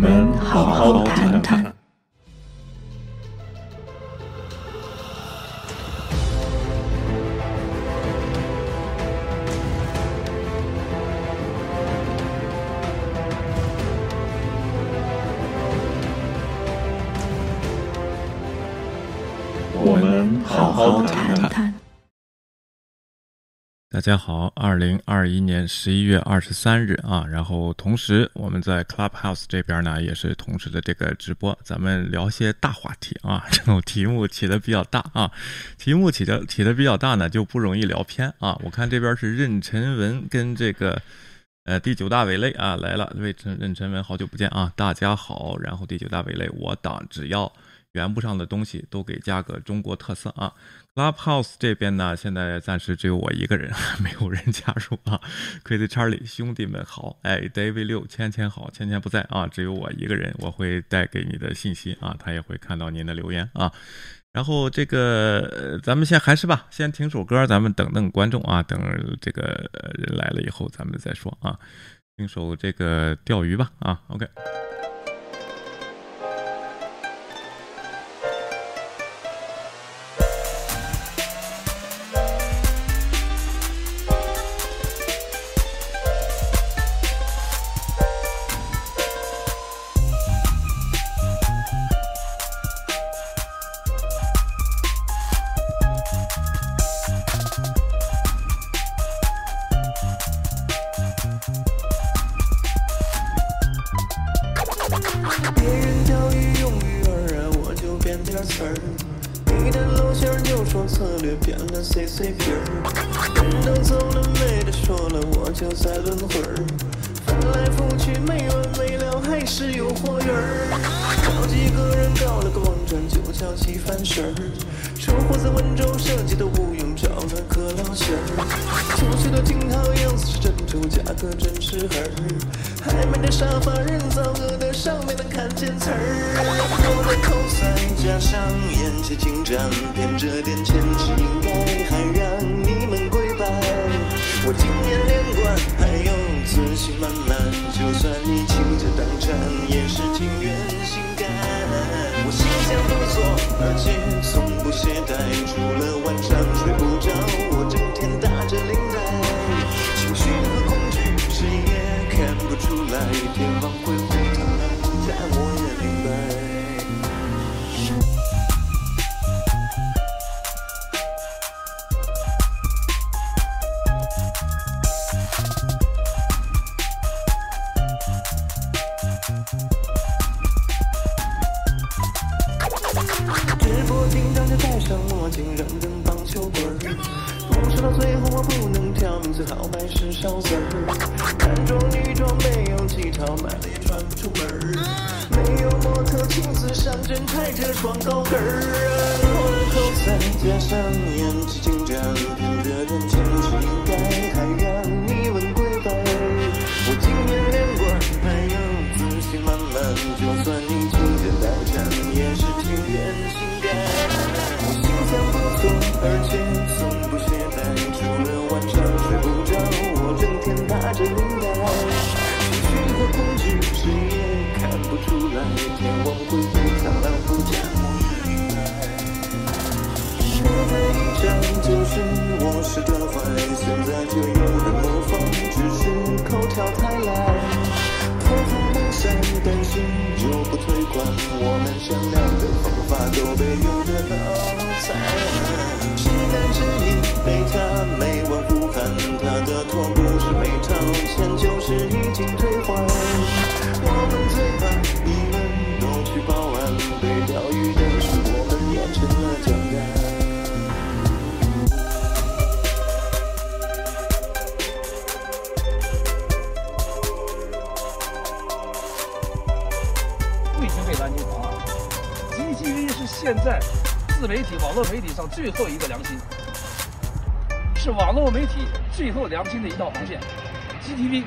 们好好谈谈。大家好，二零二一年十一月二十三日啊，然后同时我们在 Clubhouse 这边呢也是同时的这个直播，咱们聊些大话题啊，这种题目起的比较大啊，题目起的起的比较大呢就不容易聊偏啊。我看这边是任晨文跟这个呃第九大伪类啊来了，魏陈任晨文好久不见啊，大家好，然后第九大伪类我党只要圆不上的东西都给加个中国特色啊。Clubhouse 这边呢，现在暂时只有我一个人，没有人加入啊。Crazy Charlie 兄弟们好，哎，David 六芊芊好，芊芊不在啊，只有我一个人，我会带给你的信息啊，他也会看到您的留言啊。然后这个咱们先还是吧，先听首歌，咱们等等观众啊，等这个人来了以后咱们再说啊。听首这个钓鱼吧啊，OK。我们善良的方法都被用得好惨。知难知易，没他没我呼喊，他的错不是没道歉，就是已经退还。我们最怕你们都去报案，被钓鱼的是我们变成了酱干。现在自媒体、网络媒体上最后一个良心，是网络媒体最后良心的一道防线。GTV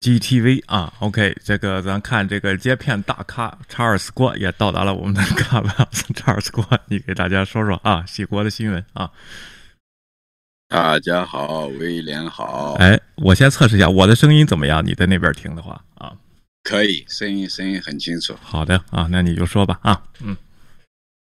GTV 啊，OK，这个咱看这个接片大咖查尔斯郭也到达了我们的 Clubhouse，查尔斯郭，你给大家说说啊，喜国的新闻啊。大家好，威廉好。哎，我先测试一下我的声音怎么样？你在那边听的话啊，可以，声音声音很清楚。好的啊，那你就说吧啊，嗯，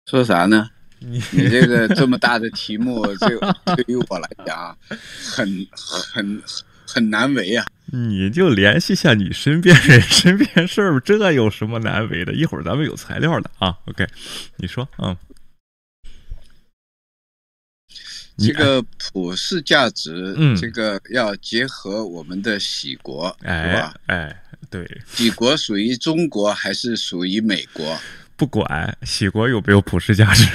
说啥呢？你你这个 这么大的题目，这 对于我来讲，很很很难为啊。你就联系一下你身边人、身边事儿，这有什么难为的？一会儿咱们有材料的啊。OK，你说，嗯，这个普世价值，嗯这个要结合我们的喜国，是哎吧？哎，对，喜国属于中国还是属于美国？不管喜国有没有普世价值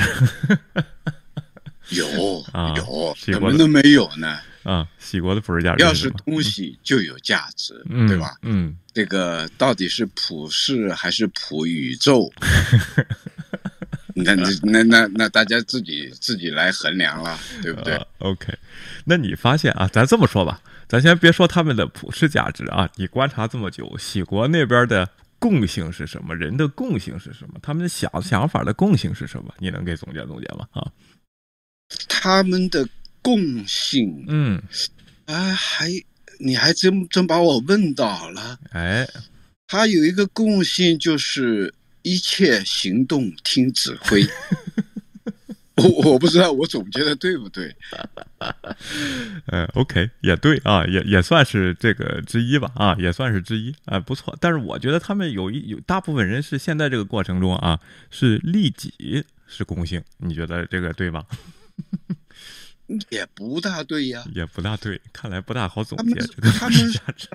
有啊有，怎么能没有呢？啊，喜国的普世价值要是东西就有价值，嗯，对吧？嗯，这个到底是普世还是普宇宙？那那那那那大家自己自己来衡量了，对不对？呃 OK，那你发现啊，咱这么说吧，咱先别说他们的普世价值啊，你观察这么久，喜国那边的共性是什么？人的共性是什么？他们的想想法的共性是什么？你能给总结总结吗？啊，他们的共性，嗯，啊，还你还真真把我问倒了。哎，他有一个共性，就是一切行动听指挥。我我不知道我总结的对不对？呃，OK，也对啊，也也算是这个之一吧，啊，也算是之一啊、不错。但是我觉得他们有一有大部分人是现在这个过程中啊，是利己是共性，你觉得这个对吗？也不大对呀。也不大对，看来不大好总他们结他们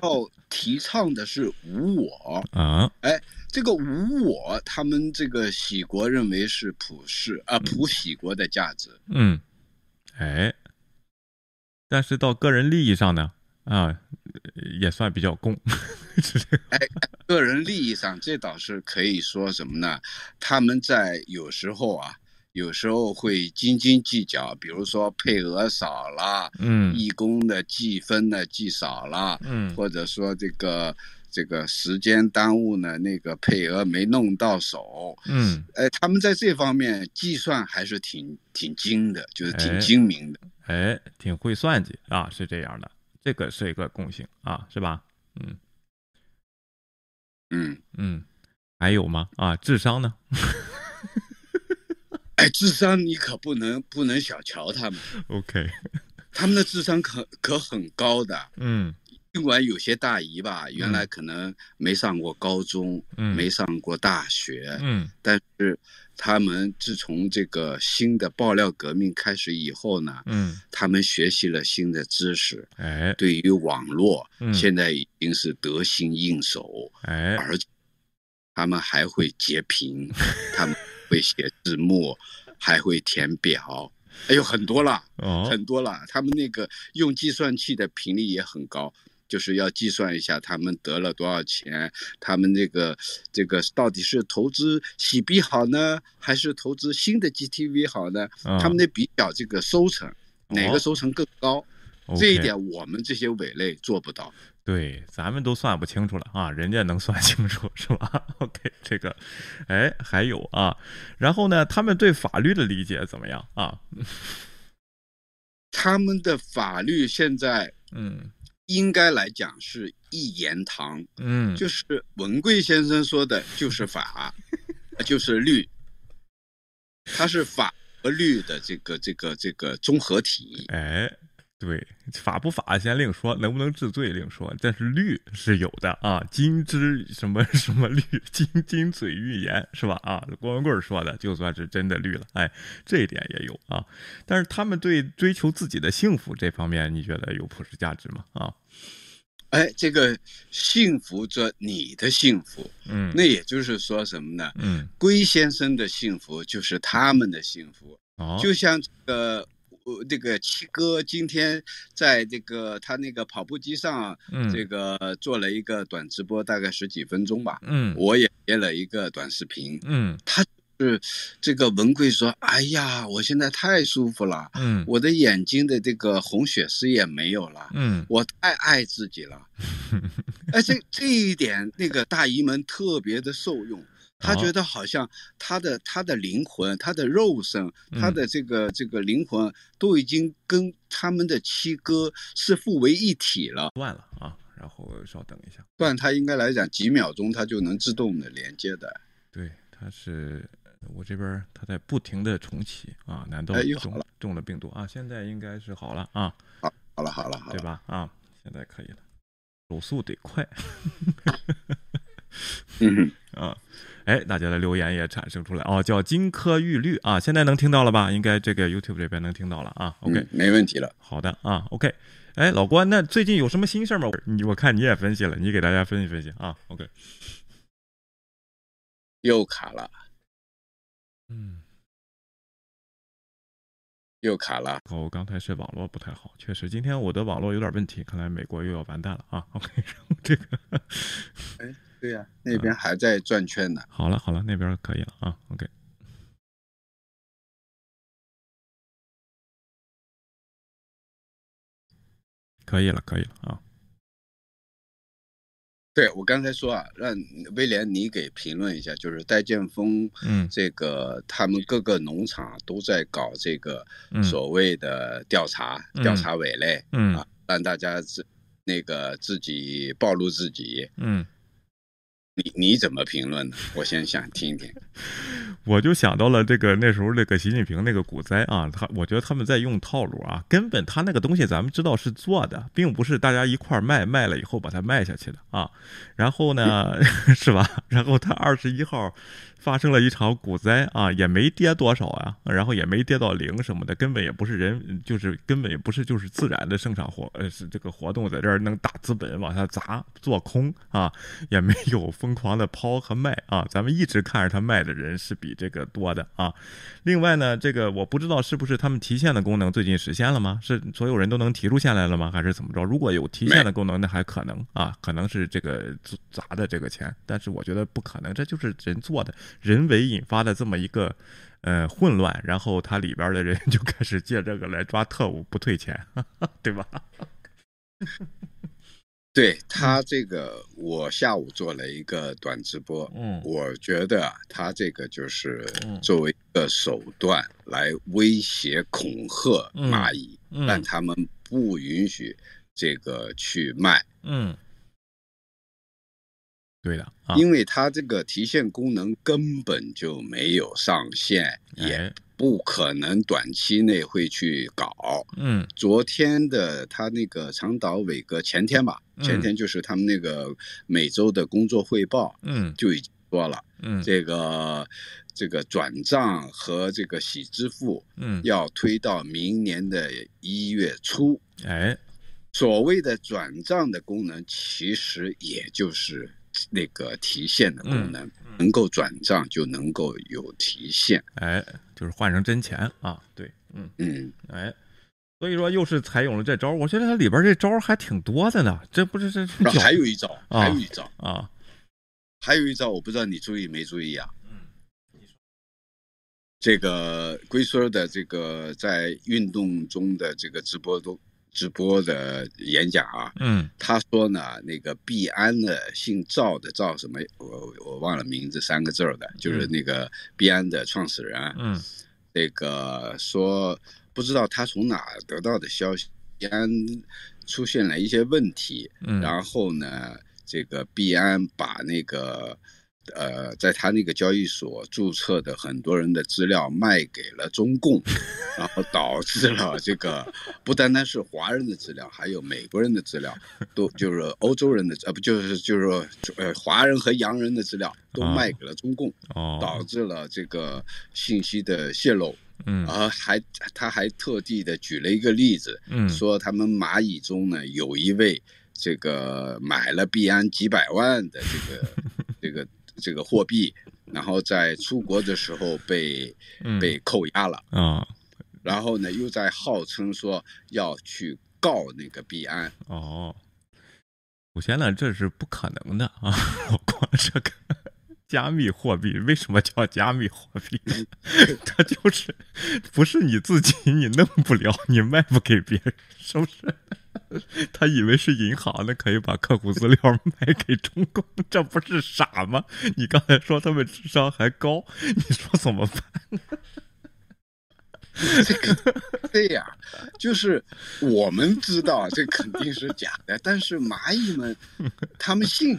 要提倡的是无我，啊。哎这个无我，他们这个喜国认为是普世啊普喜国的价值。嗯，哎，但是到个人利益上呢，啊，也算比较共，是这个个人利益上，这倒是可以说什么呢？他们在有时候啊，有时候会斤斤计较，比如说配额少了，嗯义工的计分呢计少了，嗯或者说这个这个时间耽误呢，那个配额没弄到手，嗯，哎，他们在这方面计算还是挺挺精的，就是挺哎精明的。哎，挺会算计啊，是这样的，这个是一个共性啊，是吧？嗯嗯，嗯，还有吗？啊，智商呢？哎，智商你可不能不能小瞧他们，OK，他们的智商可可很高的。嗯尽管有些大姨吧，原来可能没上过高中，嗯没上过大学，嗯但是他们自从这个新的爆料革命开始以后呢，嗯，他们学习了新的知识，哎对于网络，嗯现在已经是得心应手，哎，而且他们还会截屏，他们会写字幕，还会填表，哎呦，很多了。哦，很多了。他们那个用计算器的频率也很高，就是要计算一下他们得了多少钱，他们这个这个到底是投资洗币好呢，还是投资新的 GTV 好呢？啊他们得比较这个收成，哪哦个收成更高。这一点我们这些伪类做不到。对，咱们都算不清楚了啊，人家能算清楚是吧？OK，这个，哎，还有啊，然后呢，他们对法律的理解怎么样啊？他们的法律现在嗯应该来讲是一言堂，嗯，就是文贵先生说的，就是法，就是律，它是法和律的这个这个这个综合体。哎，对，法不法先另说，能不能治罪另说，但是律是有的啊。金枝什么 什么律，金金嘴玉言是吧？啊，郭文贵说的，就算是真的律了。哎，这一点也有啊。但是他们对追求自己的幸福这方面，你觉得有普世价值吗？啊，哎，这个幸福着你的幸福，嗯，那也就是说什么呢？嗯，龟先生的幸福就是他们的幸福，哦，就像这个。呃，这个七哥今天在这个他那个跑步机上，嗯这个做了一个短直播，大概十几分钟吧。嗯我也接了一个短视频，嗯他是这个文贵说：“哎呀，我现在太舒服了，嗯我的眼睛的这个红血丝也没有了，嗯我太爱自己了。”哎，这这一点，那个大姨们特别的受用。他哦觉得好像他的他的灵魂、他的肉身、他嗯的这个这个灵魂都已经跟他们的七哥是互为一体了。断了啊，然后稍等一下，不然它应该来讲几秒钟他就能自动的连接的。对，他是我这边儿它在不停的重启啊，难道中、了中了病毒啊？现在应该是好了啊，好，好了，好了，好了，对吧？啊，现在可以了，手速得快 嗯，啊。哎，大家的留言也产生出来哦，叫金科玉律啊，现在能听到了吧？应该这个 YouTube 这边能听到了啊。OK，、嗯没问题了。好的啊，OK。哎，老关，那最近有什么新事儿吗？你我看你也分析了，你给大家分析分析啊。OK，又卡了，嗯，又卡了。我刚才是网络不太好，确实今天我的网络有点问题，看来美国又要完蛋了啊。OK，然后这个对呀、那边还在转圈呢。好了好了，那边可以了啊。OK，可以了可以了啊。对我刚才说啊，让威廉你给评论一下，就是戴建峰嗯这个他们各个农场都在搞这个嗯所谓的调查，嗯调查委类嗯啊，让大家自那个自己暴露自己。嗯，你你怎么评论呢？我先想听听。我就想到了这个那时候那个习近平那个股灾啊，他我觉得他们在用套路啊，根本他那个东西咱们知道是做的，并不是大家一块儿卖卖了以后把它卖下去的啊。然后呢，是吧？然后他二十一号发生了一场股灾啊，也没跌多少啊，然后也没跌到零什么的，根本也不是人，就是根本也不是就是自然的生产活呃是这个活动在这儿能打资本往下砸做空啊，也没有疯狂的抛和卖啊，咱们一直看着他卖的人是比这个多的啊。另外呢，这个我不知道是不是他们提现的功能最近实现了吗？是所有人都能提出现来了吗？还是怎么着？如果有提现的功能，那还可能啊，可能是这个砸的这个钱，但是我觉得不可能，这就是人做的，人为引发的这么一个。呃，混乱，然后它里边的人就开始借这个来抓特务，不退钱，对吧？对他这个，我下午做了一个短直播，嗯。我觉得啊，他这个就是嗯。作为一个手段来威胁恐吓嗯。蚂蚁，嗯。让他们不允许这个去卖，嗯，对的啊，因为它这个提现功能根本就没有上线，也哎不可能短期内会去搞。嗯。昨天的他那个长岛伟哥前天吧，嗯。前天就是他们那个每周的工作汇报嗯。就已经说了，嗯。这个这个转账和这个喜支付嗯，要推到明年的一月初。哎。所谓的转账的功能，其实也就是那个提现的功能，能够转账就能够有提现。哎，就是换成真钱啊，对，嗯嗯，哎。所以说，又是采用了这招，我觉得它里边这招还挺多的呢。这不是这还有一招，啊还有一招，啊，还有一招，我不知道你注意没注意啊？嗯这个龟孙的这个在运动中的这个直播都直播的演讲啊，嗯。他说呢，那个币安的姓赵的赵什么，我我忘了名字三个字儿的，就是那个币安的创始人，嗯。那个说不知道他从哪得到的消息，币安出现了一些问题，嗯，然后呢，这个币安把那个呃，在他那个交易所注册的很多人的资料卖给了中共，然后导致了这个不单单是华人的资料，还有美国人的资料，都就是欧洲人的呃不就是就是说呃华人和洋人的资料都卖给了中共，哦，导致了这个信息的泄露。嗯而还他还特地的举了一个例子，嗯说他们蚂蚁中呢有一位这个买了币安几百万的这个这个这个货币，然后在出国的时候被嗯被扣押了，啊然后呢又在号称说要去告那个币安，哦，首先呢，这是不可能的啊！我光这个加密货币为什么叫加密货币？它就是不是你自己你弄不了，你卖不给别人，是不是？他以为是银行的，可以把客户资料卖给中共，这不是傻吗？你刚才说他们智商还高，你说怎么办？这个这样，就是我们知道这肯定是假的，但是蚂蚁们他们信，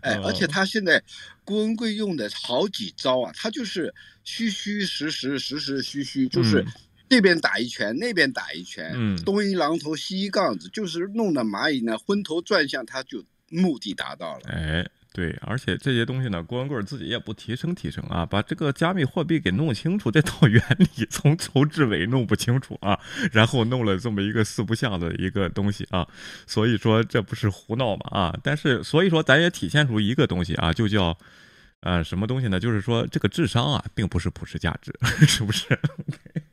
哎，哦而且他现在郭文贵用的好几招啊，他就是虚虚实实，实实虚虚，就是嗯这边打一拳，那边打一拳，嗯东一榔头西一杠子，就是弄得蚂蚁呢昏头转向，他就目的达到了。哎，对，而且这些东西呢，郭文贵自己也不提升提升啊，把这个加密货币给弄清楚，这套原理从头至尾弄不清楚啊，然后弄了这么一个四不像的一个东西啊，所以说这不是胡闹嘛啊？但是所以说咱也体现出一个东西啊，就叫。呃，什么东西呢？就是说，这个智商啊，并不是普世价值，是不是？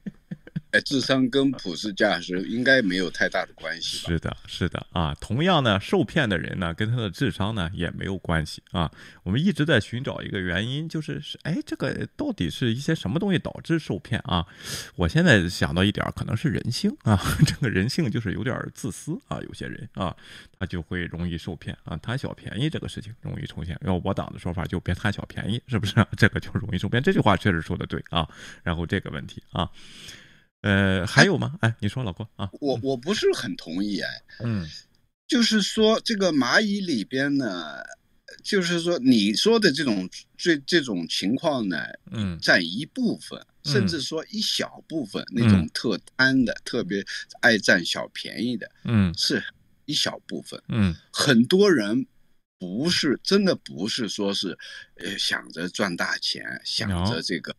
哎，智商跟普世价值应该没有太大的关系？是的，是的啊。同样呢，受骗的人呢，跟他的智商呢也没有关系啊。我们一直在寻找一个原因，就是是哎，这个到底是一些什么东西导致受骗啊？我现在想到一点，可能是人性啊。这个人性就是有点自私啊，有些人啊，他就会容易受骗啊，贪小便宜这个事情容易出现。要我党的说法，就别贪小便宜，是不是？这个就容易受骗。这句话确实说的对啊。然后这个问题啊。呃，还有吗？哎，你说，老郭啊，我我不是很同意哎，嗯。就是说这个蚂蚁里边呢，就是说你说的这种这这种情况呢，嗯。占一部分，嗯甚至说一小部分那种特贪的、特别爱占小便宜的，嗯。是一小部分。嗯。很多人不是真的不是说是，呃，想着赚大钱，想着这个。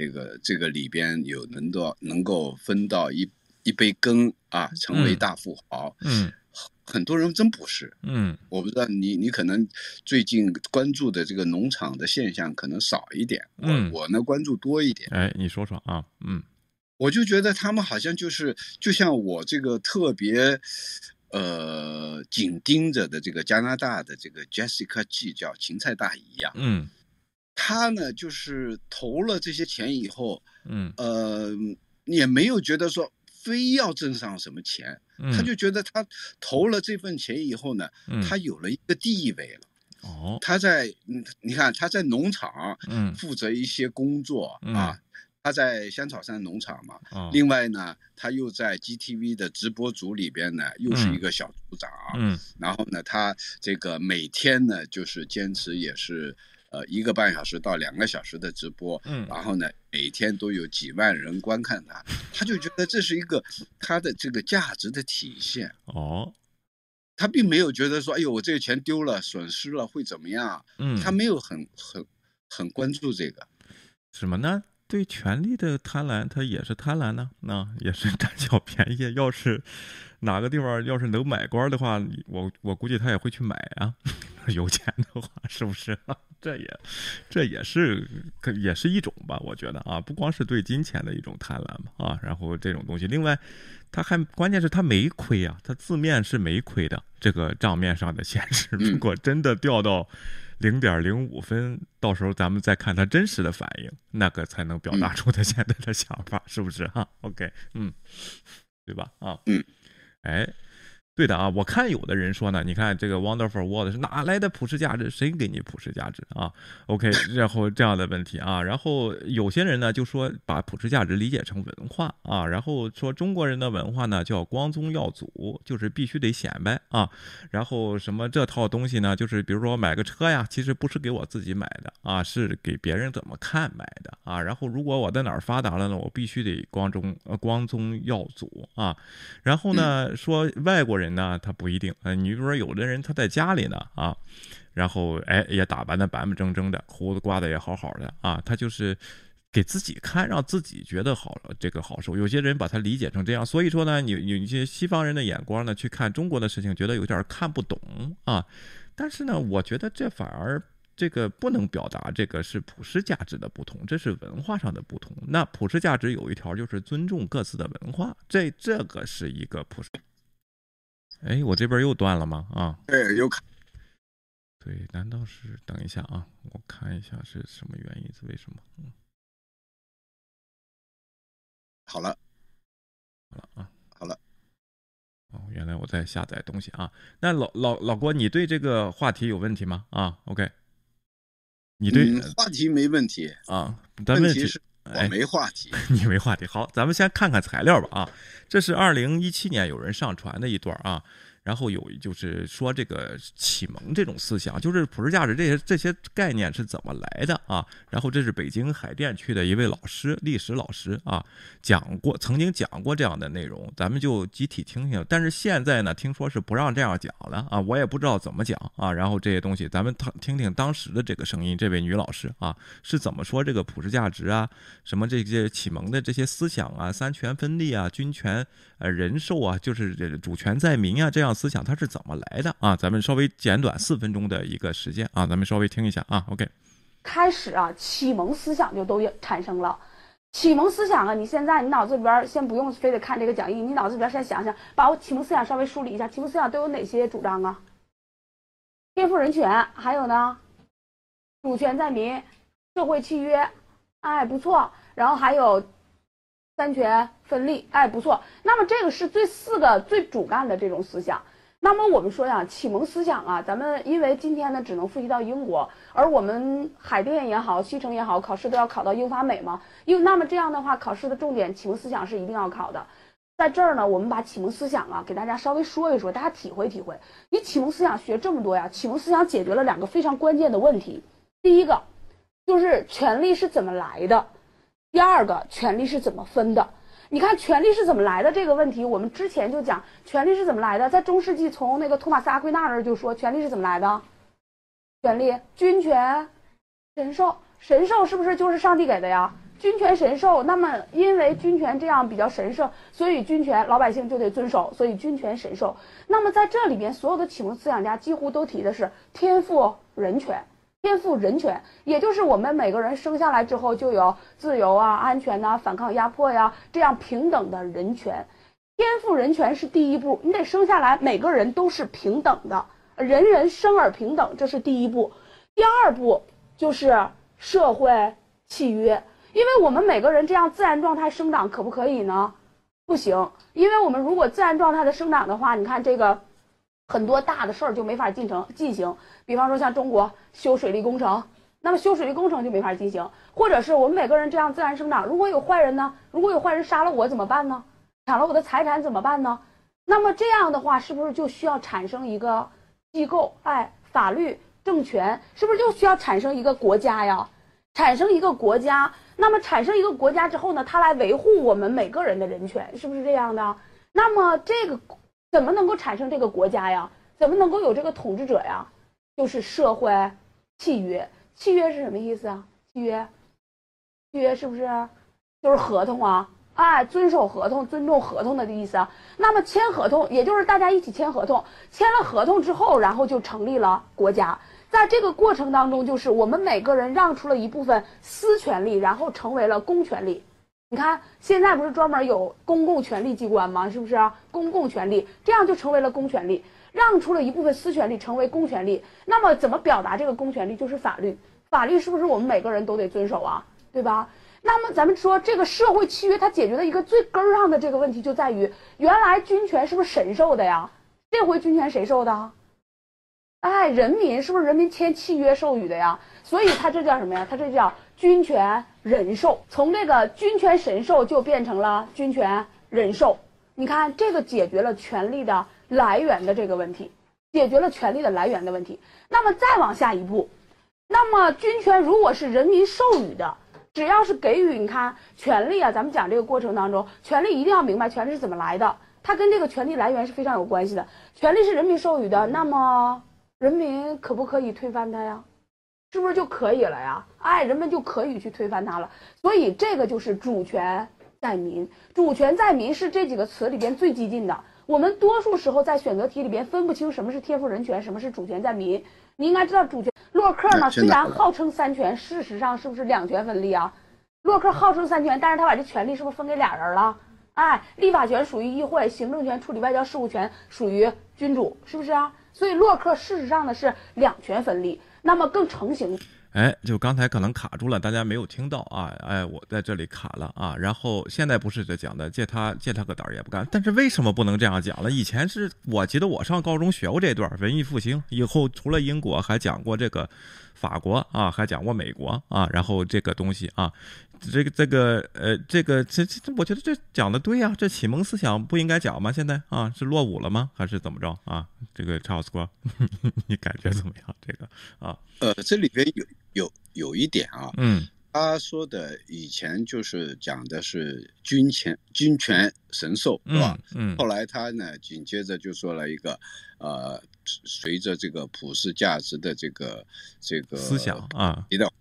这个这个里边有能到能够分到一一杯羹啊，成为大富豪，嗯很多人真不是。嗯我不知道你你可能最近关注的这个农场的现象可能少一点，我、嗯我呢关注多一点。哎，你说说啊，嗯我就觉得他们好像就是就像我这个特别呃紧盯着的这个加拿大的这个 Jessica G 叫芹菜大姨一样，嗯她呢就是投了这些钱以后，嗯呃也没有觉得说非要挣上什么钱，嗯，他就觉得他投了这份钱以后呢，嗯他有了一个地位了。哦他在嗯，你看他在农场嗯负责一些工作、嗯啊，他在香草山农场嘛。哦另外呢，他又在 GTV 的直播组里边呢，又是一个小组长。嗯然后呢，他这个每天呢，就是坚持也是呃一个半小时到两个小时的直播。嗯然后呢，每天都有几万人观看他，他就觉得这是一个他的这个价值的体现。哦他并没有觉得说，哎呦，我这个钱丢了，损失了会怎么样？嗯，他没有很很很关注这个。什么呢？对权力的贪婪，他也是贪婪呢，那也是占小便宜。要是哪个地方要是能买官的话，我我估计他也会去买啊。有钱的话，是不是？这也这也是也是一种吧，我觉得啊，不光是对金钱的一种贪婪嘛啊，然后这种东西，另外他还关键是他没亏啊，他字面是没亏的，这个账面上的显示，如果真的掉到零点零五分，到时候咱们再看他真实的反应，那个才能表达出他现在的想法，是不是哈？OK，嗯，对吧？啊，嗯，哎。对的啊，我看有的人说呢，你看这个 Wonderful World 是哪来的普世价值？谁给你普世价值啊？OK，然后这样的问题啊，然后有些人呢就说把普世价值理解成文化啊，然后说中国人的文化呢叫光宗耀祖，就是必须得显摆啊，然后什么这套东西呢，就是比如说买个车呀，其实不是给我自己买的啊，是给别人怎么看买的啊，然后如果我在哪儿发达了呢，我必须得光宗呃光宗耀祖啊，然后呢说外国人。呢，他不一定。呃，你比如说，有的人他在家里呢，啊，然后哎也打扮的板板正正的，胡子刮的也好好的啊，他就是给自己看，让自己觉得好，这个好受。有些人把它理解成这样，所以说呢，有有一些西方人的眼光呢，去看中国的事情，觉得有点看不懂啊。但是呢，我觉得这反而。这个不能表达这个是普世价值的不同，这是文化上的不同。那普世价值有一条就是尊重各自的文化，这这个是一个普世。哎，我这边又断了吗？啊，对，又卡。对，难道是？等一下啊，我看一下是什么原因？是为什么？嗯，好了，好了啊，好了。哦，原来我在下载东西啊。那老老老郭，你对这个话题有问题吗？啊，OK，你对、嗯、话题没问题啊，但问题是哎我没话题。你没话题。好，咱们先看看材料吧啊，这是二零一七年有人上传的一段啊。然后有就是说这个启蒙这种思想，就是普世价值这些这些概念是怎么来的啊？然后这是北京海淀区的一位老师，历史老师啊，讲过曾经讲过这样的内容，咱们就集体听听。但是现在呢，听说是不让这样讲了啊，我也不知道怎么讲啊。然后这些东西，咱们听听听当时的这个声音，这位女老师啊是怎么说这个普世价值啊，什么这些启蒙的这些思想啊，三权分立啊，君权呃人寿啊，就是主权在民啊这样。思想它是怎么来的啊？咱们稍微简短四分钟的一个时间啊，咱们稍微听一下啊。OK，开始啊，启蒙思想就都产生了。启蒙思想啊，你现在你脑子里边先不用非得看这个讲义，你脑子里边先想想，把我启蒙思想稍微梳理一下。启蒙思想都有哪些主张啊？天赋人权，还有呢，主权在民，社会契约，哎，不错。然后还有三权分立，哎，不错。那么这个是最四个最主干的这种思想。那么我们说呀，启蒙思想啊，咱们因为今天呢只能复习到英国，而我们海淀也好，西城也好，考试都要考到英法美嘛。因为那么这样的话，考试的重点启蒙思想是一定要考的。在这儿呢，我们把启蒙思想啊给大家稍微说一说，大家体会体会。你启蒙思想学这么多呀，启蒙思想解决了两个非常关键的问题。第一个就是权力是怎么来的，第二个权力是怎么分的。你看权力是怎么来的这个问题，我们之前就讲权力是怎么来的，在中世纪从那个托马斯阿奎那那儿就说权力是怎么来的，权力君权神授，神授是不是就是上帝给的呀？君权神授，那么因为君权这样比较神圣，所以君权老百姓就得遵守，所以君权神授。那么在这里边，所有的启蒙思想家几乎都提的是天赋人权。天赋人权，也就是我们每个人生下来之后就有自由啊、安全呐、反抗压迫呀，这样平等的人权。天赋人权是第一步，你得生下来，每个人都是平等的，人人生而平等，这是第一步。第二步就是社会契约，因为我们每个人这样自然状态生长可不可以呢？不行，因为我们如果自然状态的生长的话，你看这个。很多大的事儿就没法进程进行，比方说像中国修水利工程，那么修水利工程就没法进行，或者是我们每个人这样自然生长，如果有坏人呢？如果有坏人杀了我怎么办呢？抢了我的财产怎么办呢？那么这样的话，是不是就需要产生一个机构？哎，法律政权是不是就需要产生一个国家呀？产生一个国家，那么产生一个国家之后呢，它来维护我们每个人的人权，是不是这样的？那么这个。怎么能够产生这个国家呀？怎么能够有这个统治者呀？就是社会契约。契约是什么意思啊？契约，契约是不是就是合同啊？哎，遵守合同、尊重合同的意思啊。那么签合同，也就是大家一起签合同，签了合同之后，然后就成立了国家。在这个过程当中，就是我们每个人让出了一部分私权利，然后成为了公权利。你看，现在不是专门有公共权力机关吗？是不是公共权力？这样就成为了公权力，让出了一部分私权利，成为公权力。那么，怎么表达这个公权力？就是法律。法律是不是我们每个人都得遵守啊？对吧？那么，咱们说这个社会契约，它解决的一个最根儿上的这个问题，就在于原来军权是不是神授的呀？这回军权谁授的？哎，人民是不是人民签契约授予的呀？所以它这叫什么呀？它这叫军权。人授从这个君权神授就变成了君权人授，你看这个解决了权力的来源的这个问题，解决了权力的来源的问题。那么再往下一步，那么军权如果是人民授予的，只要是给予，你看权力啊，咱们讲这个过程当中，权力一定要明白权力是怎么来的，它跟这个权力来源是非常有关系的。权力是人民授予的，那么人民可不可以推翻它呀？是不是就可以了呀？哎，人们就可以去推翻它了。所以这个就是主权在民，主权在民是这几个词里边最激进的。我们多数时候在选择题里边分不清什么是天赋人权，什么是主权在民。你应该知道主权。洛克呢，虽然号称三权，事实上是不是两权分立啊？洛克号称三权，但是他把这权利是不是分给俩人了？哎，立法权属于议会，行政权处理外交事务权属于君主，是不是啊？所以洛克事实上呢是两权分立。那么更成型。哎，就刚才可能卡住了，大家没有听到啊！哎，我在这里卡了啊！然后现在不是这讲的，借他借他个胆儿也不干。但是为什么不能这样讲了？以前是我记得我上高中学过这段文艺复兴，以后除了英国，还讲过这个法国啊，还讲过美国啊，然后这个东西啊，这个这个呃，这个这这，我觉得这讲的对呀、这启蒙思想不应该讲吗？现在啊，是落伍了吗？还是怎么着啊？这个 Charles 哥，你感觉怎么样？这个啊，呃，这里边有有有一点啊，嗯他说的以前就是讲的是军权军权神授，是吧嗯？嗯后来他呢，紧接着就说了一个，呃，随着这个普世价值的这个这个思想啊，提到，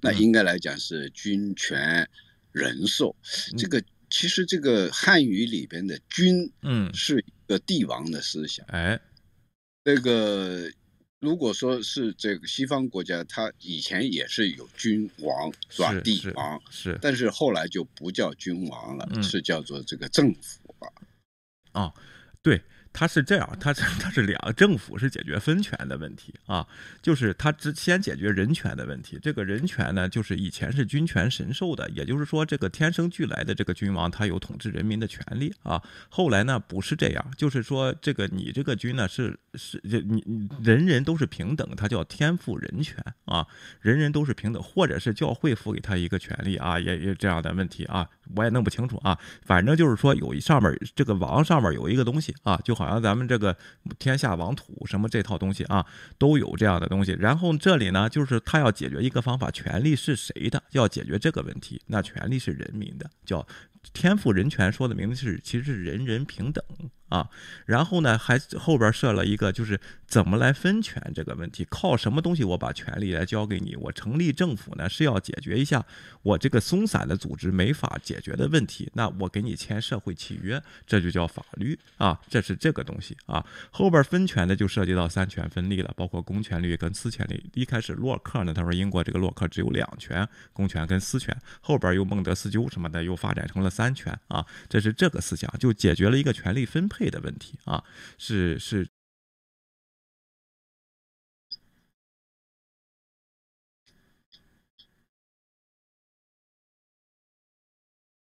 那嗯应该来讲是君权人授。嗯这个其实这个汉语里边的君嗯，是一个帝王的思想。哎，这个如果说是这个西方国家，它以前也是有君王是吧？帝王，是但是后来就不叫君王了，嗯是叫做这个政府了。啊，对，他是这样，他是 他是两个政府是解决分权的问题啊，就是他之先解决人权的问题。这个人权呢，就是以前是君权神授的，也就是说，这个天生俱来的这个君王，他有统治人民的权利啊。后来呢，不是这样，就是说，这个你这个君呢，是是你人人都是平等，他叫天赋人权啊，人人都是平等，或者是教会赋给他一个权利啊，也也这样的问题啊，我也弄不清楚啊。反正就是说，有一上面这个王上面有一个东西啊，就好然后咱们这个天下王土什么这套东西啊，都有这样的东西。然后这里呢，就是他要解决一个方法，权利是谁的？要解决这个问题，那权利是人民的，叫天赋人权，说的名字是其实是人人平等啊。然后呢，还后边设了一个，就是怎么来分权这个问题，靠什么东西我把权力来交给你？我成立政府呢，是要解决一下我这个松散的组织没法解决的问题，那我给你签社会契约，这就叫法律啊，这是这个东西啊。后边分权的就涉及到三权分立了，包括公权力跟私权力。一开始洛克呢，他说英国这个洛克只有两权，公权跟私权，后边又孟德斯鸠什么的又发展成了三权啊，这是这个思想，就解决了一个权力分配配的问题啊，是是。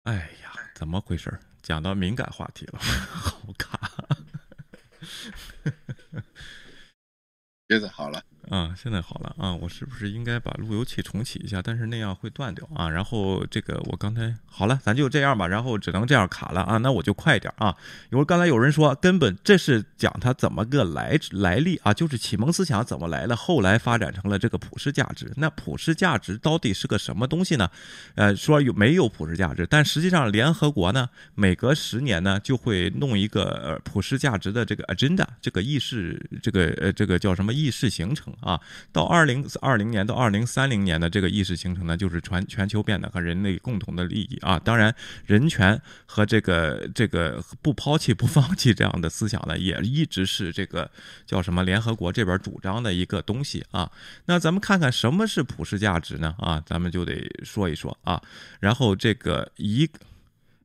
哎呀，怎么回事儿？讲到敏感话题了，好卡。现在好了，啊，现在好了啊，我是不是应该把路由器重启一下？但是那样会断掉啊。然后这个我刚才好了，咱就这样吧。然后只能这样卡了啊，那我就快一点啊。因为刚才有人说，根本这是讲它怎么个来来历啊，就是启蒙思想怎么来的，后来发展成了这个普世价值。那普世价值到底是个什么东西呢？呃，说有没有普世价值？但实际上联合国呢，每隔十年呢就会弄一个普世价值的这个 agenda，这个议事，这个呃这个叫什么议事形成啊？到二零二零年到二零三零年的这个意识形成呢，就是全全球变得和人类共同的利益啊。当然，人权和这个这个不抛弃不放弃这样的思想呢，也一直是这个叫什么联合国这边主张的一个东西啊。那咱们看看什么是普世价值呢？啊，咱们就得说一说啊。然后这个一。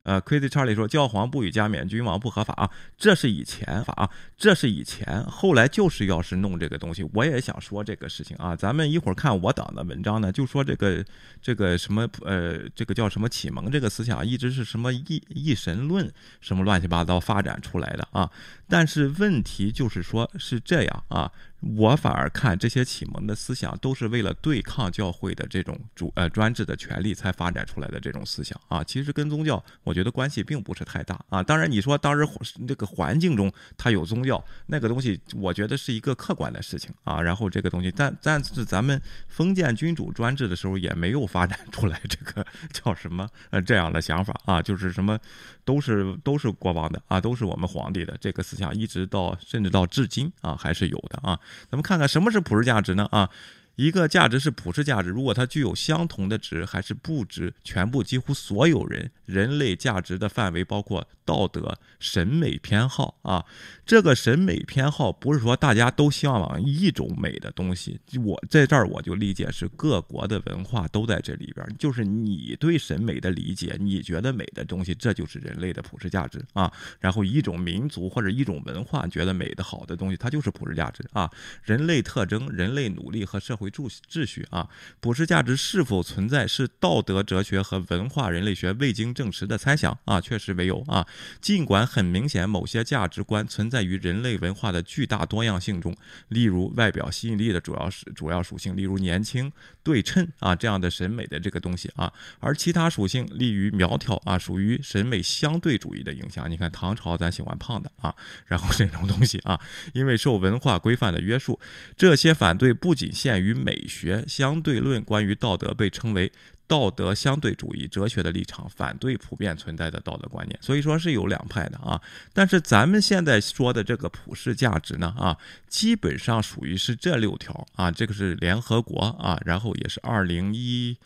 呃，Crazy Charlie 说教皇不予加冕，君王不合法啊，这是以前法啊，这是以前，后来就是要是弄这个东西，我也想说这个事情啊。咱们一会儿看我党的文章呢，就说这个这个什么呃，这个叫什么启蒙这个思想，一直是什么一一神论什么乱七八糟发展出来的啊。但是问题就是说，是这样啊，我反而看这些启蒙的思想都是为了对抗教会的这种主呃专制的权利才发展出来的这种思想啊，其实跟宗教我觉得关系并不是太大啊。当然你说当时这个环境中它有宗教那个东西，我觉得是一个客观的事情啊。然后这个东西，但但是咱们封建君主专制的时候也没有发展出来这个叫什么呃这样的想法啊，就是什么都是都是国王的啊，都是我们皇帝的这个思想，一直到甚至到至今啊还是有的啊。咱们看看什么是普世价值呢？啊，一个价值是普世价值，如果它具有相同的值还是不值，全部几乎所有人人类价值的范围包括道德、审美偏好啊。这个审美偏好不是说大家都向往一种美的东西，我在这儿我就理解是各国的文化都在这里边，就是你对审美的理解，你觉得美的东西，这就是人类的普世价值啊。然后一种民族或者一种文化觉得美的好的东西，它就是普世价值啊。人类特征、人类努力和社会。会秩秩序啊。普世价值是否存在，是道德哲学和文化人类学未经证实的猜想啊，确实没有啊。尽管很明显，某些价值观存在于人类文化的巨大多样性中，例如外表吸引力的主要是主要属性，例如年轻、对称啊这样的审美的这个东西啊，而其他属性利于苗条啊，属于审美相对主义的影响。你看唐朝咱喜欢胖的啊，然后这种东西啊，因为受文化规范的约束，这些反对不仅限于美学相对论，关于道德被称为。道德相对主义哲学的立场反对普遍存在的道德观念，所以说是有两派的啊。但是咱们现在说的这个普世价值呢啊，基本上属于是这六条啊，这个是联合国啊，然后也是二零一。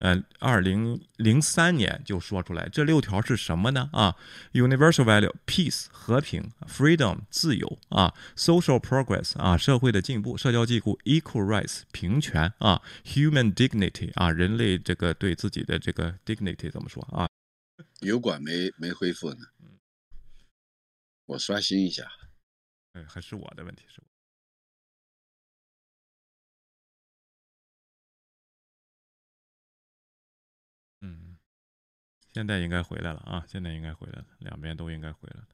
呃，二零零三年就说出来，这六条是什么呢？啊，universal value peace 和平，freedom 自由啊，social progress 啊社会的进步，社交进步，equal rights 平权啊，human dignity 啊人类这个对自己的这个 dignity 怎么说啊？油管没没恢复呢，我刷新一下。哎，还是我的问题是。嗯，现在应该回来了啊！现在应该回来了，两边都应该回来了。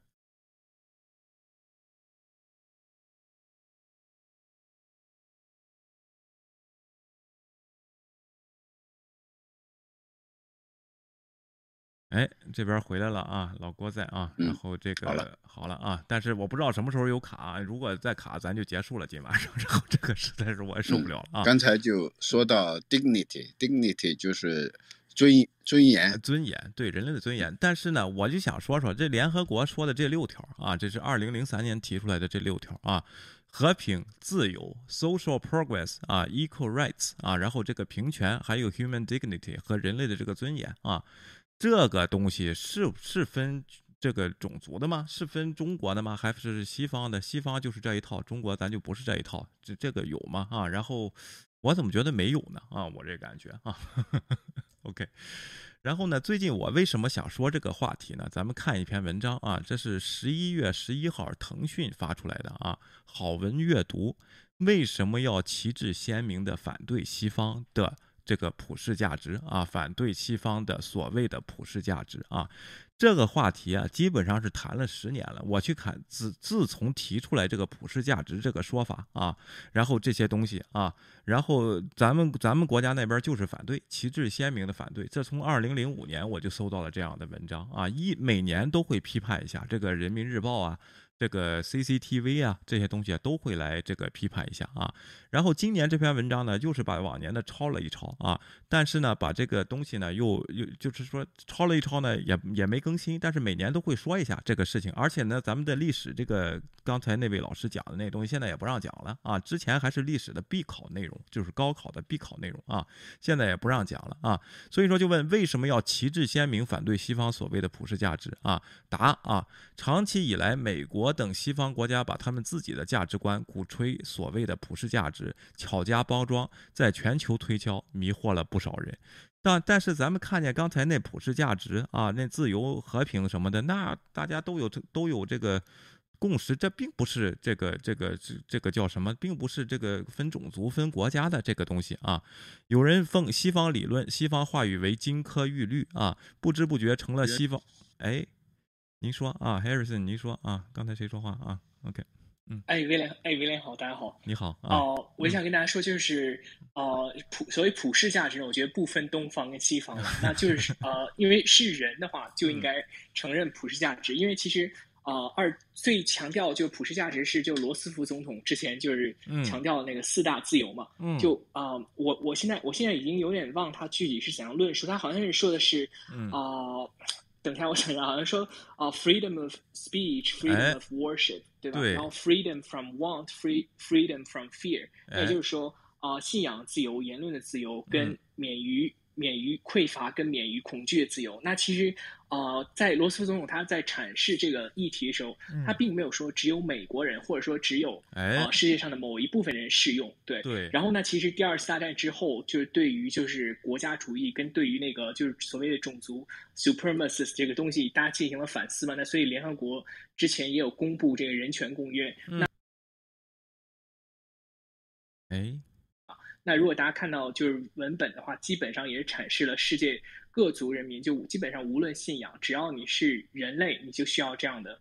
哎，这边回来了啊，老郭在啊，然后这个好了好了啊，但是我不知道什么时候有卡，如果再卡，咱就结束了今晚上。然后这个实在是我也受不了了啊！刚才就说到 dignity，dignity 就是尊尊严，尊严，对人类的尊严。但是呢，我就想说说这联合国说的这六条啊，这是二零零三年提出来的这六条啊，和平、自由、social progress 啊，equal rights 啊，然后这个平权，还有 human dignity 和人类的这个尊严啊，这个东西是是分这个种族的吗？是分中国的吗？还是西方的？西方就是这一套，中国咱就不是这一套，这这个有吗？啊，然后我怎么觉得没有呢？啊，我这感觉啊，OK。然后呢，最近我为什么想说这个话题呢？咱们看一篇文章啊，这是十一月十一号腾讯发出来的啊，好文阅读。为什么要旗帜鲜明的反对西方的这个普世价值啊？反对西方的所谓的普世价值啊？这个话题啊，基本上是谈了十年了。我去看，自自从提出来这个普世价值这个说法啊，然后这些东西啊，然后咱们咱们国家那边就是反对，旗帜鲜明的反对。这从二零零五年我就搜到了这样的文章啊，一每年都会批判一下这个《人民日报》啊。这个 CCTV 啊，这些东西啊都会来这个批判一下啊。然后今年这篇文章呢，又是把往年的抄了一抄啊，但是呢，把这个东西呢又又就是说抄了一抄呢，也也没更新，但是每年都会说一下这个事情。而且呢，咱们的历史这个刚才那位老师讲的那东西，现在也不让讲了啊。之前还是历史的必考内容，就是高考的必考内容啊，现在也不让讲了啊。所以说，就问为什么要旗帜鲜明反对西方所谓的普世价值啊？答啊，长期以来，美国等西方国家把他们自己的价值观鼓吹所谓的普世价值，巧加包装，在全球推销，迷惑了不少人。但但是咱们看见刚才那普世价值啊，那自由、和平什么的，那大家都有都有这个共识，这并不是这个这个这这个叫什么，并不是这个分种族、分国家的这个东西啊。有人奉西方理论、西方话语为金科玉律啊，不知不觉成了西方。哎，您说啊，Harrison，您说啊，刚才谁说话啊？OK，嗯。哎，威廉，哎，威廉好，大家好。你好啊。哦、我想跟大家说，就是呃，普所谓普世价值呢，我觉得不分东方跟西方了，那就是呃，因为是人的话，就应该承认普世价值，因为其实呃，二最强调就普世价值是就罗斯福总统之前就是强调那个四大自由嘛，嗯。就啊、呃我我现在我现在已经有点忘他具体是怎样论述，他好像是说的是嗯。啊、等一下，我想想，好像说啊、f r e e d o m of speech，freedom 哎 of worship，对吧？对然后 freedom from want，free freedom from fear，那哎也就是说啊、信仰自由、言论的自由跟嗯免于、 免于匮乏跟免于恐惧的自由。那其实呃，在罗斯福总统他在阐释这个议题的时候，他并没有说只有美国人，或者说只有哎呃世界上的某一部分人适用，对。对，然后呢，其实第二次大战之后，就是对于就是国家主义跟对于那个就是所谓的种族 supremacist 这个东西，大家进行了反思嘛。那所以联合国之前也有公布这个人权公约。那哎，那如果大家看到就是文本的话，基本上也是阐释了世界各族人民，就基本上无论信仰，只要你是人类，你就需要这样的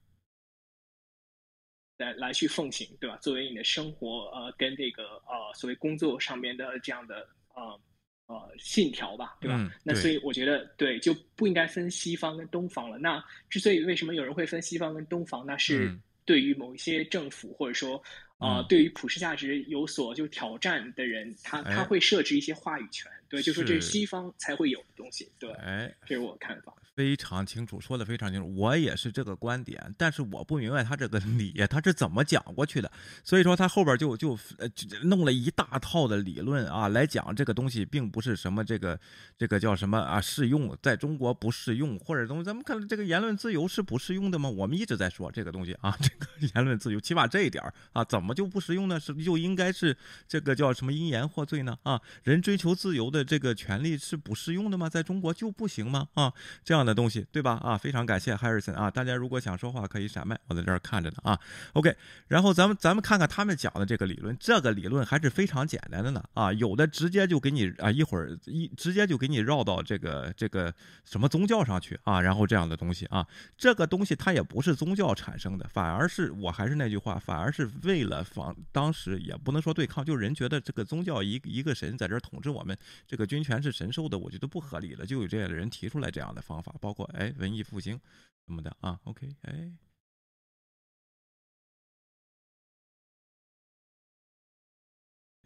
来来去奉行，对吧？作为你的生活呃跟这个呃所谓工作上面的这样的呃呃信条吧，对吧？嗯对那所以我觉得对就不应该分西方跟东方了。那之所以为什么有人会分西方跟东方，那是嗯对于某一些政府或者说呃嗯。对于普世价值有所就挑战的人，他哎。他会设置一些话语权，对，就说这是是。西方才会有的东西，对，哎，这是我的看法。非常清楚，说的非常清楚，我也是这个观点，但是我不明白他这个理他是怎么讲过去的，所以说他后边就就呃弄了一大套的理论啊来讲这个东西并不是什么这个这个叫什么啊适用，在中国不适用，或者东西咱们看这个言论自由是不适用的吗？我们一直在说这个东西啊，这个言论自由，起码这一点啊怎么就不适用呢？是就应该是这个叫什么因言获罪呢？啊，人追求自由的这个权利是不适用的吗？在中国就不行吗？啊，这样的东西，对吧？啊，非常感谢 Harrison 啊，大家如果想说话可以闪麦，我在这儿看着呢啊。OK，然后咱们咱们看看他们讲的这个理论，这个理论还是非常简单的呢啊，有的直接就给你啊一会儿一直接就给你绕到这个这个什么宗教上去啊，然后这样的东西啊，这个东西它也不是宗教产生的，反而是我还是那句话，反而是为了防当时也不能说对抗，就是人觉得这个宗教一一个神在这儿统治我们，这个军权是神授的，我觉得不合理了，就有这样的人提出来这样的方法，包括哎文艺复兴什么的啊，OK，哎。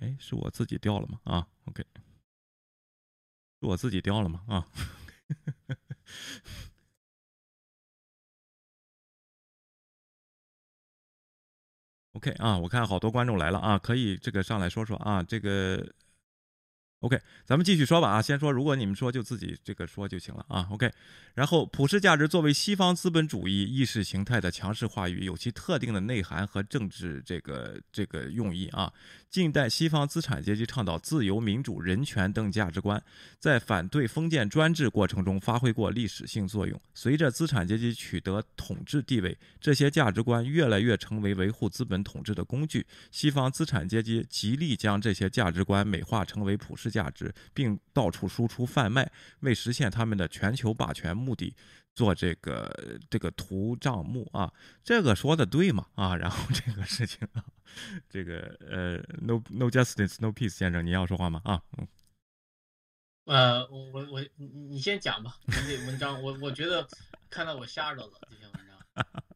哎，是我自己掉了吗？啊，OK，是我自己掉了吗？啊，OK 啊，我看好多观众来了啊，可以这个上来说说啊，这个 OK，咱们继续说吧啊，先说，如果你们说就自己这个说就行了啊，OK。然后，普世价值作为西方资本主义意识形态的强势话语，有其特定的内涵和政治这个这个用意啊。近代西方资产阶级倡导自由、民主、人权等价值观，在反对封建专制过程中发挥过历史性作用。随着资产阶级取得统治地位，这些价值观越来越成为维护资本统治的工具。西方资产阶级极力将这些价值观美化成为普世价值，并到处输出贩卖，为实现他们的全球霸权目的做这个这个图账目啊。这个说的对吗？啊，然后这个事情啊，这个呃，no no justice no peace 先生，你要说话吗？啊，嗯呃，我我我，你你先讲吧，你这文章，我我觉得看到我吓着了，这篇文章。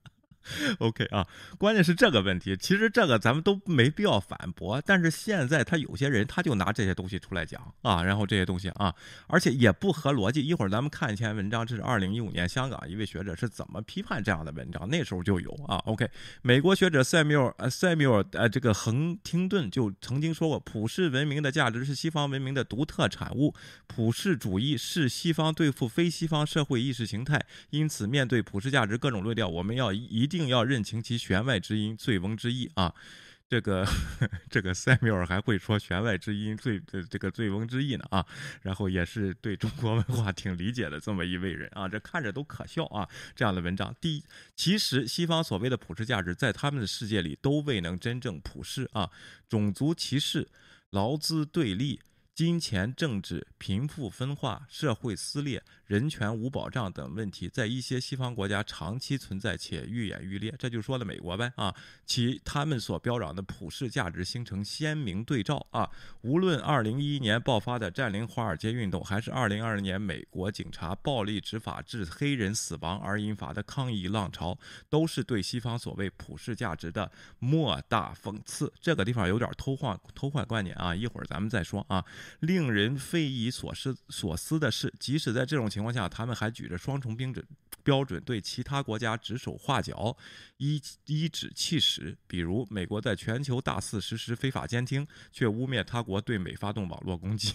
OK 啊，关键是这个问题，其实这个咱们都没必要反驳，但是现在他有些人他就拿这些东西出来讲啊，然后这些东西啊，而且也不合逻辑。一会儿咱们看一篇文章，这是二零一五年香港一位学者是怎么批判这样的文章，那时候就有啊。OK，美国学者塞缪尔呃塞缪尔呃这个亨廷顿就曾经说过，普世文明的价值是西方文明的独特产物，普世主义是西方对付非西方社会意识形态，因此面对普世价值各种论调，我们要一定要认清其弦外之音、醉翁之意啊。这个 这个塞缪尔还会说弦外之音、醉这这个醉翁之意呢啊，然后也是对中国文化挺理解的这么一位人啊，这看着都可笑啊。这样的文章，第一，其实西方所谓的普世价值，在他们的世界里都未能真正普世啊，种族歧视、劳资对立。金钱、政治、贫富分化、社会撕裂、人权无保障等问题，在一些西方国家长期存在且愈演愈烈。这就说了美国呗啊，其他们所标榜的普世价值形成鲜明对照啊。无论2011年爆发的占领华尔街运动，还是2020年美国警察暴力执法致黑人死亡而引发的抗议浪潮，都是对西方所谓普世价值的莫大讽刺。这个地方有点偷换偷换观念啊，一会儿咱们再说啊。令人匪夷所思所思的是，即使在这种情况下，他们还举着双重标准标准对其他国家指手画脚，依依指气使。比如，美国在全球大肆实施非法监听，却污蔑他国对美发动网络攻击；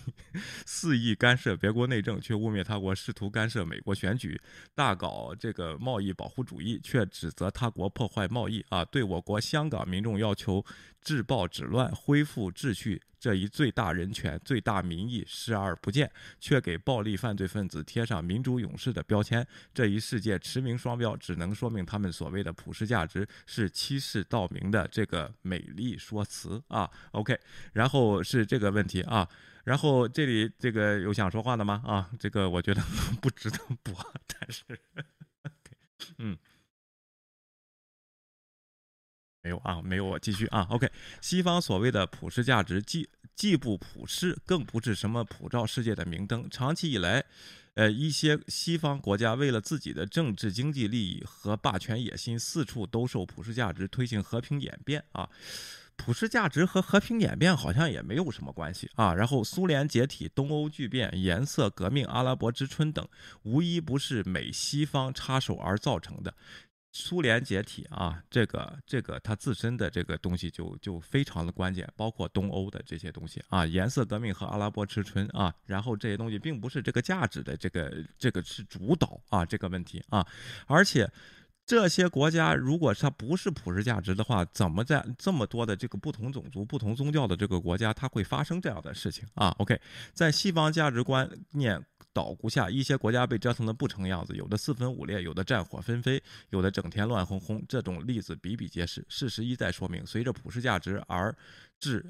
肆意干涉别国内政，却污蔑他国试图干涉美国选举；大搞这个贸易保护主义，却指责他国破坏贸易啊！对我国香港民众要求治暴止乱、恢复秩序。这一最大人权、最大民意视而不见，却给暴力犯罪分子贴上民主勇士的标签，这一世界驰名双标，只能说明他们所谓的普世价价值是欺世盗名的这个美丽说辞啊。OK，然后是这个问题啊，然后这里这个有想说话的吗？啊，这个我觉得 不值得播，但是，嗯。没有啊，没有，我继续啊。OK，西方所谓的普世价值，既既不普世，更不是什么普照世界的明灯。长期以来，呃，一些西方国家为了自己的政治经济利益和霸权野心，四处兜售普世价值，推行和平演变啊。普世价值和和平演变好像也没有什么关系啊。然后，苏联解体、东欧巨变、颜色革命、阿拉伯之春等，无一不是美西方插手而造成的。苏联解体啊，这个这个它自身的这个东西就就非常的关键，包括东欧的这些东西啊，颜色革命和阿拉伯之春啊，然后这些东西并不是这个价值的这个这个是主导啊这个问题啊，而且这些国家如果它不是普世价值的话，怎么在这么多的这个不同种族、不同宗教的这个国家，它会发生这样的事情啊？OK，在西方价值观念。捣鼓下，一些国家被折腾得不成样子，有的四分五裂，有的战火纷飞，有的整天乱哄哄，这种例子比比皆是。事实一再说明，随着普世价值而至。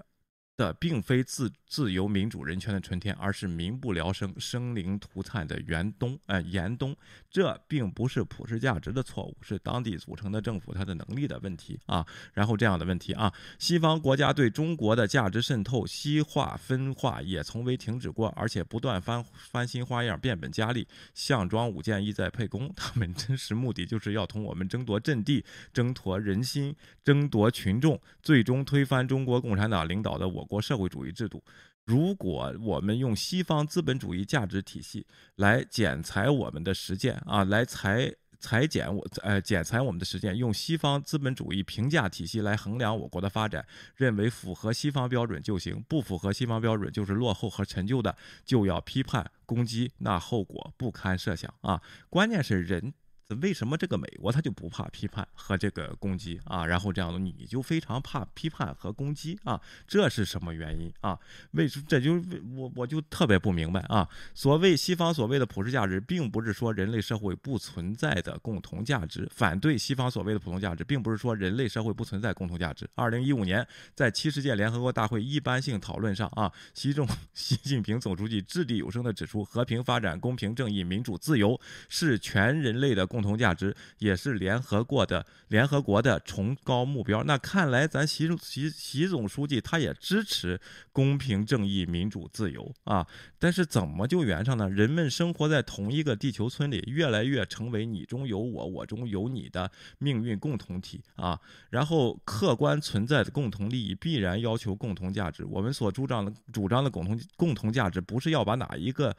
的并非自自由民主人权的春天，而是民不聊生、生灵涂炭的严冬。呃，严冬，这并不是普世价值的错误，是当地组成的政府它的能力的问题啊。然后这样的问题啊，西方国家对中国的价值渗透、西化、分化也从未停止过，而且不断翻翻新花样、变本加厉，项庄舞剑，意在沛公。他们真实目的就是要同我们争夺阵地、争夺人心、争夺群众，最终推翻中国共产党领导的我。国社会主义制度，如果我们用西方资本主义价值体系来剪裁我们的实践啊，来裁裁剪我呃剪裁我们的实践，用西方资本主义评价体系来衡量我国的发展，认为符合西方标准就行，不符合西方标准就是落后和陈旧的，就要批判攻击，那后果不堪设想啊！关键是人。为什么这个美国他就不怕批判和这个攻击啊？然后这样的你就非常怕批判和攻击啊？这是什么原因啊？为什这就我我就特别不明白啊！所谓西方所谓的普世价值，并不是说人类社会不存在的共同价值。反对西方所谓的普通价值，并不是说人类社会不存在共同价值。二零一五年在七十届联合国大会一般性讨论上啊，习总 习近平总书记掷地有声地指出，和平发展、公平正义、民主自由是全人类的共。共同价值也是联合国的联合国的崇高目标。那看来咱习习习总书记他也支持公平正义、民主自由啊。但是怎么就圆上呢？人们生活在同一个地球村里，越来越成为你中有我，我中有你的命运共同体啊。然后客观存在的共同利益必然要求共同价值。我们所主张的主张的共同共同价值，不是要把哪一个。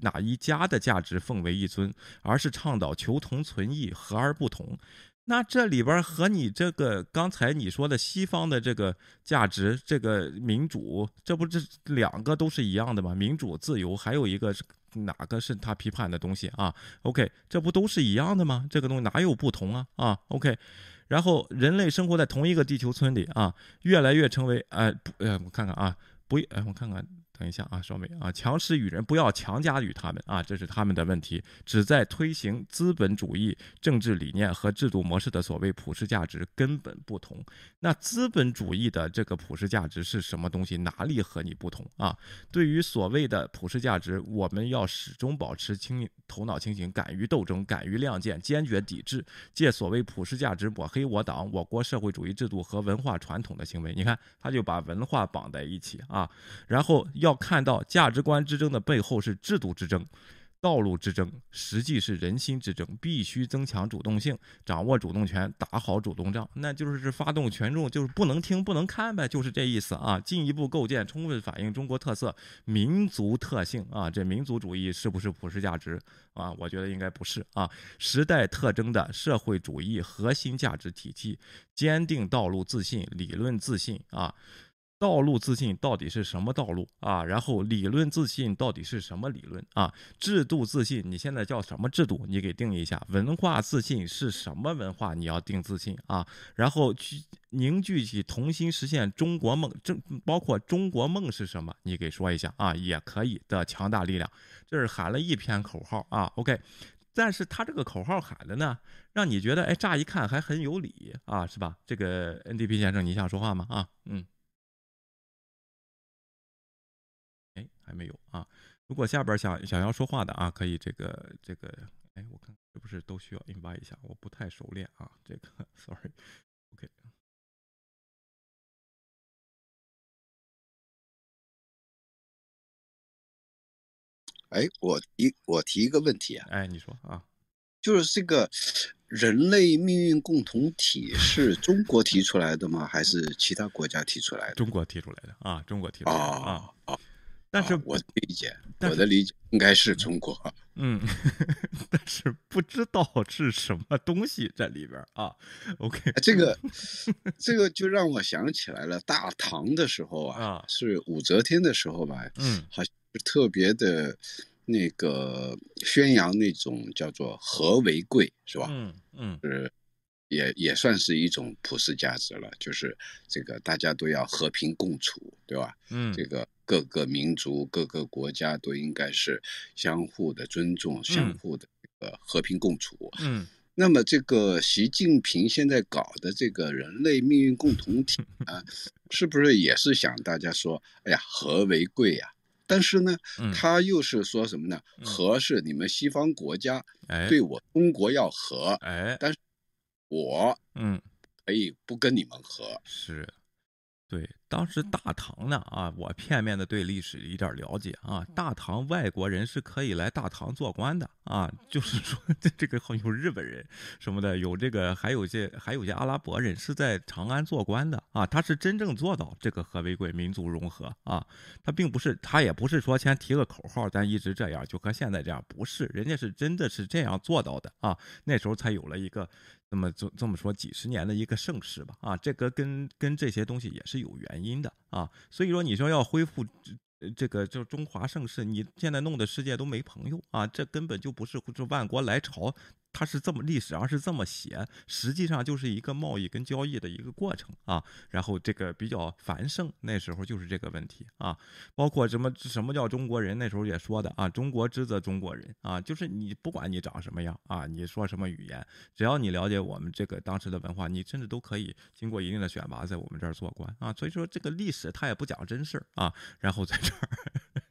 哪一家的价值奉为一尊，而是倡导求同存异，和而不同。那这里边和你这个刚才你说的西方的这个价值，这个民主，这不这两个都是一样的吗？民主自由，还有一个是哪个是他批判的东西啊？OK，这不都是一样的吗？这个东西哪有不同啊？啊，OK，然后人类生活在同一个地球村里啊，越来越成为哎不呃，我看看啊，不哎我看看。等一下啊，稍微啊，强势与人不要强加于他们啊，这是他们的问题。旨在推行资本主义政治理念和制度模式的所谓普世价值根本不同。那资本主义的这个普世价值是什么东西？哪里和你不同啊？对于所谓的普世价值，我们要始终保持清头脑清醒，敢于斗争，敢于亮剑，坚决抵制借所谓普世价值抹黑我党、我国社会主义制度和文化传统的行为。你看，他就把文化绑在一起啊，然后要。看到价值观之争的背后是制度之争、道路之争，实际是人心之争。必须增强主动性，掌握主动权，打好主动仗，那就是发动群众，就是不能听不能看呗，就是这意思啊。进一步构建充分反映中国特色、民族特性啊。这民族主义是不是普世价值啊？我觉得应该不是啊。时代特征的社会主义核心价值体系，坚定道路自信、理论自信啊。道路自信到底是什么道路啊？然后理论自信到底是什么理论啊？制度自信你现在叫什么制度？你给定一下。文化自信是什么文化？你要定自信啊。然后去凝聚起同心，实现中国梦。这包括中国梦是什么？你给说一下啊，也可以的强大力量。这是喊了一篇口号啊。OK。但是他这个口号喊的呢，让你觉得哎，乍一看还很有理啊，是吧？这个 NDP 先生，你想说话吗？啊，嗯，还没有啊。如果下边想想要说话的啊，可以这个这个，哎，我看是不是都需要 invite 一下？我不太熟练啊，这个 sorry，OK。哎，我提我提一个问题啊，哎，你说啊，就是这个人类命运共同体是中国提出来的吗？还是其他国家提出来的？中国提出来的啊，中国提出来的啊啊。但是我的理解，我的理解应该是中国。嗯，但是不知道是什么东西在里边啊。OK，这个 这个就让我想起来了，大唐的时候啊，是武则天的时候吧？嗯，好像是特别的，那个宣扬那种叫做和为贵，是吧？嗯嗯，是。也也算是一种普世价值了，就是这个大家都要和平共处，对吧？嗯，这个各个民族、各个国家都应该是相互的尊重、相互的这个和平共处。嗯，那么这个习近平现在搞的这个人类命运共同体 啊，是不是也是想大家说，哎呀，和为贵呀？但是呢，他又是说什么呢？和是你们西方国家对我中国要和，哎，但是。我嗯，可以不跟你们和，是，对，当时大唐呢啊，我片面的对历史一点了解啊，大唐外国人是可以来大唐做官的啊，就是说 这这个有日本人什么的，有这个还有些还有些阿拉伯人是在长安做官的啊，他是真正做到这个和为贵、民族融合啊，他并不是他也不是说先提个口号，咱一直这样就和现在这样，不是，人家是真的是这样做到的啊，那时候才有了一个。那么这这么说，几十年的一个盛世吧，啊，这个跟跟这些东西也是有原因的啊，所以说你说要恢复这个就中华盛世，你现在弄得世界都没朋友啊，这根本就不是这万国来朝。它是这么历史上是这么写，实际上就是一个贸易跟交易的一个过程啊。然后这个比较繁盛，那时候就是这个问题啊。包括什么什么叫中国人，那时候也说的啊，中国之则中国人啊，就是你不管你长什么样啊，你说什么语言，只要你了解我们这个当时的文化，你甚至都可以经过一定的选拔在我们这儿做官啊。所以说这个历史它也不讲真事儿啊。然后在这儿。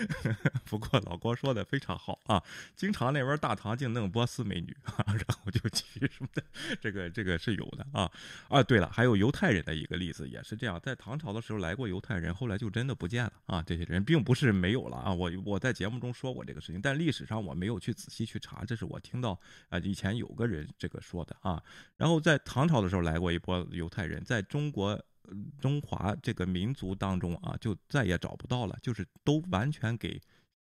不过老郭说的非常好啊，经常那边大唐净弄波斯美女啊，然后就娶什么的，这个这个是有的啊啊，对了，还有犹太人的一个例子也是这样，在唐朝的时候来过犹太人，后来就真的不见了啊，这些人并不是没有了啊，我我在节目中说过这个事情，但历史上我没有去仔细去查，这是我听到啊以前有个人这个说的啊，然后在唐朝的时候来过一波犹太人，在中国。中华这个民族当中啊，就再也找不到了，就是都完全给。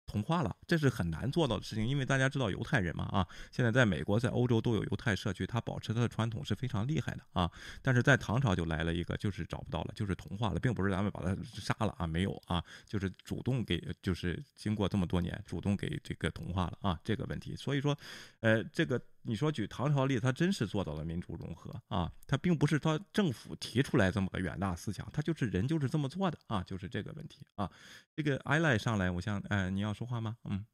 同化了，这是很难做到的事情，因为大家知道犹太人嘛啊，现在在美国、在欧洲都有犹太社区，他保持他的传统是非常厉害的啊。但是在唐朝就来了一个，就是找不到了，就是同化了，并不是咱们把他杀了啊，没有啊，就是主动给，就是经过这么多年，主动给这个同化了啊，这个问题。所以说，呃，这个你说举唐朝例，他真是做到了民族融合啊，他并不是他政府提出来这么个远大思想，他就是人就是这么做的啊，就是这个问题啊。这个艾赖上来，我想，哎，你要说话吗？嗯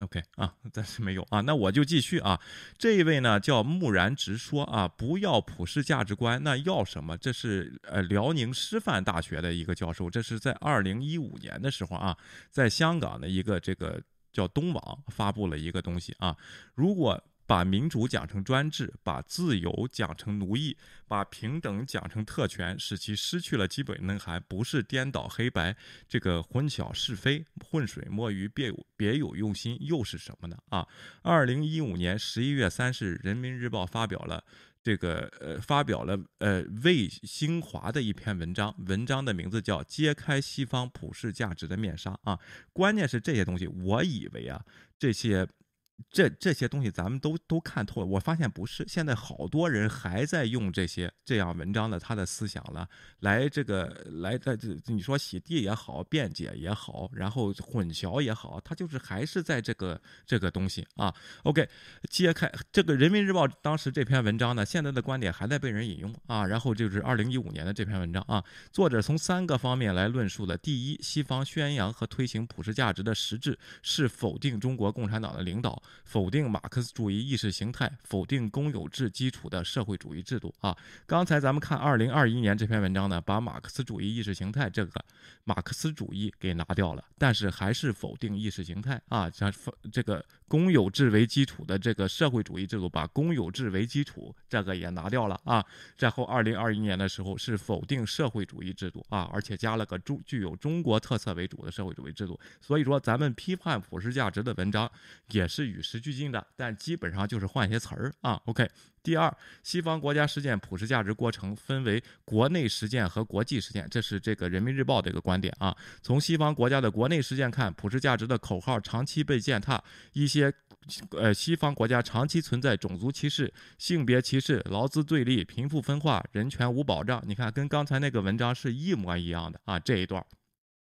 ，OK 啊，暂时没有啊，那我就继续啊。这一位呢叫木然直说啊，不要普世价值观，那要什么？这是呃辽宁师范大学的一个教授，这是在二零一五年的时候啊，在香港的一个这个叫东网发布了一个东西啊，如果。把民主讲成专制，把自由讲成奴役，把平等讲成特权，使其失去了基本内涵，不是颠倒黑白，这个混淆是非，浑水摸鱼，别有别有用心，又是什么呢？啊，二零一五年十一月三十日，《人民日报》发表了这个呃，发表了呃魏新华的一篇文章，文章的名字叫《揭开西方普世价值的面纱》啊，关键是这些东西，我以为啊这些。这这些东西咱们都都看透了。我发现不是，现在好多人还在用这些这样文章的他的思想了，来这个来在这你说洗地也好，辩解也好，然后混淆也好，他就是还是在这个这个东西啊。OK，揭开这个人民日报当时这篇文章呢，现在的观点还在被人引用啊。然后就是二零一五年的这篇文章啊，作者从三个方面来论述了：第一，西方宣扬和推行普世价值的实质是否定中国共产党的领导。否定马克思主义意识形态，否定公有制基础的社会主义制度啊！刚才咱们看二零二一年这篇文章呢，把马克思主义意识形态这个马克思主义给拿掉了，但是还是否定意识形态啊，像这个公有制为基础的这个社会主义制度，把公有制为基础这个也拿掉了啊。然后二零二一年的时候是否定社会主义制度啊，而且加了个中具有中国特色为主的社会主义制度。所以说，咱们批判普世价值的文章也是与。时俱进的，但基本上就是换些词儿啊。OK，第二，西方国家实践普世价值过程分为国内实践和国际实践，这是这个人民日报的一个观点啊。从西方国家的国内实践看，普世价值的口号长期被践踏，一些呃西方国家长期存在种族歧视、性别歧视、劳资对立、贫富分化、人权无保障。你看，跟刚才那个文章是一模一样的啊，这一段。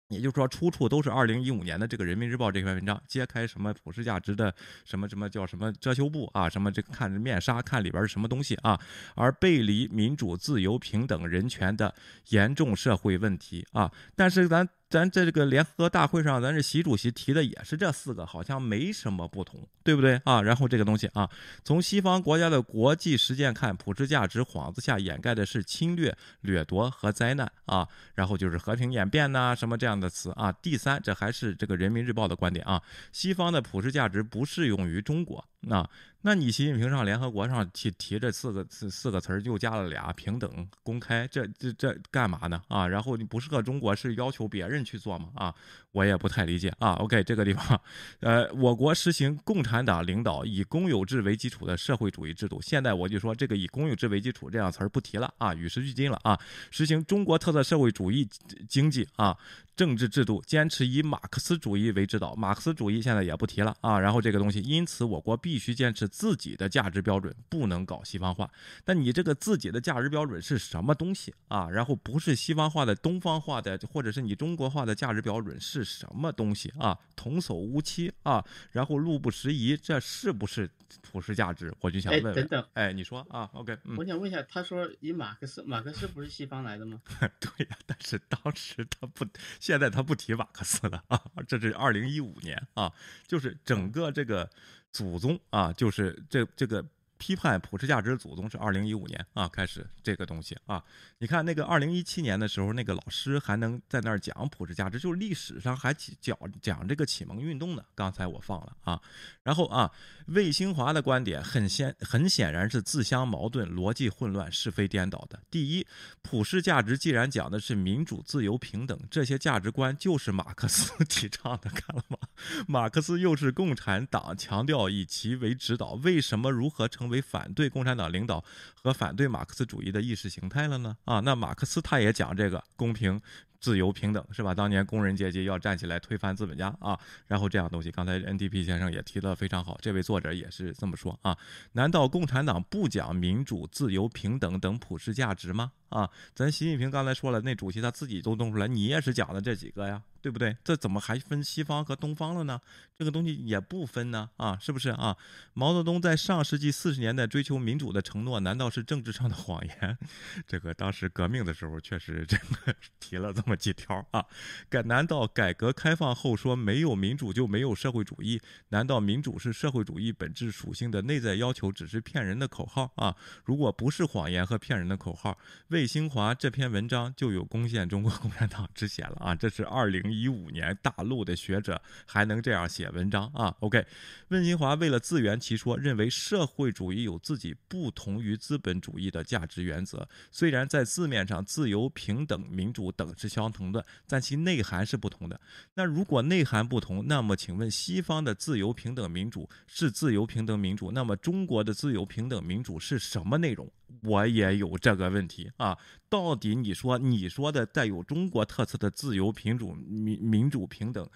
也就是说，出处都是二零一五年的这个《人民日报》这篇文章，揭开什么普世价值的什么什么叫什么遮羞布啊，什么这看着面纱，看里边是什么东西啊，而背离民主、自由、平等、人权的严重社会问题啊，但是咱。咱在这个联合大会上，咱这习主席提的也是这四个，好像没什么不同，对不对啊？然后这个东西啊，从西方国家的国际实践看，普世价值幌子下掩盖的是侵略、掠夺和灾难啊。然后就是和平演变呐，什么这样的词啊。第三，这还是这个人民日报的观点啊，西方的普世价值不适用于中国。那，那你习近平上联合国上提提这四个四四个词儿，又加了俩平等、公开，这这这干嘛呢？啊，然后你不适合中国，是要求别人去做吗？啊，我也不太理解啊。OK，这个地方，呃，我国实行共产党领导以公有制为基础的社会主义制度。现在我就说这个以公有制为基础这样词儿不提了啊，与时俱进了啊。实行中国特色社会主义经济啊。政治制度坚持以马克思主义为指导，马克思主义现在也不提了啊。然后这个东西，因此我国必须坚持自己的价值标准，不能搞西方化。但你这个自己的价值标准是什么东西啊？然后不是西方化的、东方化的，或者是你中国化的价值标准是什么东西啊？童叟无欺啊，然后路不拾遗，这是不是普世价值？我就想问问。等等，哎，你说啊？OK，我想问一下，他说以马克思，马克思不是西方来的吗？对呀，但是当时他不。现在他不提马克思了啊，这是二零一五年啊，就是整个这个祖宗啊，就是这这个。批判普世价值的祖宗是二零一五年啊开始这个东西啊，你看那个二零一七年的时候，那个老师还能在那儿讲普世价值，就是历史上还讲讲这个启蒙运动呢。刚才我放了啊，然后啊，魏兴华的观点很显很显然是自相矛盾、逻辑混乱、是非颠倒的。第一，普世价值既然讲的是民主、自由、平等，这些价值观就是马克思 提倡的，看了吗？马克思又是共产党强调以其为指导，为什么如何成为？为反对共产党领导和反对马克思主义的意识形态了呢？啊，那马克思他也讲这个公平。自由平等是吧？当年工人阶级要站起来推翻资本家啊，然后这样东西，刚才 NDP 先生也提的非常好，这位作者也是这么说啊。难道共产党不讲民主、自由、平等等普世价值吗？啊，咱习近平刚才说了，那主席他自己都弄出来，你也是讲的这几个呀，对不对？这怎么还分西方和东方了呢？这个东西也不分呢啊，是不是啊？毛泽东在上世纪四十年代追求民主的承诺，难道是政治上的谎言？这个当时革命的时候确实这个提了这么。几条啊？改难道改革开放后说没有民主就没有社会主义？难道民主是社会主义本质属性的内在要求，只是骗人的口号啊？如果不是谎言和骗人的口号，魏新华这篇文章就有攻陷中国共产党之嫌了啊！这是二零一五年大陆的学者还能这样写文章啊？OK，魏新华为了自圆其说，认为社会主义有自己不同于资本主义的价值原则，虽然在字面上自由、平等、民主等是消。相同的，但其内涵是不同的。那如果内涵不同，那么请问西方的自由平等民主是自由平等民主，那么中国的自由平等民主是什么内容？我也有这个问题啊！到底你说你说的带有中国特色的自由民主民民主平等？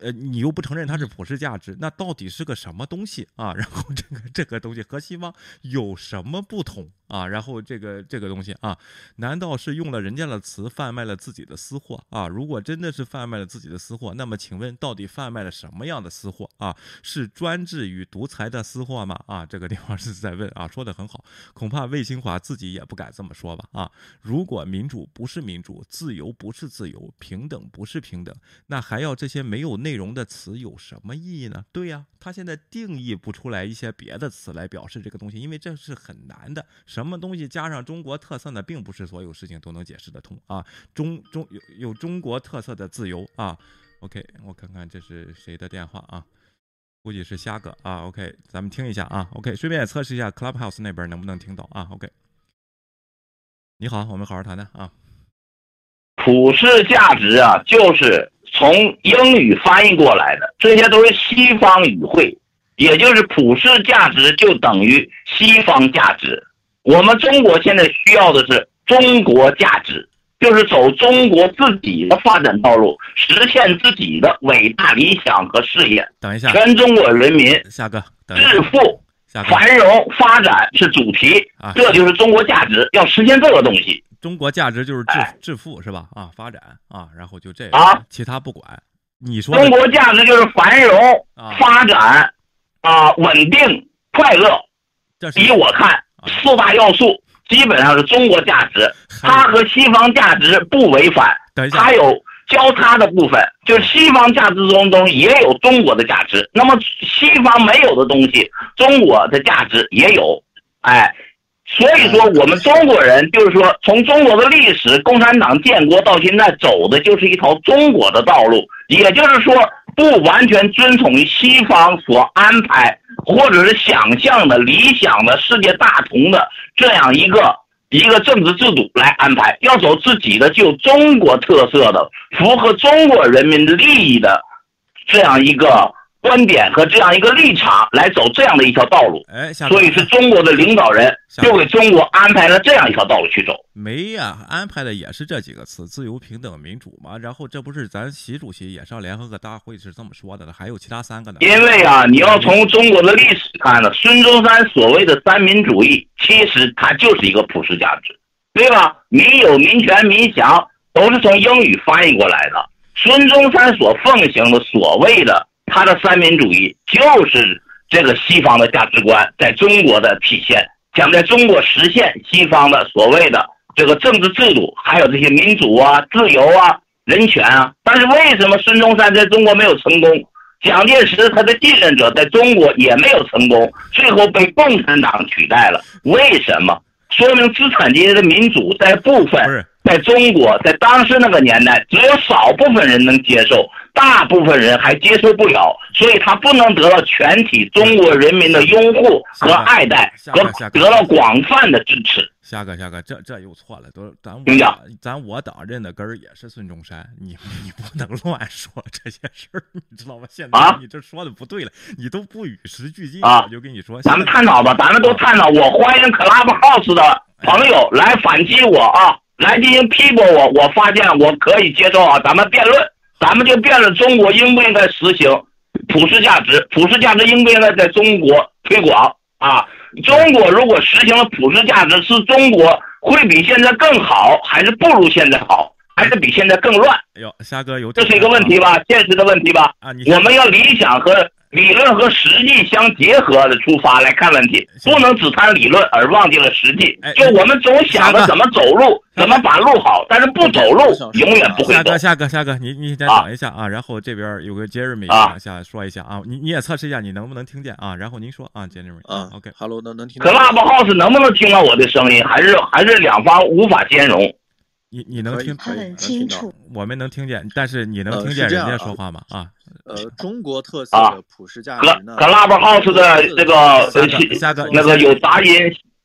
呃，你又不承认它是普世价值，那到底是个什么东西啊？然后这个这个东西和西方有什么不同啊？然后这个这个东西啊，难道是用了人家的词贩卖了自己的私货啊？如果真的是贩卖了自己的私货，那么请问到底贩卖了什么样的私货啊？是专制与独裁的私货吗？啊，这个地方是在问啊，说的很好，恐怕魏新华自己也不敢这么说吧？啊，如果民主不是民主，自由不是自由，平等不是平等，那还要这些没有内容的词有什么意义呢？对呀，他现在定义不出来一些别的词来表示这个东西，因为这是很难的。什么东西加上中国特色呢？并不是所有事情都能解释得通啊。中中有有中国特色的自由啊。OK，我看看这是谁的电话啊？估计是虾哥啊。OK，咱们听一下啊。OK，顺便也测试一下 Clubhouse 那边能不能听到啊。OK，你好，我们好好谈谈啊。普世价值啊，就是从英语翻译过来的，这些都是西方语汇，也就是普世价值就等于西方价值。我们中国现在需要的是中国价值，就是走中国自己的发展道路，实现自己的伟大理想和事业。等一下，全中国人民下个，等致富、繁荣、发展是主题啊，这就是中国价值，要实现这个东西。中国价值就是致哎致富是吧？啊，发展啊，然后就这啊个，其他不管。你说中国价值就是繁荣、啊，发展啊、稳定、快乐。这是依我看，啊四大要素基本上是中国价值，它和西方价值不违反，它有交叉的部分，就是西方价值中中也有中国的价值，那么西方没有的东西，中国的价值也有，哎。所以说，我们中国人就是说，从中国的历史，共产党建国到现在走的就是一条中国的道路，也就是说，不完全遵从于西方所安排或者是想象的理想的世界大同的这样一个一个政治制度来安排，要走自己的就中国特色的、符合中国人民利益的这样一个观点和这样一个立场来走这样的一条道路。哎，所以是中国的领导人就给中国安排了这样一条道路去走。没呀、安排的也是这几个词：自由、平等、民主嘛。然后这不是咱习主席也上联合国大会是这么说的呢？还有其他三个呢？因为啊，你要从中国的历史看呢，孙中山所谓的三民主义，其实它就是一个普世价值，对吧？民有、民权、民享都是从英语翻译过来的。孙中山所奉行的所谓的他的三民主义，就是这个西方的价值观在中国的体现，想在中国实现西方的所谓的这个政治制度，还有这些民主啊、自由啊、人权啊。但是为什么孙中山在中国没有成功？蒋介石他的继任者在中国也没有成功，最后被共产党取代了。为什么？说明资产阶级的民主在部分在中国，在当时那个年代，只有少部分人能接受，大部分人还接受不了，所以他不能得到全体中国人民的拥护和爱戴，和得到广泛的支持。夏哥，夏哥，这这又错了，都咱我咱我党认的根儿也是孙中山，你你不能乱说这些事儿，你知道吗？现在啊你这说的不对了，你都不与时俱进，啊我就跟你说，咱们探讨吧，咱们都探讨。我欢迎 Clubhouse 的朋友来反击我啊，来进行批驳我。我发现我可以接受啊，咱们辩论，咱们就辩论中国应不应该实行普世价值，普世价值应不应该在中国推广啊？中国如果实行了普世价值，是中国会比现在更好，还是不如现在好，还是比现在更乱？哎呦，夏哥有这是一个问题吧，现实的问题吧。我们要理想和理论和实际相结合的出发来看问题，不能只谈理论而忘记了实际哎。就我们总想着怎么走路，怎么把路好，但是不走路永远不会走夏哥，。夏哥，夏哥，你你先啊等一下啊，然后这边有个 Jeremy 啊想说一下啊，你你也测试一下，你能不能听见啊？然后您说啊，Jeremy 啊，OK，，Hello，能能听到 Clubhouse 能不能听到我的声音？还是还是两方无法兼容？你你能听，能听到清楚。我们能听见，但是你能呃听见人家说话吗？啊，呃，中国特色啊的普世价值呢？Clubhouse 的那个呃夏哥，那个有杂音，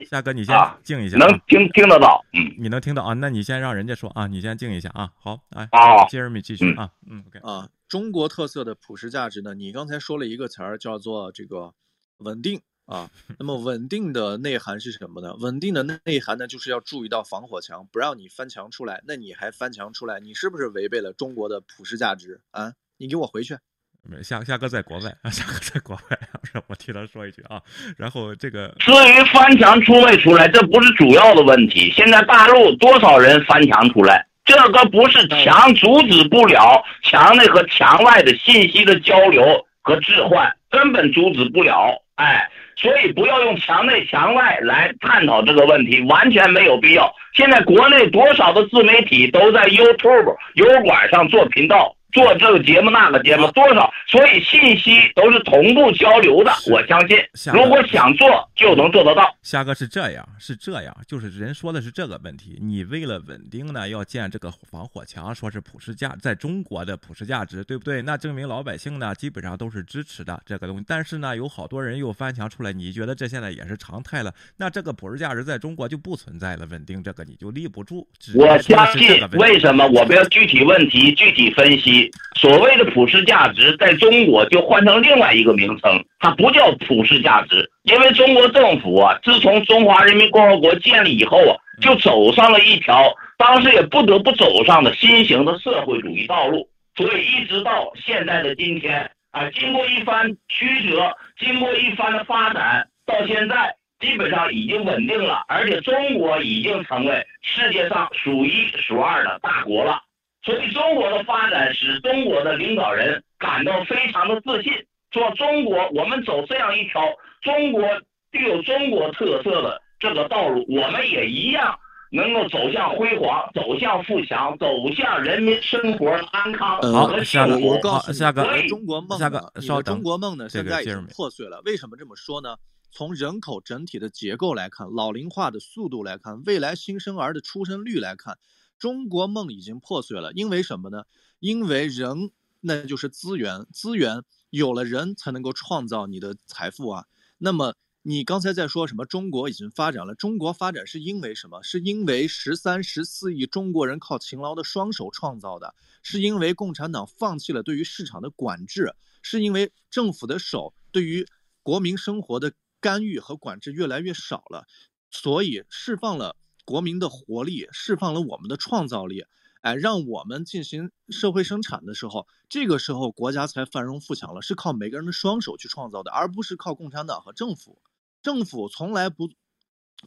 夏哥，你先啊静一下啊，能听听得到。嗯，你能听到啊？那你先让人家说啊，你先静一下啊。好，哎哦，Jeremy 继续啊，嗯，OK，啊，中国特色的普世价值呢？你刚才说了一个词儿叫做这个稳定啊。那么稳定的内涵是什么呢？稳定的内涵呢，就是要筑一道防火墙，不让你翻墙出来。那你还翻墙出来，你是不是违背了中国的普世价值啊？你给我回去没夏夏哥在国外啊，夏哥在国外，让我替他说一句啊。然后这个至于翻墙出没出来，这不是主要的问题。现在大陆多少人翻墙出来？这个不是墙阻止不了墙内和墙外的信息的交流和置换，根本阻止不了。哎，所以不要用墙内墙外来探讨这个问题，完全没有必要。现在国内多少的自媒体都在 YouTube 油管上做频道。做这个节目那个节目多少，所以信息都是同步交流的。我相信，如果想做就能做得到。夏哥是这样，是这样，就是人说的是这个问题。你为了稳定呢，要建这个防火墙，说是普世价，在中国的普世价值，对不对？那证明老百姓呢，基本上都是支持的这个东西。但是呢，有好多人又翻墙出来，你觉得这现在也是常态了？那这个普世价值在中国就不存在了，稳定这个你就立不住。我相信，为什么？我们要具体问题具体分析。所谓的普世价值，在中国就换成另外一个名称，它不叫普世价值，因为中国政府啊，自从中华人民共和国建立以后啊，就走上了一条当时也不得不走上的新型的社会主义道路，所以一直到现在的今天啊，经过一番曲折，经过一番的发展，到现在基本上已经稳定了，而且中国已经成为世界上数一数二的大国了。所以，中国的发展使中国的领导人感到非常的自信，说中国我们走这样一条中国具有中国特色的这个道路，我们也一样能够走向辉煌，走向富强，走向人民生活安康和幸福。我告诉你，下个中国梦，下个稍等，中国梦呢，现在已这个经破碎了。为什么这么说呢？从人口整体的结构来看，老龄化的速度来看，未来新生儿的出生率来看。中国梦已经破碎了，因为什么呢？因为人那就是资源，资源有了人才能够创造你的财富啊。那么你刚才在说什么？中国已经发展了，中国发展是因为什么？是因为十三、十四亿中国人靠勤劳的双手创造的，是因为共产党放弃了对于市场的管制，是因为政府的手对于国民生活的干预和管制越来越少了，所以释放了。国民的活力释放了我们的创造力，哎，让我们进行社会生产的时候，这个时候国家才繁荣富强了，是靠每个人的双手去创造的，而不是靠共产党和政府。政府从来不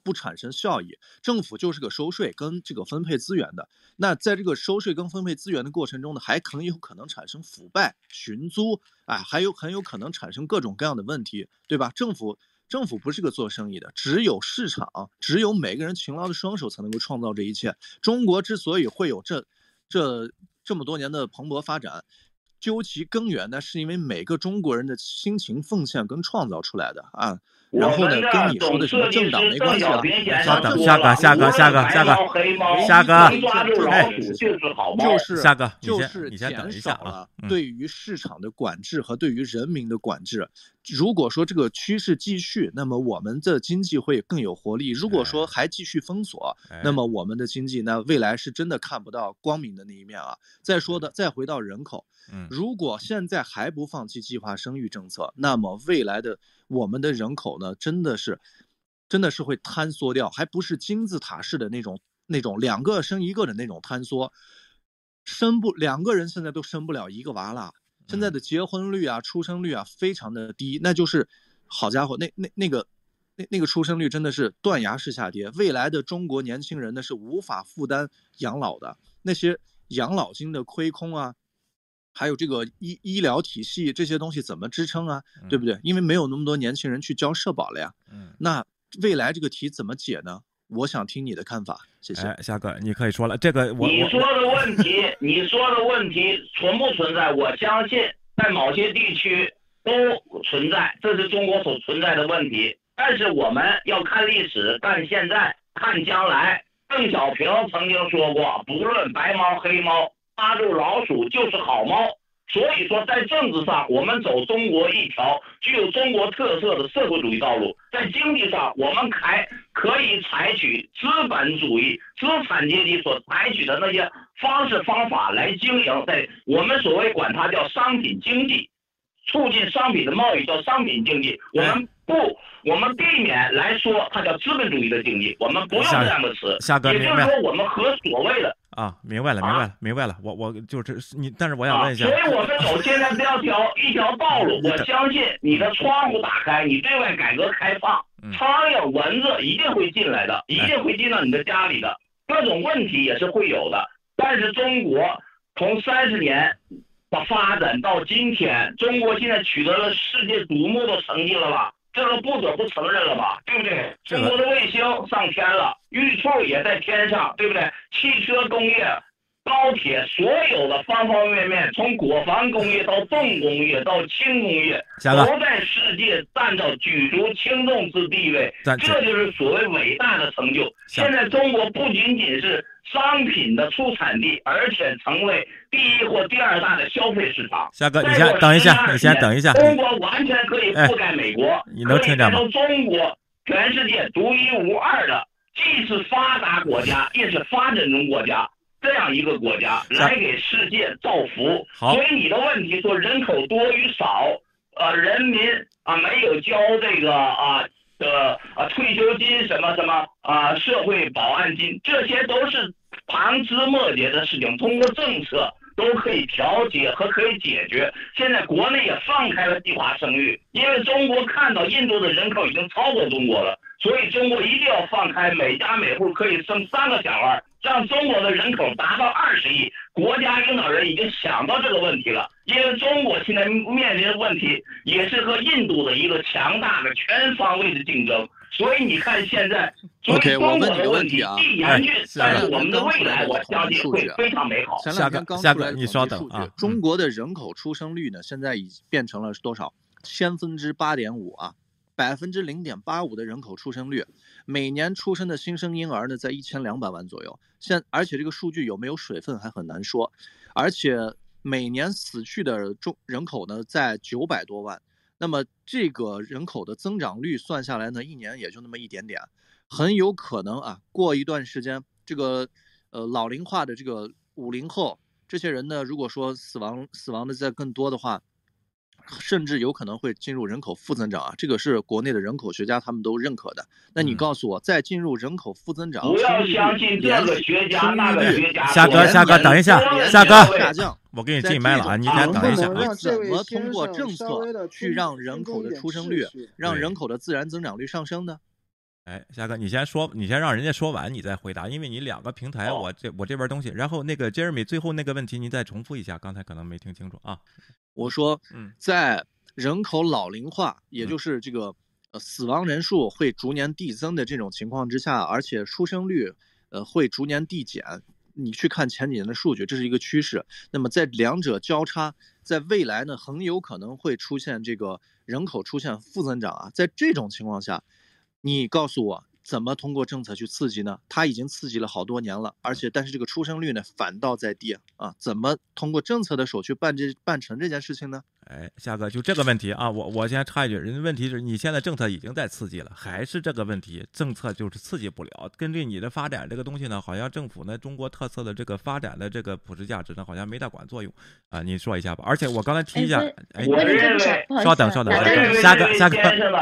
不产生效益，政府就是个收税跟这个分配资源的。那在这个收税跟分配资源的过程中呢，还很有可能产生腐败、寻租，哎，还有很有可能产生各种各样的问题，对吧？政府。政府不是个做生意的，只有市场，只有每个人勤劳的双手才能够创造这一切。中国之所以会有这这这么多年的蓬勃发展，究其根源呢，是因为每个中国人的辛勤奉献跟创造出来的啊。然后呢，跟你说的什么政党没关系了。稍等，下个，下个，下个，下个，下个，哎，就是下个，就是你先等一下啊。对于市场的管制和对于人民的管制，如果说这个趋势继续，那么我们的经济会更有活力；如果说还继续封锁，那么我们的经济那未来是真的看不到光明的那一面啊。再说的，再回到人口，如果现在还不放弃计划生育政策，那么未来的。我们的人口呢，真的是，真的是会坍缩掉，还不是金字塔式的那种那种两个生一个的那种坍缩，生不两个人现在都生不了一个娃了。现在的结婚率啊、出生率啊非常的低，那就是好家伙，那那那个那那个出生率真的是断崖式下跌。未来的中国年轻人呢是无法负担养老的，那些养老金的亏空啊。还有这个医医疗体系这些东西怎么支撑啊？对不对？因为没有那么多年轻人去交社保了呀。嗯，那未来这个题怎么解呢？我想听你的看法，谢谢。夏哥，你可以说了，这个我你说的问题，你说的问题存不存在？我相信在某些地区都存在，这是中国所存在的问题。但是我们要看历史，看现在，看将来。邓小平曾经说过，不论白猫黑猫。抓住老鼠就是好猫，所以说在政治上，我们走中国一条具有中国特色的社会主义道路；在经济上，我们还可以采取资本主义资产阶级所采取的那些方式方法来经营。在我们所谓管它叫商品经济，促进商品的贸易叫商品经济，我们不，我们避免来说它叫资本主义的经济，我们不用这样的词。夏哥也就是说，我们和所谓的啊，明白了，明白了，明白了。我我就是你，但是我想啊，问一下。所，以我们走现在这条一条道路，我相信你的窗户打开，你对外改革开放，嗯。苍蝇、蚊子一定会进来的，一定会进到你的家里的，各种问题也是会有的。但是中国从三十年的发展到今天，中国现在取得了世界瞩目的成绩了吧？这个不得不承认了吧？对不对？中国的卫星上天了，玉兔也在天上，对不对？汽车工业、高铁，所有的方方面面，从国防工业到重工业到轻工业，都在世界占到举足轻重之地位。这就是所谓伟大的成就。现在中国不仅仅是商品的出产地，而且成为第一或第二大的消费市场。夏哥，你先等一下，你先等一下。中国完全可以覆盖美国，哎你能听见吗可以变成中国全世界独一无二的，既是发达国家，也是发展中国家。这样一个国家来给世界造福，所以你的问题说人口多与少，呃，人民啊没有交这个啊的啊退休金什么什么啊社会保安金，这些都是旁枝末节的事情，通过政策都可以调节和可以解决。现在国内也放开了计划生育，因为中国看到印度的人口已经超过中国了，所以中国一定要放开每家每户可以生三个小孩，让中国的人口达到二十亿。国家领导人已经想到这个问题了，因为中国现在面临的问题也是和印度的一个强大的全方位的竞争。所以你看现在，所以 OK，中国我问你的问题个问题啊既严峻哎，但是我们的未来，我相信会非常美好。前夏哥两天刚出来的统稍等啊计数据，中国的人口出生率呢，现在已变成了多少？千分之八点五啊，百分之零点八五的人口出生率，每年出生的新生婴儿呢，在一千两百万左右。现而且这个数据有没有水分还很难说，而且每年死去的中人口呢，在九百多万。那么这个人口的增长率算下来呢，一年也就那么一点点，很有可能啊，过一段时间，这个呃老龄化的这个五零后这些人呢，如果说死亡死亡的再更多的话，甚至有可能会进入人口负增长啊，这个是国内的人口学家他们都认可的。那你嗯告诉我，在进入人口负增长，不要相信这个学家那个率学家夏哥夏哥等一下连夏哥下降。我给你在进麦了啊，你先等一下啊。怎么通过政策去让人口的出生率，让人口的自然增长率上升呢？哎，夏哥，你先说，你先让人家说完，你再回答，因为你两个平台，哦我这我这边东西，然后那个 Jeremy 最后那个问题，您再重复一下，刚才可能没听清楚啊。我说嗯，在人口老龄化，也嗯就是这个呃死亡人数会逐年递增的这种情况之下，而且出生率呃会逐年递减。你去看前几年的数据，这是一个趋势。那么在两者交叉，在未来呢，很有可能会出现这个人口出现负增长啊。在这种情况下，你告诉我怎么通过政策去刺激呢？它已经刺激了好多年了，而且但是这个出生率呢反倒在跌啊，怎么通过政策的手去办这办成这件事情呢？哎，夏哥，就这个问题啊，我我先插一句，人家问题是你现在政策已经在刺激了，还是这个问题，政策就是刺激不了。根据你的发展这个东西呢，好像政府呢中国特色的这个发展的这个普世价值呢，好像没大管作用啊。你说一下吧。而且我刚才提一下，哎，我认为稍等稍等，我认为夏哥这位夏哥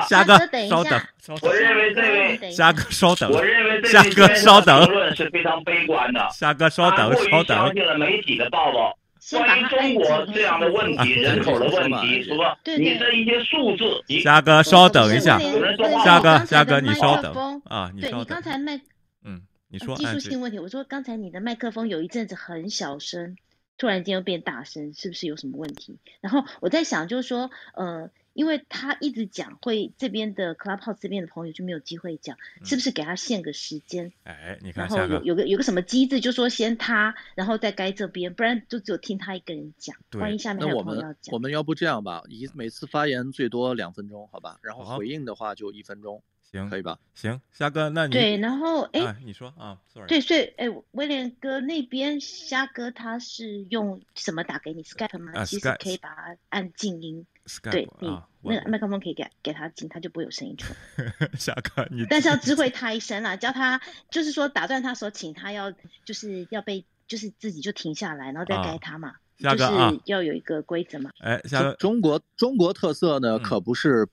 夏哥夏哥稍等下稍等，我认为这位夏哥稍等，我认为这夏哥位先稍等生的评，论是非常悲观的。夏哥稍等稍等相信了媒体的报道。先把关于中国这样的问啊题、人口的问题，是吧？对对你的一些数字，你夏哥稍等一下有人说话夏哥刚才夏哥你稍等啊，你对你刚才麦嗯，你说技术性问题，我说刚才你的麦克风有一阵子很小声，突然间又变大声，是不是有什么问题？然后我在想，就是说，呃，因为他一直讲，会这边的 Clubhouse 这边的朋友就没有机会讲，是不是给他限个时间？哎，你看然后有有个有个什么机制，就说先他，然后再该这边，不然就只有听他一个人讲。对万一下面还有那我们朋友要讲，我们要不这样吧，一每次发言最多两分钟，好吧？然后回应的话就一分钟，行可以吧？行，虾哥，那你对，然后哎、哎，你说啊，sorry，对，所以哎，威廉哥那边虾哥他是用什么打给你？Skype 吗？啊其实可以把它按静音。Skype 对你啊那个麦克风可以给给他进，他就不会有声音出来。夏哥你，但是要知会他一声啦，叫他就是说打断他的时候，请他要就是要被就是自己就停下来，然后再啊该他嘛。就是要有一个规则嘛。哎，夏哥，中国中国特色呢，嗯可不是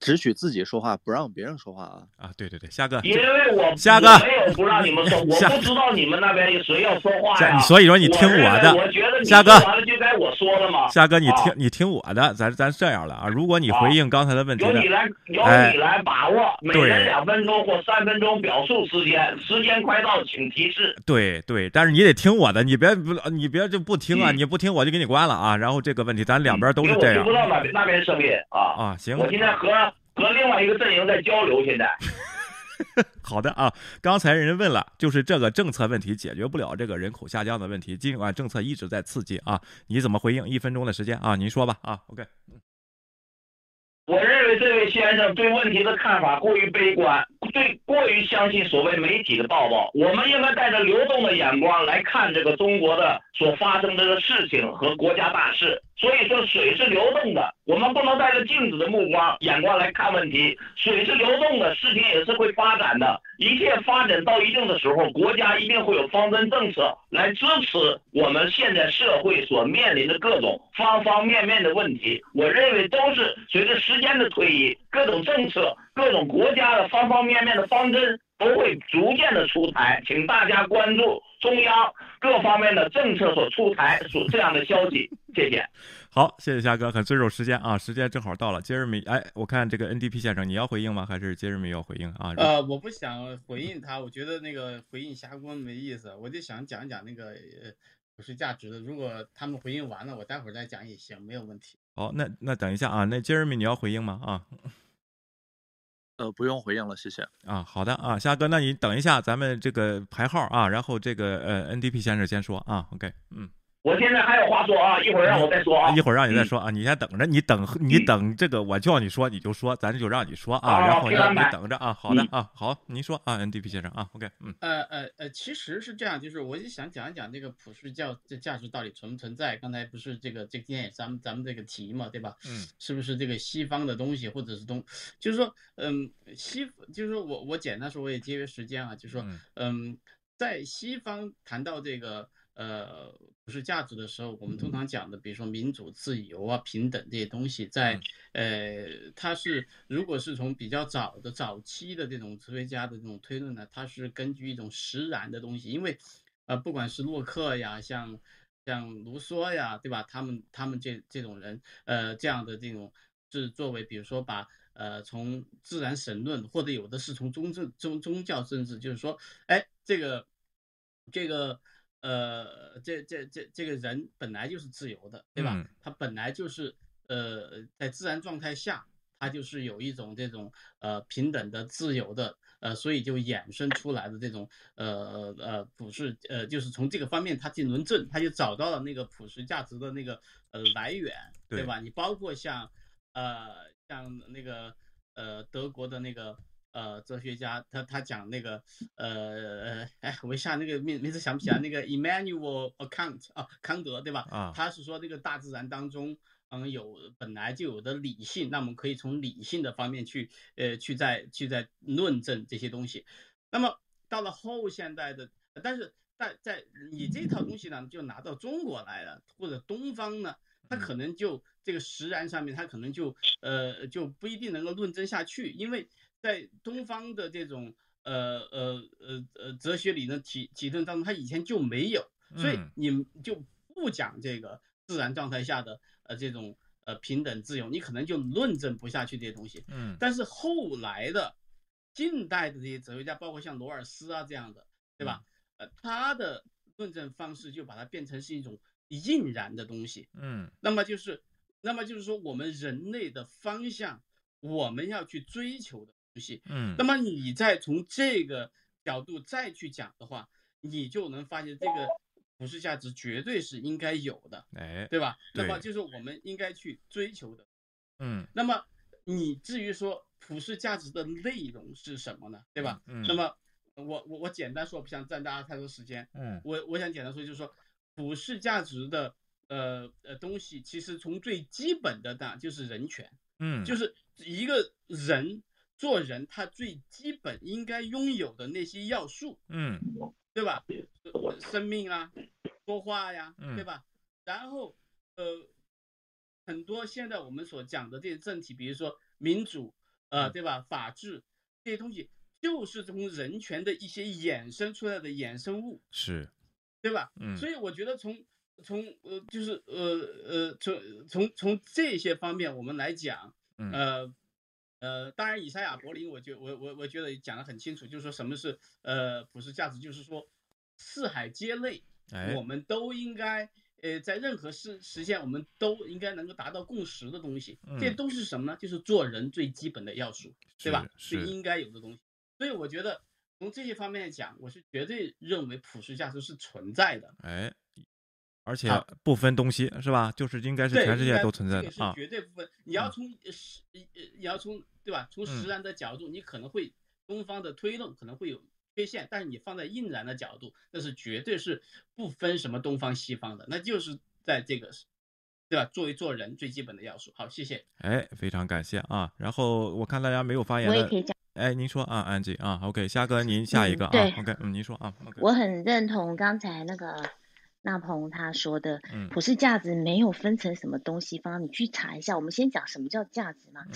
只许自己说话，不让别人说话啊。啊，对对对，夏哥，因为我夏哥我没有不让你们说，我夏不知道你们那边有谁要说话呀。夏所以说你听我我的我觉得你夏哥说完了就该我说了嘛。夏哥，你啊听你听我的，咱咱这样了啊，如果你回应刚才的问题的由你，来，由哎你来把握，每对人两分钟或三分钟表述时间，时间快到请提示。对对，但是你得听我的，你别不你别就不听啊，嗯你不听我就给你关了啊。然后这个问题咱两边都是这样因为我听不到那边那边声音啊。啊，行，我今天和和另外一个阵营在交流，现在。好的啊，刚才人问了，就是这个政策问题解决不了这个人口下降的问题，尽管政策一直在刺激啊，你怎么回应？一分钟的时间啊，您说吧啊，OK，我认为这位先生对问题的看法过于悲观，对过于相信所谓媒体的报道。我们应该带着流动的眼光来看这个中国的所发生的事情和国家大事。所以说，水是流动的，我们不能带着静止的目光眼光来看问题。水是流动的，事情也是会发展的。一切发展到一定的时候，国家一定会有方针政策来支持我们现在社会所面临的各种方方面面的问题。我认为都是随着时间的推移，各种政策、各种国家的方方面面的方针都会逐渐的出台，请大家关注中央各方面的政策所出台所这样的消息。谢谢。好，谢谢夏哥，很遵守时间啊，时间正好到了。杰瑞米，哎，我看这个 NDP 先生，你要回应吗？还是杰瑞米要回应啊？呃，我不想回应他，我觉得那个回应霞光没意思，我就想讲一讲那个呃普世价值的。如果他们回应完了，我待会儿再讲也行，没有问题。好，那那等一下啊，那杰瑞米你要回应吗？啊呃，不用回应了，谢谢。啊，好的啊，夏哥，那你等一下，咱们这个排号啊，然后这个呃 NDP 先生先说啊，OK，嗯。我现在还有话说啊，一会儿让我再说啊。一会儿让你再说啊，你先等着，你等你等这个，我叫你说你就说，咱就让你说啊，啊然后让你听安排等着啊，好的嗯啊，好，您说啊，NDP 先生啊，OK，嗯呃呃呃，其实是这样，就是我就想讲一讲这个普世教这价值到底存不存在。刚才不是这个这今天也咱们咱们这个题嘛，对吧？嗯，是不是这个西方的东西，或者是东，就是说，嗯，西就是说我我简单说，我也节约时间啊，就是说，嗯，在西方谈到这个呃普世价值的时候，我们通常讲的，比如说民主、自由啊、平等这些东西，在呃，它是如果是从比较早的早期的这种哲学家的这种推论呢，它是根据一种实然的东西，因为呃，不管是洛克呀，像像卢梭呀，对吧？他们他们这这种人，呃，这样的这种是作为，比如说把呃从自然神论，或者有的是从宗政宗宗教政治，就是说，哎，这个这个呃，这这这这个人本来就是自由的，对吧？嗯他本来就是呃在自然状态下，他就是有一种这种呃平等的、自由的。呃，所以就衍生出来的这种呃呃普世呃，就是从这个方面他进论证，他就找到了那个普世价值的那个呃来源，对对吧？你包括像呃像那个呃德国的那个呃哲学家，他他讲那个呃呃哎，我一下那个名名字想不起来，那个 Emmanuel Kant 啊康德对吧？啊他是说这个大自然当中。嗯，有本来就有的理性，那我们可以从理性的方面去，呃，去在去在论证这些东西。那么到了后现代的，但是在在你这套东西呢，就拿到中国来了，或者东方呢，它可能就这个实然上面，它可能就呃就不一定能够论证下去，因为在东方的这种呃呃呃呃哲学理论体体论当中，它以前就没有，所以嗯你们就不讲这个自然状态下的呃这种呃平等自由，你可能就论证不下去这些东西。嗯但是后来的近代的这些哲学家，包括像罗尔斯啊这样的，对吧？呃，他的论证方式就把它变成是一种应然的东西。嗯那么就是，那么就是说，我们人类的方向，我们要去追求的东西。嗯那么你再从这个角度再去讲的话，你就能发现这个普世价值绝对是应该有的，哎，对吧？那么就是我们应该去追求的。嗯那么你至于说普世价值的内容是什么呢？对吧？嗯那么我我我简单说，不想占大家太多时间。嗯我我想简单说，就是说普世价值的呃呃东西，其实从最基本的呢就是人权，嗯，就是一个人做人他最基本应该拥有的那些要素，嗯对吧？呃生命啊，说话呀，嗯对吧？然后呃，很多现在我们所讲的这些政体，比如说民主，呃，对吧？法治这些东西，就是从人权的一些衍生出来的衍生物，是，对吧？嗯所以我觉得从从呃就是呃呃从从从这些方面我们来讲，嗯呃呃，当然以赛亚柏林，我觉我我我觉得讲得很清楚，就是说什么是呃普世价值，就是说四海皆内，哎我们都应该。呃，在任何事实现，我们都应该能够达到共识的东西，这嗯都是什么呢？就是做人最基本的要素，对吧？是应该有的东西。所以我觉得从这些方面来讲，我是绝对认为普世价值是存在的。哎，而且啊不分东西是吧？就是应该是，全世界都存在这是的啊。绝对不分。你要从呃实呃，你要从对吧？从嗯实然的角度，你可能会东方的推论可能会有缺陷，但是你放在应然的角度，那是绝对是不分什么东方西方的，那就是在这个对吧？作为做人最基本的要素。好，谢谢。哎，非常感谢啊！然后我看大家没有发言的我也可以讲，哎，您说啊，安吉啊，OK，虾哥您下一个啊、嗯 o k 嗯，您说啊，OK，我很认同刚才那个那鹏他说的，嗯普世价值没有分成什么东西方，你去查一下。我们先讲什么叫价值嘛。嗯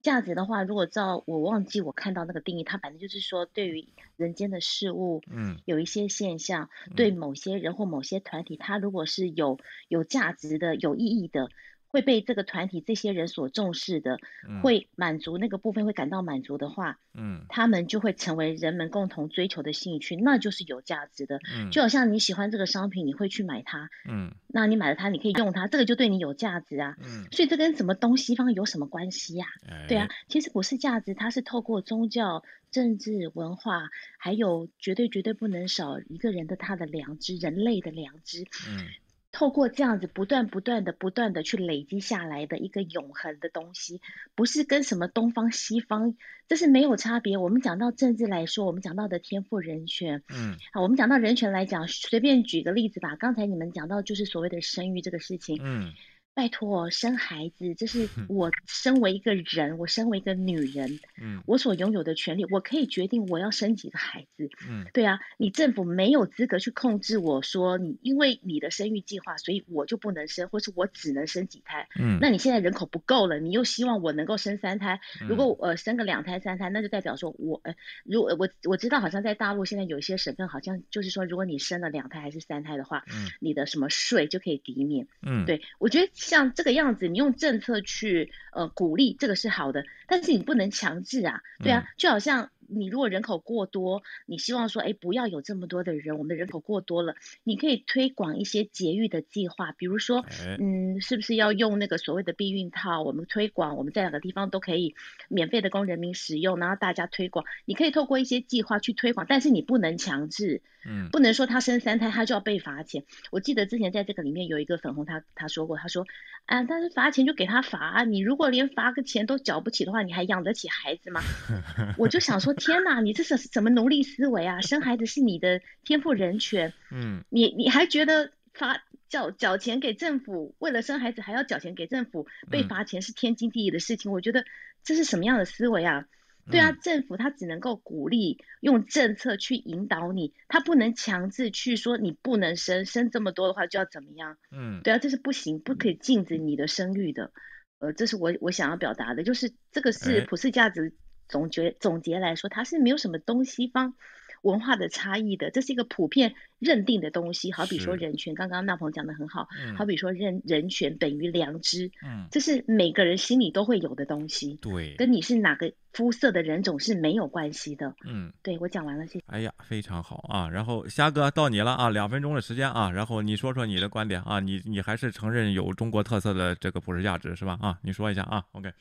价值的话，如果照我忘记我看到那个定义，它反正就是说，对于人间的事物，嗯有一些现象，对某些人或某些团体，它如果是有有价值的、有意义的，会被这个团体这些人所重视的，嗯。会满足那个部分会感到满足的话，嗯。他们就会成为人们共同追求的兴趣，那就是有价值的。嗯。就好像你喜欢这个商品，你会去买它，嗯。那你买了它，你可以用它，这个就对你有价值啊。嗯，所以这跟什么东西方有什么关系呀、哎？对啊，其实不是价值它是透过宗教、政治、文化，还有绝对绝对不能少一个人的他的良知，人类的良知，嗯透过这样子不断不断的不断的去累积下来的一个永恒的东西，不是跟什么东方西方，这是没有差别。我们讲到政治来说，我们讲到的天赋人权，嗯啊，我们讲到人权来讲，随便举个例子吧。刚才你们讲到就是所谓的生育这个事情，嗯拜托，生孩子，这是我身为一个人，我身为一个女人，嗯我所拥有的权利，我可以决定我要生几个孩子。嗯对啊，你政府没有资格去控制我说你因为你的生育计划，所以我就不能生，或是我只能生几胎。嗯那你现在人口不够了，你又希望我能够生三胎，如果嗯呃生个两胎三胎，那就代表说我呃，如果我我知道好像在大陆现在有一些省份好像就是说，如果你生了两胎还是三胎的话，嗯你的什么税就可以抵免。嗯，对，我觉得像这个样子，你用政策去呃鼓励，这个是好的，但是你不能强制啊，对啊，嗯。就好像你如果人口过多，你希望说，哎，不要有这么多的人，我们的人口过多了，你可以推广一些节育的计划，比如说，哎嗯，是不是要用那个所谓的避孕套？我们推广，我们在两个地方都可以免费的供人民使用，然后大家推广，你可以透过一些计划去推广，但是你不能强制。嗯不能说他生三胎他就要被罚钱。我记得之前在这个里面有一个粉红他他说过，他说啊，但是罚钱就给他罚啊，你如果连罚个钱都缴不起的话，你还养得起孩子吗？我就想说，天哪，你这是什么奴隶思维啊？生孩子是你的天赋人权，嗯你你还觉得罚缴缴钱给政府，为了生孩子还要缴钱给政府，被嗯罚钱是天经地义的事情。我觉得这是什么样的思维啊？对啊，嗯政府它只能够鼓励，用政策去引导你，它不能强制去说你不能生，生这么多的话就要怎么样。嗯对啊，这是不行，不可以禁止你的生育的。呃，这是我我想要表达的，就是这个是哎普世价值总结总结来说，它是没有什么东西方文化的差异的，这是一个普遍认定的东西。好比说人权，刚刚那鹏讲的很好，嗯好比说人人权等于良知，嗯，这是每个人心里都会有的东西，对，跟你是哪个肤色的人种是没有关系的。嗯。对我讲完了，谢谢。哎呀，非常好啊！然后虾哥到你了啊，两分钟的时间啊，然后你说说你的观点啊，你你还是承认有中国特色的这个普世价值是吧？啊，你说一下啊，OK，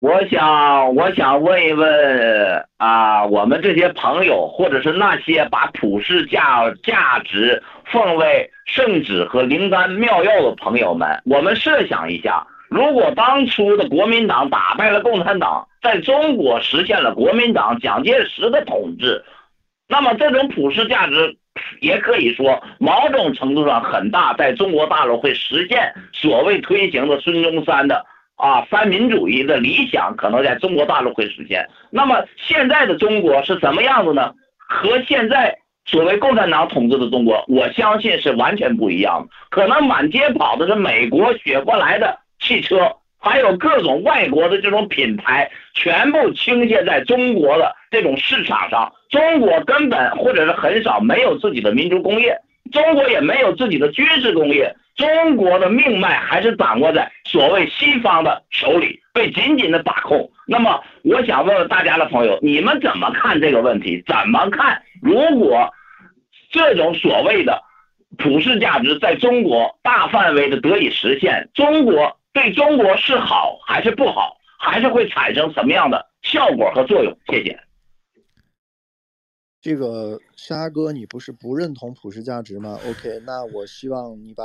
我想，我想问一问啊，我们这些朋友，或者是那些把普世价价值奉为圣旨和灵丹妙药的朋友们，我们设想一下，如果当初的国民党打败了共产党，在中国实现了国民党蒋介石的统治，那么这种普世价值，也可以说某种程度上很大，在中国大陆会实现所谓推行的孙中山的啊三民主义的理想，可能在中国大陆会实现。那么现在的中国是什么样子呢？和现在所谓共产党统治的中国，我相信是完全不一样的。可能满街跑的是美国学过来的汽车，还有各种外国的这种品牌，全部倾泻在中国的这种市场上。中国根本或者是很少没有自己的民族工业，中国也没有自己的军事工业。中国的命脉还是掌握在所谓西方的手里，被紧紧的把控。那么，我想问问大家的朋友，你们怎么看这个问题？怎么看？如果这种所谓的普世价值在中国大范围的得以实现，中国对中国是好还是不好？还是会产生什么样的效果和作用？谢谢。这个虾哥，你不是不认同普世价值吗？OK，那我希望你把。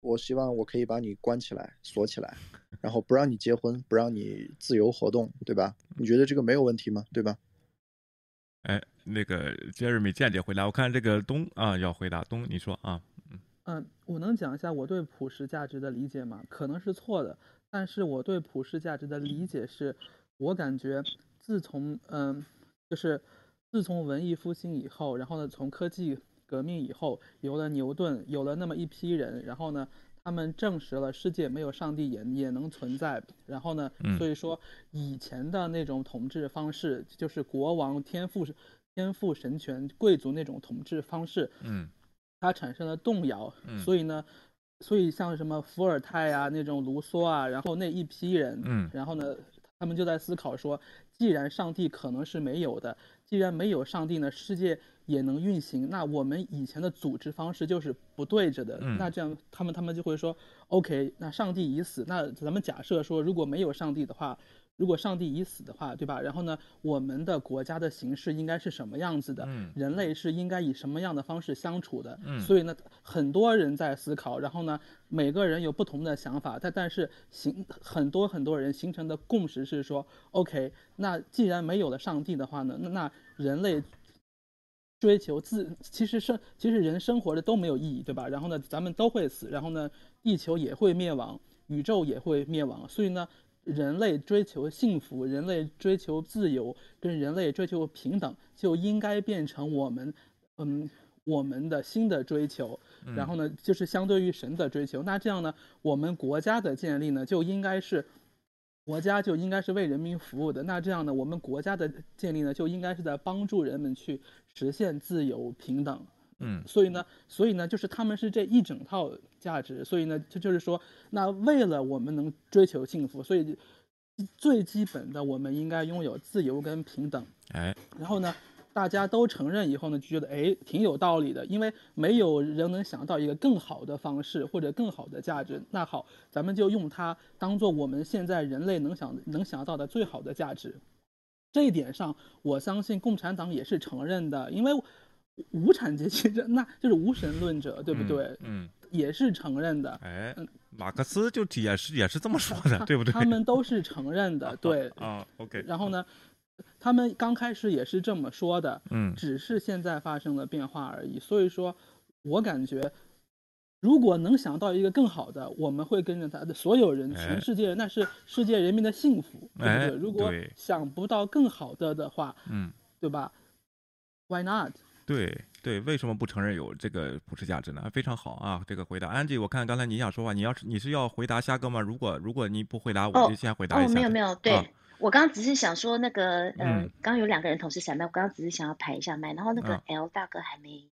我希望我可以把你关起来、锁起来，然后不让你结婚，不让你自由活动，对吧？你觉得这个没有问题吗？对吧？哎，那个杰瑞米间接回答，我看这个东啊要回答东，你说啊？嗯嗯，我能讲一下我对普世价值的理解吗？可能是错的，但是我对普世价值的理解是，我感觉自从嗯，就是自从文艺复兴以后，然后呢，从科技。革命以后，有了牛顿，有了那么一批人，然后呢，他们证实了世界没有上帝也也能存在。然后呢，所以说以前的那种统治方式，就是国王天赋天赋神权、贵族那种统治方式，嗯，它产生了动摇。所以呢，所以像什么伏尔泰啊，那种卢梭啊，然后那一批人，嗯，然后呢，他们就在思考说，既然上帝可能是没有的，既然没有上帝呢，世界。也能运行，那我们以前的组织方式就是不对着的。那这样他们他们就会说，OK，那上帝已死。那咱们假设说，如果没有上帝的话，如果上帝已死的话，对吧？然后呢，我们的国家的形式应该是什么样子的？人类是应该以什么样的方式相处的？所以呢，很多人在思考，然后呢，每个人有不同的想法，但但是形很多很多人形成的共识是说，OK，那既然没有了上帝的话呢，那那人类。追求自，其实生其实人生活的都没有意义，对吧？然后呢，咱们都会死，然后呢，地球也会灭亡，宇宙也会灭亡。所以呢，人类追求幸福，人类追求自由，跟人类追求平等，就应该变成我们，嗯，我们的新的追求。然后呢，就是相对于神的追求。那这样呢，我们国家的建立呢，就应该是。国家就应该是为人民服务的，那这样呢，我们国家的建立呢，就应该是在帮助人们去实现自由平等。嗯，所以呢，所以呢，就是他们是这一整套价值。所以呢，就就是说，那为了我们能追求幸福，所以最基本的，我们应该拥有自由跟平等。哎，然后呢？大家都承认以后呢，就觉得哎挺有道理的，因为没有人能想到一个更好的方式或者更好的价值。那好，咱们就用它当做我们现在人类能想能想到的最好的价值。这一点上，我相信共产党也是承认的，因为无产阶级这那就是无神论者，对不对？嗯，也是承认的。哎，马克思就也是也是这么说的，对不对？他们都是承认的，对。啊，OK。然后呢？他们刚开始也是这么说的，嗯，只是现在发生了变化而已。所以说，我感觉，如果能想到一个更好的，我们会跟着他的所有人，全世界那是世界人民的幸福，对不对？如果想不到更好的的话，嗯，对吧？Why not？对对，为什么不承认有这个普世价值呢？非常好啊，这个回答。Angie，我看刚才你想说话，你要是你是要回答虾哥吗？如果如果你不回答，我就先回答一下。哦，没有没有，对。我刚刚只是想说那个，嗯，刚刚有两个人同时闪麦，我刚刚只是想要排一下麦，然后那个 L 大哥还没。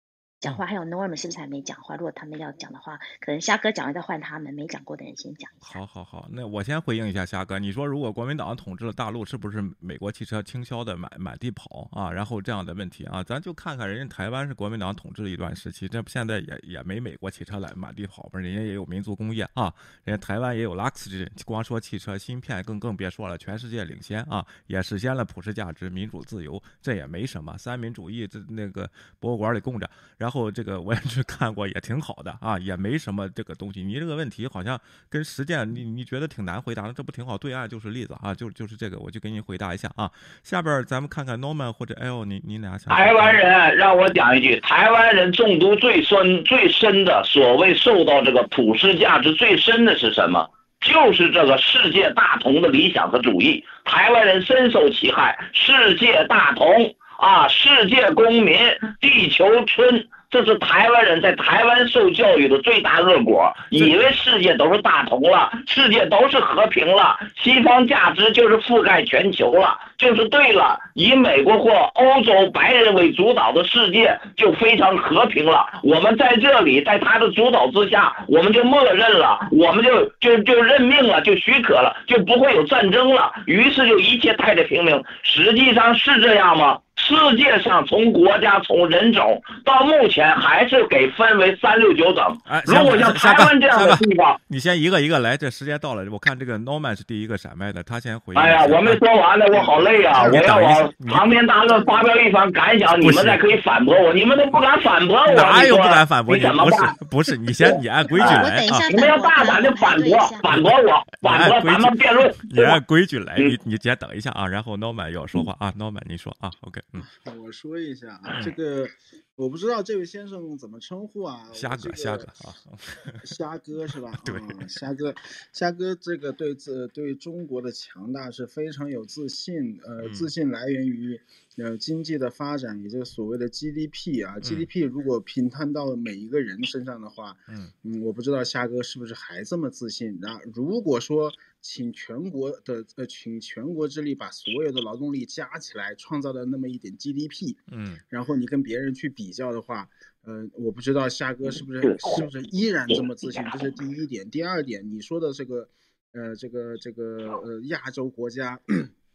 讲话还有 Norman 是不是还没讲话？如果他们要讲的话，可能虾哥讲完再换他们，没讲过的人先讲一下。好，好，好，那我先回应一下虾哥。你说如果国民党统治了大陆，是不是美国汽车倾销的满满地跑啊？然后这样的问题啊，咱就看看人家台湾是国民党统治了一段时期，这现在也也没美国汽车来满地跑吧？人家也有民族工业啊，人家台湾也有 Lux，光说汽车芯片更更别说了，全世界领先啊，也实现了普世价值、民主自由，这也没什么。三民主义这那个博物馆里供着，然后后这个我也。去看过也挺好的啊，也没什么这个东西。你这个问题好像跟实践，你你觉得挺难回答的，这不挺好？对岸就是例子啊，就就是这个，我就给你回答一下啊。下边咱们看看 Norman 或者 L，你你俩想？台湾人让我讲一句，台湾人中毒最深最深的，所谓受到这个普世价值最深的是什么？就是这个世界大同的理想和主义。台湾人深受其害，世界大同。啊，世界公民，地球村。这是台湾人在台湾受教育的最大恶果，以为世界都是大同了，世界都是和平了，西方价值就是覆盖全球了，就是对了。以美国或欧洲白人为主导的世界就非常和平了。我们在这里，在他的主导之下，我们就默认了，我们就就就认命了，就许可了，就不会有战争了。于是就一切太平平。实际上是这样吗？世界上从国家从人种到目前还是给分为三六九等。哎，如果像台湾这样的地方，你先一个一个来，这时间到了，我看这个 Norman 是第一个闪麦的，他先回。哎呀，我没说完呢，我好累啊！我要往长篇大论发表一番感想，你们再可以反驳我，你们都不敢反驳我，哪有不敢反驳你？怎么办？不是，你先你按规矩来啊！你们要大胆的反驳，反驳我，反驳咱们辩论。你按规矩来，你你先等一下啊，然后 Norman 要说话啊，Norman 你说啊，OK，嗯。我说一下啊，这 个我不知道这位先生怎么称呼啊？虾哥，虾哥啊，虾哥是吧？对，虾哥，虾哥这个对自对中国的强大是非常有自信，呃，自信来源于呃经济的发展，也就是所谓的 GDP 啊，GDP 如果平摊到每一个人身上的话，嗯嗯，我不知道虾哥是不是还这么自信。那如果说。请全国的呃，请全国之力把所有的劳动力加起来，创造的那么一点 GDP，嗯，然后你跟别人去比较的话，呃，我不知道夏哥是不是是不是依然这么自信，这是第一点。第二点，你说的这个，呃，这个这个呃，亚洲国家。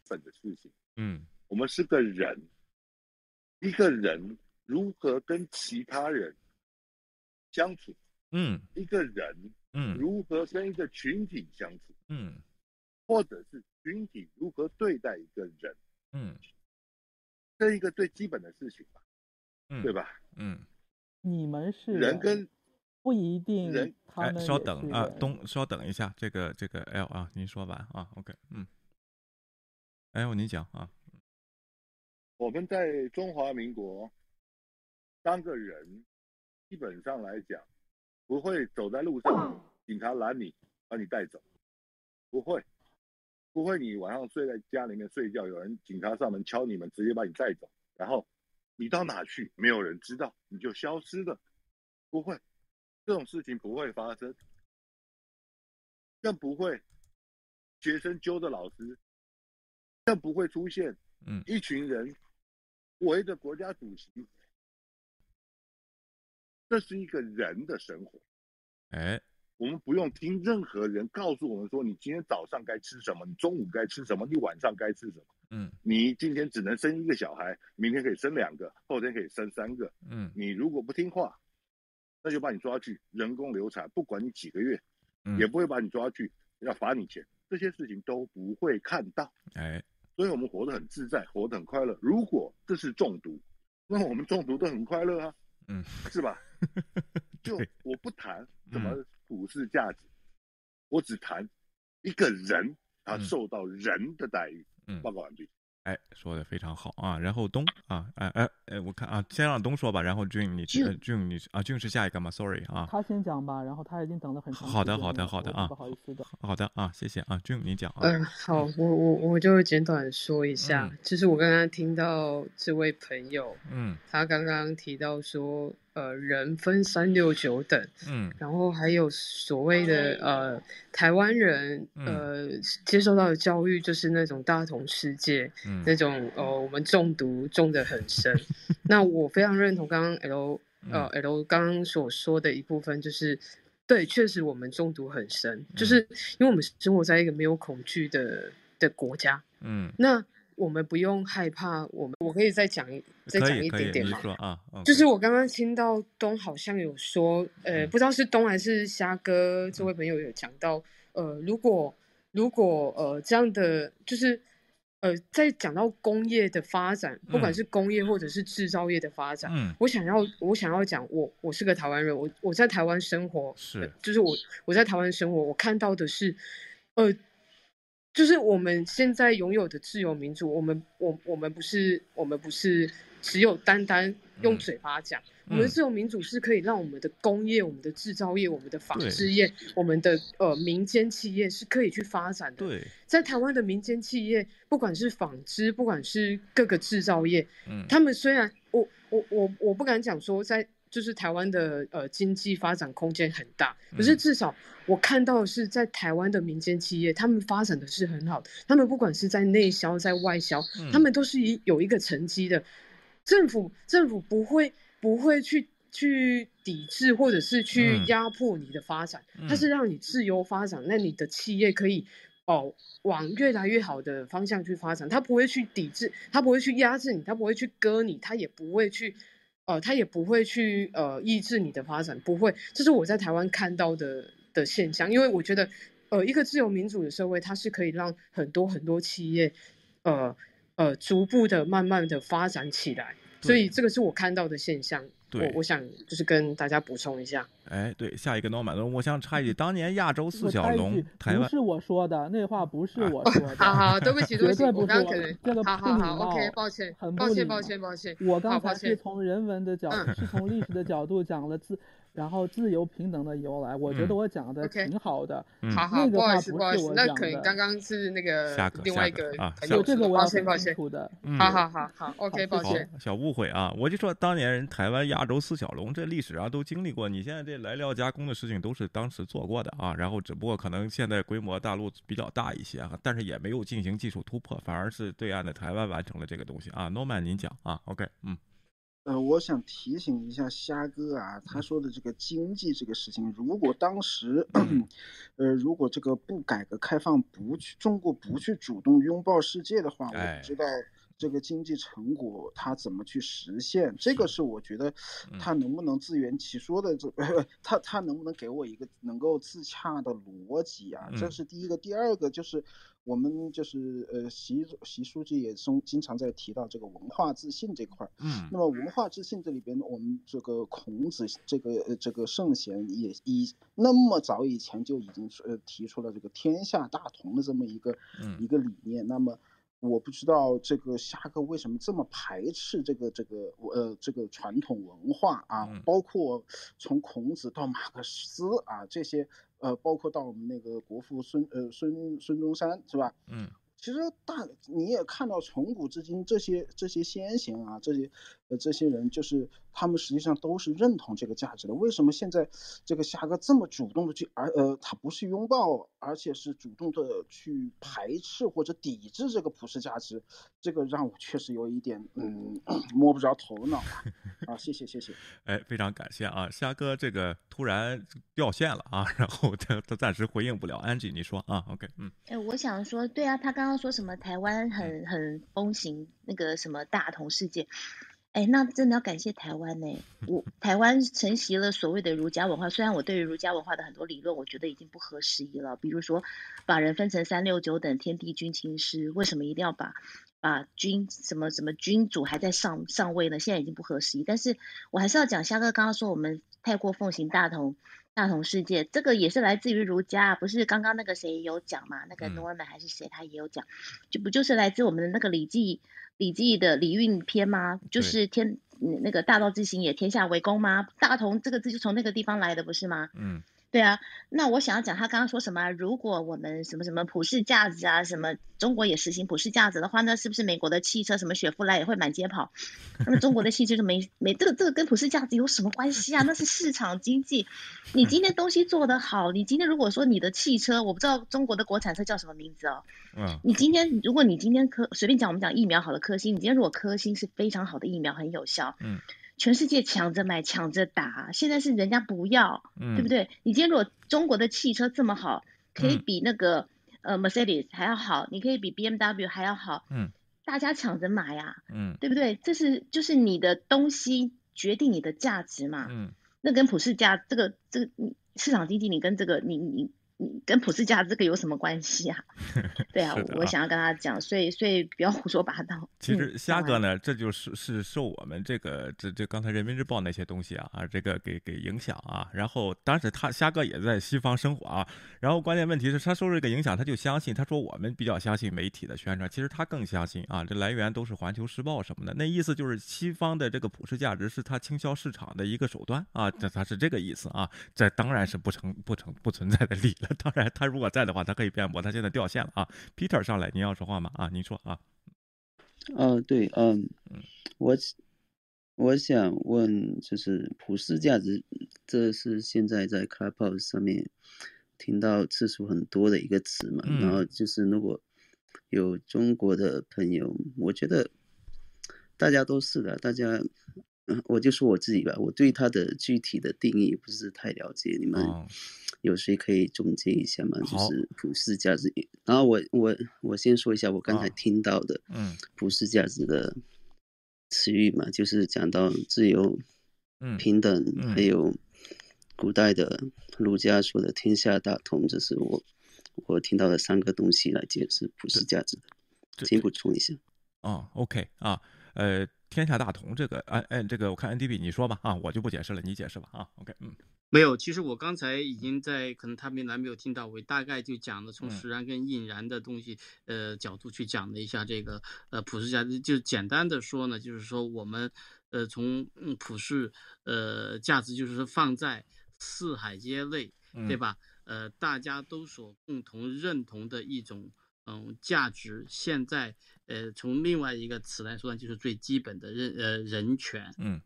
本的事情，嗯，我们是个人，一个人如何跟其他人相处，嗯，一个人。嗯，如何跟一个群体相处？嗯，或者是群体如何对待一个人？嗯，这一个最基本的事情吧，嗯，对吧？嗯，你们是人跟不一定人，他们稍等啊，东稍等一下，这个这个 L 啊，您说完啊，OK，嗯，L 你讲啊，我们在中华民国当个人，基本上来讲。不会走在路上，警察拦你，把你带走，不会，不会。你晚上睡在家里面睡觉，有人警察上门敲你们，直接把你带走，然后你到哪去，没有人知道，你就消失了，不会，这种事情不会发生，更不会学生揪着老师，更不会出现，嗯，一群人围着国家主席。这是一个人的生活，哎，我们不用听任何人告诉我们说你今天早上该吃什么，你中午该吃什么，你晚上该吃什么。嗯，你今天只能生一个小孩，明天可以生两个，后天可以生三个。嗯，你如果不听话，那就把你抓去人工流产，不管你几个月，嗯、也不会把你抓去要罚你钱，这些事情都不会看到。哎，所以我们活得很自在，活得很快乐。如果这是中毒，那我们中毒都很快乐啊。嗯，是吧？就我不谈怎么普世价值，我只谈一个人他受到人的待遇。嗯，报告完毕。哎，说的非常好啊。然后东啊，哎哎哎，我看啊，先让东说吧。然后俊你俊你啊，俊是下一个吗？Sorry 啊，他先讲吧。然后他已经等了很长。好的好的好的啊，不好意思的。好的啊，谢谢啊，俊你讲啊。嗯，好，我我我就简短说一下，就是我刚刚听到这位朋友，嗯，他刚刚提到说。呃，人分三六九等，嗯，然后还有所谓的呃，台湾人呃接受到的教育就是那种大同世界，嗯，那种呃我们中毒中的很深。那我非常认同刚刚 L 呃 L 刚刚所说的一部分，就是对，确实我们中毒很深，就是因为我们生活在一个没有恐惧的的国家，嗯，那。我们不用害怕，我们我可以再讲再讲一点点吗？啊，就是我刚刚听到东好像有说，呃，不知道是东还是虾哥这位朋友有讲到，呃，如果如果呃这样的，就是呃在讲到工业的发展，不管是工业或者是制造业的发展，嗯，我想要我想要讲，我我是个台湾人，我我在台湾生活，是，就是我我在台湾生活，我看到的是，呃。就是我们现在拥有的自由民主，我们我我们不是我们不是只有单单用嗯嘴巴讲。我们的自由民主是可以让我们的工业、我们的制造业、我们的纺织业、我们的呃民间企业是可以去发展的。对，在台湾的民间企业，不管是纺织，不管是各个制造业，嗯他们虽然我我我我不敢讲说在就是台湾的呃经济发展空间很大，可是嗯。至少我看到的是在台湾的民间企业，他们发展的是很好的，他们不管是在内销在外销，他嗯们都是一有一个成绩的。政府政府不会不会去去抵制或者是去嗯。压迫你的发展，它嗯是让你自由发展，那你的企业可以哦往越来越好的方向去发展，它不会去抵制，它不会去压制你，它不会去割你，它也不会去。呃，他也不会去呃抑制你的发展，不会，这是我在台湾看到的的现象。因为我觉得，呃，一个自由民主的社会，它是可以让很多很多企业，呃呃，逐步的、慢慢的发展起来。所以这个是我看到的现象。对我我想就是跟大家补充一下。哎，对，下一个 Norman，我想插一句，当年亚洲四小龙不是我说的，那话不是我说的。好好，对不起，对不起，我绝对不是刚刚可能这个好好好，OK，抱歉，很抱歉，抱歉，抱歉。我刚才是从人文的角，嗯是从历史的角度讲了自，然后自由平等的由来，我觉得嗯我讲的挺好的。嗯好好，那个不好意思，不不好意思，那是我讲的可能刚刚是那个下个另外一个下个啊朋友下个这个抱歉，我要先抱歉。清楚的。嗯好好好好，OK，抱歉。小误会啊！我就说当年台湾亚洲四小龙这历史上都经历过，你现在这来料加工的事情都是当时做过的啊，然后只不过可能现在规模大陆比较大一些啊，但是也没有进行技术突破，反而是对岸的台湾完成了这个东西啊。Norman 您讲啊，OK，嗯呃，我想提醒一下虾哥啊，他说的这个经济这个事情，如果当时，呃，如果这个不改革开放，不去中国不去主动拥抱世界的话，我哎。不知道这个经济成果它怎么去实现。这个是我觉得他能不能自圆其说的这，他他能不能给我一个能够自洽的逻辑啊？这嗯是第一个。第二个就是我们就是呃，习习书记也经经常在提到这个文化自信这块儿。嗯那么文化自信这里边，我们这个孔子这个呃这个圣贤也以那么早以前就已经呃提出了这个天下大同的这么一个、嗯一个理念。那么我不知道这个虾哥为什么这么排斥这个这个呃这个传统文化啊，嗯包括从孔子到马克思啊这些呃，包括到我们那个国父孙呃孙孙中山是吧？嗯其实大你也看到，从古至今这些这些先贤啊，这些呃这些人，就是他们实际上都是认同这个价值的。为什么现在这个虾哥这么主动的去，而呃他不是拥抱，而且是主动的去排斥或者抵制这个普世价值？这个让我确实有一点嗯摸不着头脑啊！啊，谢谢谢谢。哎，非常感谢啊，虾哥这个突然掉线了啊，然后他他暂时回应不了。Angie，你说啊，OK，嗯哎，我想说，对啊，他刚刚说什么台湾很很风行那个什么大同世界，哎，那真的要感谢台湾呢。我台湾承袭了所谓的儒家文化，虽然我对于儒家文化的很多理论，我觉得已经不合时宜了。比如说，把人分成三六九等，天地君亲师，为什么一定要把把君什么什么君主还在上上位呢？现在已经不合时宜。但是我还是要讲，虾哥刚刚说我们太过奉行大同。大同世界，这个也是来自于儒家，不是刚刚那个谁有讲嘛？那个嗯 Norman 还是谁，他也有讲，就不就是来自我们的那个《礼记》《礼记》的礼运篇吗？就是天嗯那个大道之行也，天下为公吗？大同这个字就从那个地方来的，不是吗？嗯对啊，那我想要讲他刚刚说什么啊？如果我们什么什么普世价值啊，什么中国也实行普世价值的话，那是不是美国的汽车什么雪佛兰也会满街跑？那么中国的汽车就没没这个这个跟普世价值有什么关系啊？那是市场经济。你今天东西做得好，你今天如果说你的汽车，我不知道中国的国产车叫什么名字哦。嗯你今天如果你今天科随便讲，我们讲疫苗好了，科兴，你今天如果科兴是非常好的疫苗，很有效，嗯全世界抢着买，抢着打，现在是人家不要，嗯对不对？你今天如果中国的汽车这么好，可以嗯。比那个、呃 Mercedes 还要好，你可以比 BMW 还要好，嗯。大家抢着买呀、嗯。对不对？这是就是你的东西决定你的价值嘛，嗯。那跟普世价这个这个市场经济，你跟这个你你你跟普世价值这个有什么关系啊？对啊，我想要跟他讲，所以所以不要胡说八道。其实虾哥呢，这就是是受我们这个这这刚才人民日报那些东西啊啊这个给给影响啊。然后当时他虾哥也在西方生活啊。然后关键问题是他受这个影响，他就相信他说我们比较相信媒体的宣传，其实他更相信啊，这来源都是环球时报什么的。那意思就是西方的这个普世价值是他倾销市场的一个手段啊，这他是这个意思啊。这当然是不成不成不存在的理了。当然，他如果在的话，他可以辩驳。他现在掉线了啊！Peter 上来，您要说话吗？啊，您说啊。哦，对，嗯，我我想问，就是普世价值，这是现在在 Clubhouse 上面听到次数很多的一个词嘛？然后就是如果有中国的朋友，我觉得大家都是的，大家。我就说我自己吧，我对它的具体的定义不是太了解，你们有谁可以总结一下吗？就是普世价值。然后我我我先说一下我刚才听到的，嗯，普世价值的词语嘛，就是讲到自由、平等，还有古代的儒家说的天下大同，这是我我听到的三个东西来解释普世价值的。先补充一下。哦，OK 啊，呃。天下大同，这个，哎哎，这个我看 NDB 你说吧，啊，我就不解释了，你解释吧，啊，OK，嗯，没有，其实我刚才已经在，可能他们来没有听到，我大概就讲了从实然跟应然的东西，呃，角度去讲了一下这个，呃，普世价值，就简单的说呢，就是说我们，呃，从普世，呃，价值就是说放在四海皆内，对吧？呃，大家都所共同认同的一种，嗯，价值，现在。呃，从另外一个词来说呢，就是最基本的人呃人权，嗯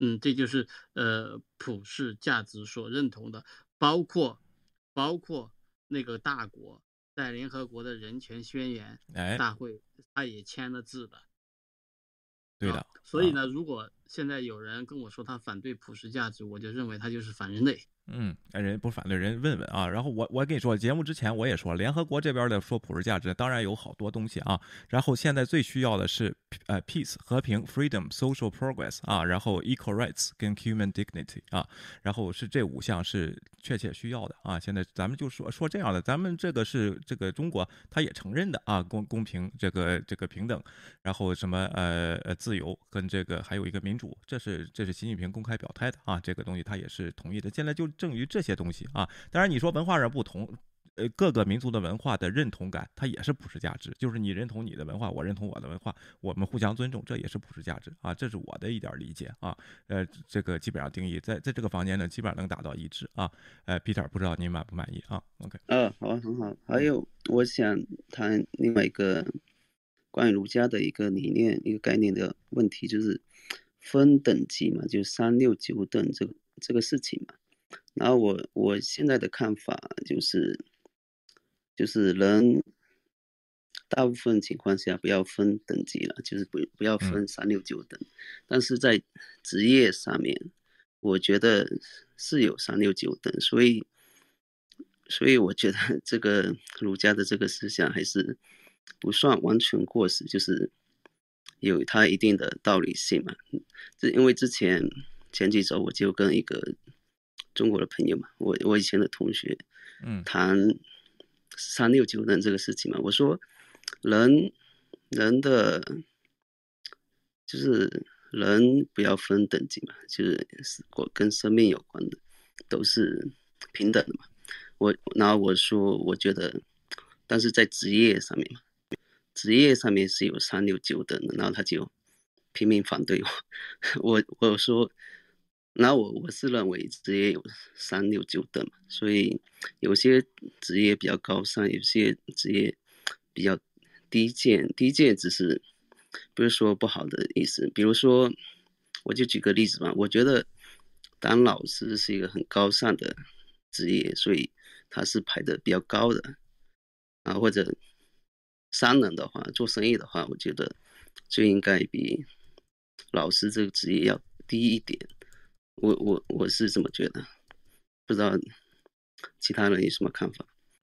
嗯，这就是呃普世价值所认同的，包括包括那个大国在联合国的人权宣言大会，他也签了字的，对的。所以呢，如果现在有人跟我说他反对普世价值，我就认为他就是反人类。嗯，人不反对，人问问啊。然后我我跟你说，节目之前我也说，联合国这边的说普世价值，当然有好多东西啊。然后现在最需要的是呃 peace 和平，freedom social progress 啊，然后 equal rights 跟 human dignity 啊，然后是这五项是确切需要的啊。现在咱们就说说这样的，咱们这个是这个中国他也承认的啊，公公平这个这个平等，然后什么呃呃自由跟这个还有一个民主，这是这是习近平公开表态的啊，这个东西他也是同意的。现在就。正于这些东西啊，当然你说文化上不同，呃，各个民族的文化的认同感，它也是普世价值，就是你认同你的文化，我认同我的文化，我们互相尊重，这也是普世价值啊，这是我的一点理解啊，呃，这个基本上定义在在这个房间呢，基本上能达到一致啊，呃，Peter 不知道您满不满意啊？OK，嗯，好，很好。还有我想谈另外一个关于儒家的一个理念、一个概念的问题，就是分等级嘛，就三六九等这个这个事情嘛。然后我我现在的看法就是，就是人大部分情况下不要分等级了，就是不不要分三六九等，但是在职业上面，我觉得是有三六九等，所以所以我觉得这个儒家的这个思想还是不算完全过时，就是有它一定的道理性嘛。这因为之前前几周我就跟一个。中国的朋友嘛，我我以前的同学，嗯，谈三六九等这个事情嘛，我说人人的就是人不要分等级嘛，就是是跟生命有关的，都是平等的嘛。我然后我说我觉得，但是在职业上面嘛，职业上面是有三六九等的，然后他就拼命反对我，我我说。那我我是认为职业有三六九等嘛，所以有些职业比较高尚，有些职业比较低贱。低贱只是不是说不好的意思。比如说，我就举个例子吧，我觉得当老师是一个很高尚的职业，所以他是排的比较高的啊。或者商人的话，做生意的话，我觉得就应该比老师这个职业要低一点。我我我是这么觉得，不知道其他人有什么看法？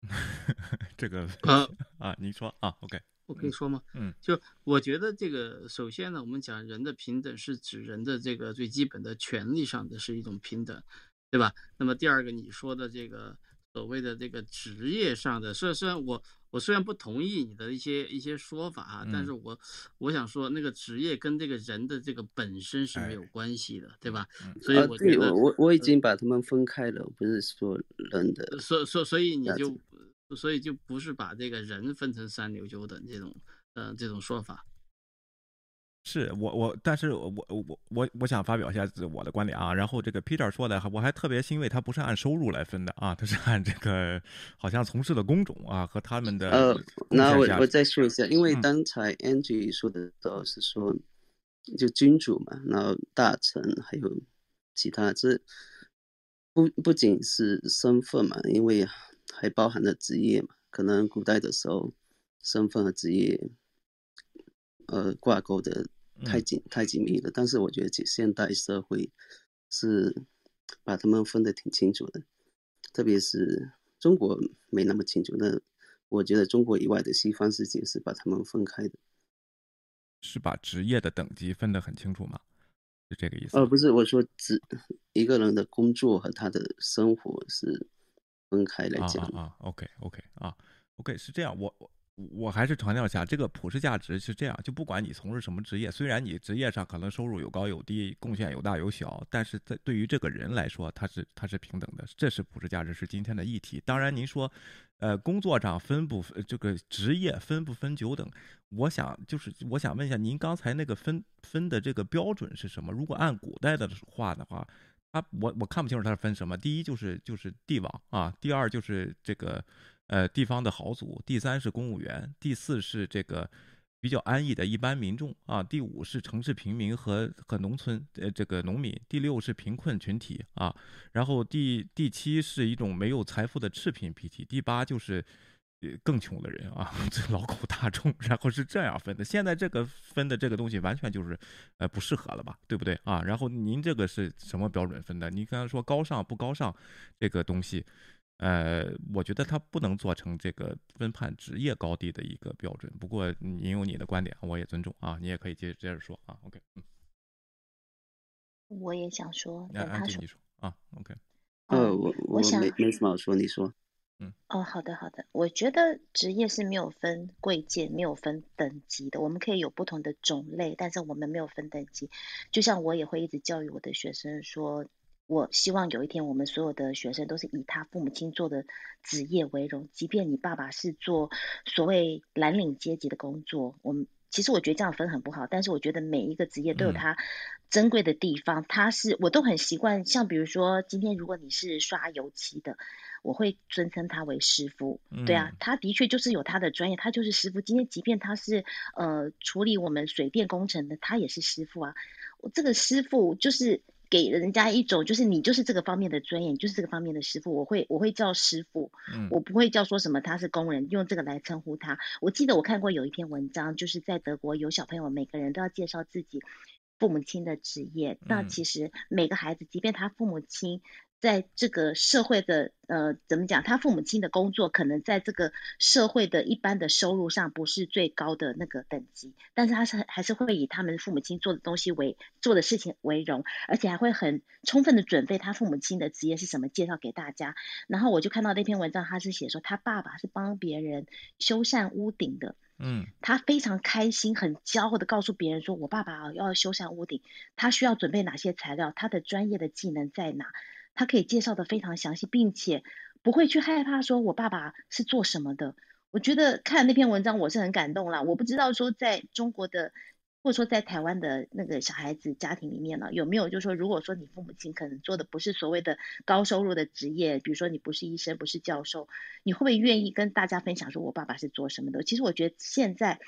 这个啊啊，你说啊，OK，我可以说吗？嗯，就我觉得这个，首先呢，我们讲人的平等是指人的这个最基本的权利上的是一种平等，对吧？那么第二个，你说的这个。所谓的这个职业上的，虽虽然我我虽然不同意你的一些一些说法哈，但是嗯我我想说那个职业跟这个人的这个本身是没有关系的，对吧？嗯所以我觉得我我我已经把他们分开了，不是说人的。所所所以你就所以就不是把这个人分成三六九等这种呃这种说法。是我我，但是我我我我我想发表一下自我的观点啊。然后这个 Peter 说的，我还特别欣慰，他不是按收入来分的啊，他是按这个好像从事的工种啊和他们的呃，那我我再说一下，因为嗯刚才 Angie 说的都是说，就君主嘛，然后大臣还有其他，这不不仅是身份嘛，因为还包含了职业嘛。可能古代的时候，身份和职业，呃，挂钩的太嗯紧太紧密了。但是我觉得，现代社会是把他们分得挺清楚的，特别是中国没那么清楚。那我觉得中国以外的西方世界是把他们分开的。是把职业的等级分得很清楚吗？是这个意思呃，不是，我说职一个人的工作和他的生活是分开来啊讲啊，OK OK 啊，OK 是这样，我我我还是强调一下，这个普世价值是这样，就不管你从事什么职业，虽然你职业上可能收入有高有低，贡献有大有小，但是在对于这个人来说，他是他是平等的，这是普世价值，是今天的议题。当然，您说，呃，工作上分不分这个职业分不分九等？我想就是我想问一下，您刚才那个分分的这个标准是什么？如果按古代的话的话，他我我看不清楚他是分什么。第一就是就是帝王啊，第二就是这个呃地方的豪族，第三是公务员，第四是这个比较安逸的一般民众啊，第五是城市平民和和农村呃这个农民，第六是贫困群体啊，然后第第七是一种没有财富的赤贫批体，第八就是。呃，更穷的人啊，这劳苦大众，然后是这样分的。现在这个分的这个东西完全就是，呃，不适合了吧，对不对啊？然后您这个是什么标准分的？您刚才说高尚不高尚这个东西，呃，我觉得它不能做成这个分判职业高低的一个标准。不过你有你的观点，我也尊重啊，你也可以接接着说啊。OK，嗯，我也想说，安静你说啊，OK，呃，我我想没没什么好说，你说。嗯哦，好的好的，我觉得职业是没有分贵贱，没有分等级的，我们可以有不同的种类，但是我们没有分等级。就像我也会一直教育我的学生说，我希望有一天我们所有的学生都是以他父母亲做的职业为荣，即便你爸爸是做所谓蓝领阶级的工作，我们其实我觉得这样分很不好，但是我觉得每一个职业都有嗯它珍贵的地方，它是我都很习惯，像比如说今天如果你是刷油漆的。我会尊称他为师傅，对啊嗯，他的确就是有他的专业，他就是师傅。今天即便他是呃处理我们水电工程的，他也是师傅啊。我这个师傅就是给人家一种，就是你就是这个方面的专业，你就是这个方面的师傅。我会我会叫师傅，嗯我不会叫说什么他是工人，用这个来称呼他。我记得我看过有一篇文章，就是在德国有小朋友每个人都要介绍自己父母亲的职业。那嗯其实每个孩子，即便他父母亲。在这个社会的呃，怎么讲？他父母亲的工作可能在这个社会的一般的收入上不是最高的那个等级，但是他是还是会以他们父母亲做的东西为做的事情为荣，而且还会很充分的准备他父母亲的职业是什么，介绍给大家。然后我就看到那篇文章，他是写说他爸爸是帮别人修缮屋顶的。嗯他非常开心，很骄傲的告诉别人说：“我爸爸啊要修缮屋顶，他需要准备哪些材料，他的专业的技能在哪。”他可以介绍的非常详细，并且不会去害怕说我爸爸是做什么的。我觉得看那篇文章我是很感动啦。我不知道说在中国的或者说在台湾的那个小孩子家庭里面呢，有没有就是说，如果说你父母亲可能做的不是所谓的高收入的职业，比如说你不是医生，不是教授，你会不会愿意跟大家分享说我爸爸是做什么的？其实我觉得现在。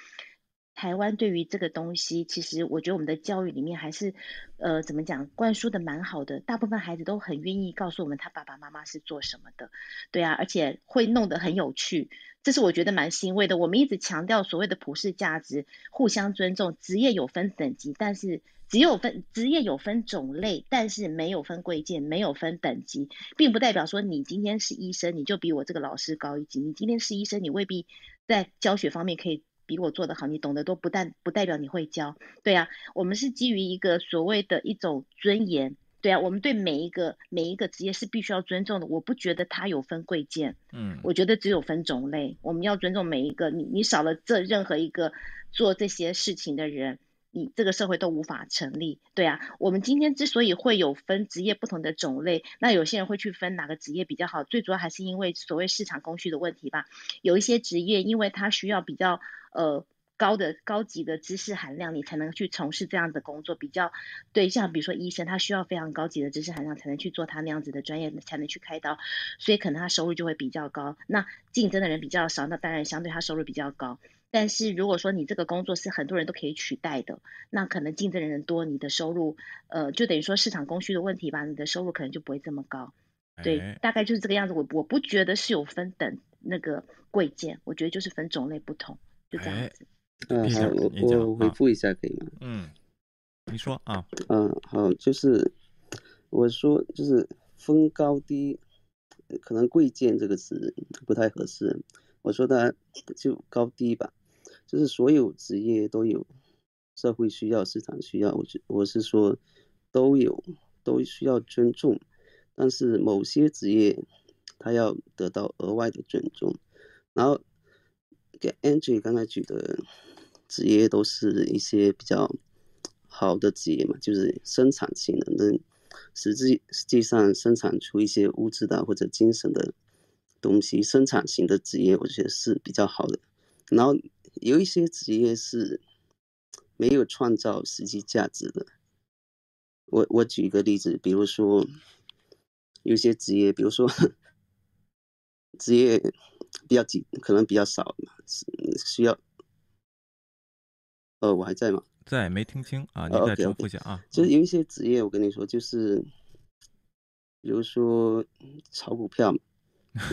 台湾对于这个东西，其实我觉得我们的教育里面还是，呃，怎么讲，灌输的蛮好的。大部分孩子都很愿意告诉我们他爸爸妈妈是做什么的，对啊，而且会弄得很有趣，这是我觉得蛮欣慰的。我们一直强调所谓的普世价值，互相尊重，职业有分等级，但是只有分职业有分种类，但是没有分贵贱，没有分等级，并不代表说你今天是医生，你就比我这个老师高一级；你今天是医生，你未必在教学方面可以。比我做得好，你懂得多不但不代表你会教，对啊，我们是基于一个所谓的一种尊严，对啊，我们对每一个每一个职业是必须要尊重的。我不觉得它有分贵贱，嗯，我觉得只有分种类。我们要尊重每一个，你你少了这任何一个做这些事情的人，你这个社会都无法成立。对啊，我们今天之所以会有分职业不同的种类，那有些人会去分哪个职业比较好，最主要还是因为所谓市场供需的问题吧。有一些职业，因为它需要比较呃。高的高级的知识含量，你才能去从事这样的工作。比较对，像比如说医生，他需要非常高级的知识含量才能去做他那样子的专业，才能去开刀，所以可能他收入就会比较高。那竞争的人比较少，那当然相对他收入比较高。但是如果说你这个工作是很多人都可以取代的，那可能竞争的人多，你的收入呃就等于说市场供需的问题吧，你的收入可能就不会这么高。对，大概就是这个样子。我我不觉得是有分等那个贵贱，我觉得就是分种类不同，就这样子。嗯，好，我我回复一下可以吗？嗯，你说啊。嗯，好，就是我说就是分高低，可能贵贱这个词不太合适。我说的就高低吧，就是所有职业都有社会需要、市场需要。我我是说都有，都需要尊重，但是某些职业他要得到额外的尊重。然后给 Angie 刚才举的。职业都是一些比较好的职业嘛，就是生产性的，能实际实际上生产出一些物质的或者精神的东西，生产型的职业我觉得是比较好的。然后有一些职业是没有创造实际价值的。我我举一个例子，比如说有些职业，比如说 职业比较紧，可能比较少嘛，需要。呃，我还在吗？在，没听清啊，你再重复一下啊。就是有一些职业，我跟你说，就是，比如说炒股票，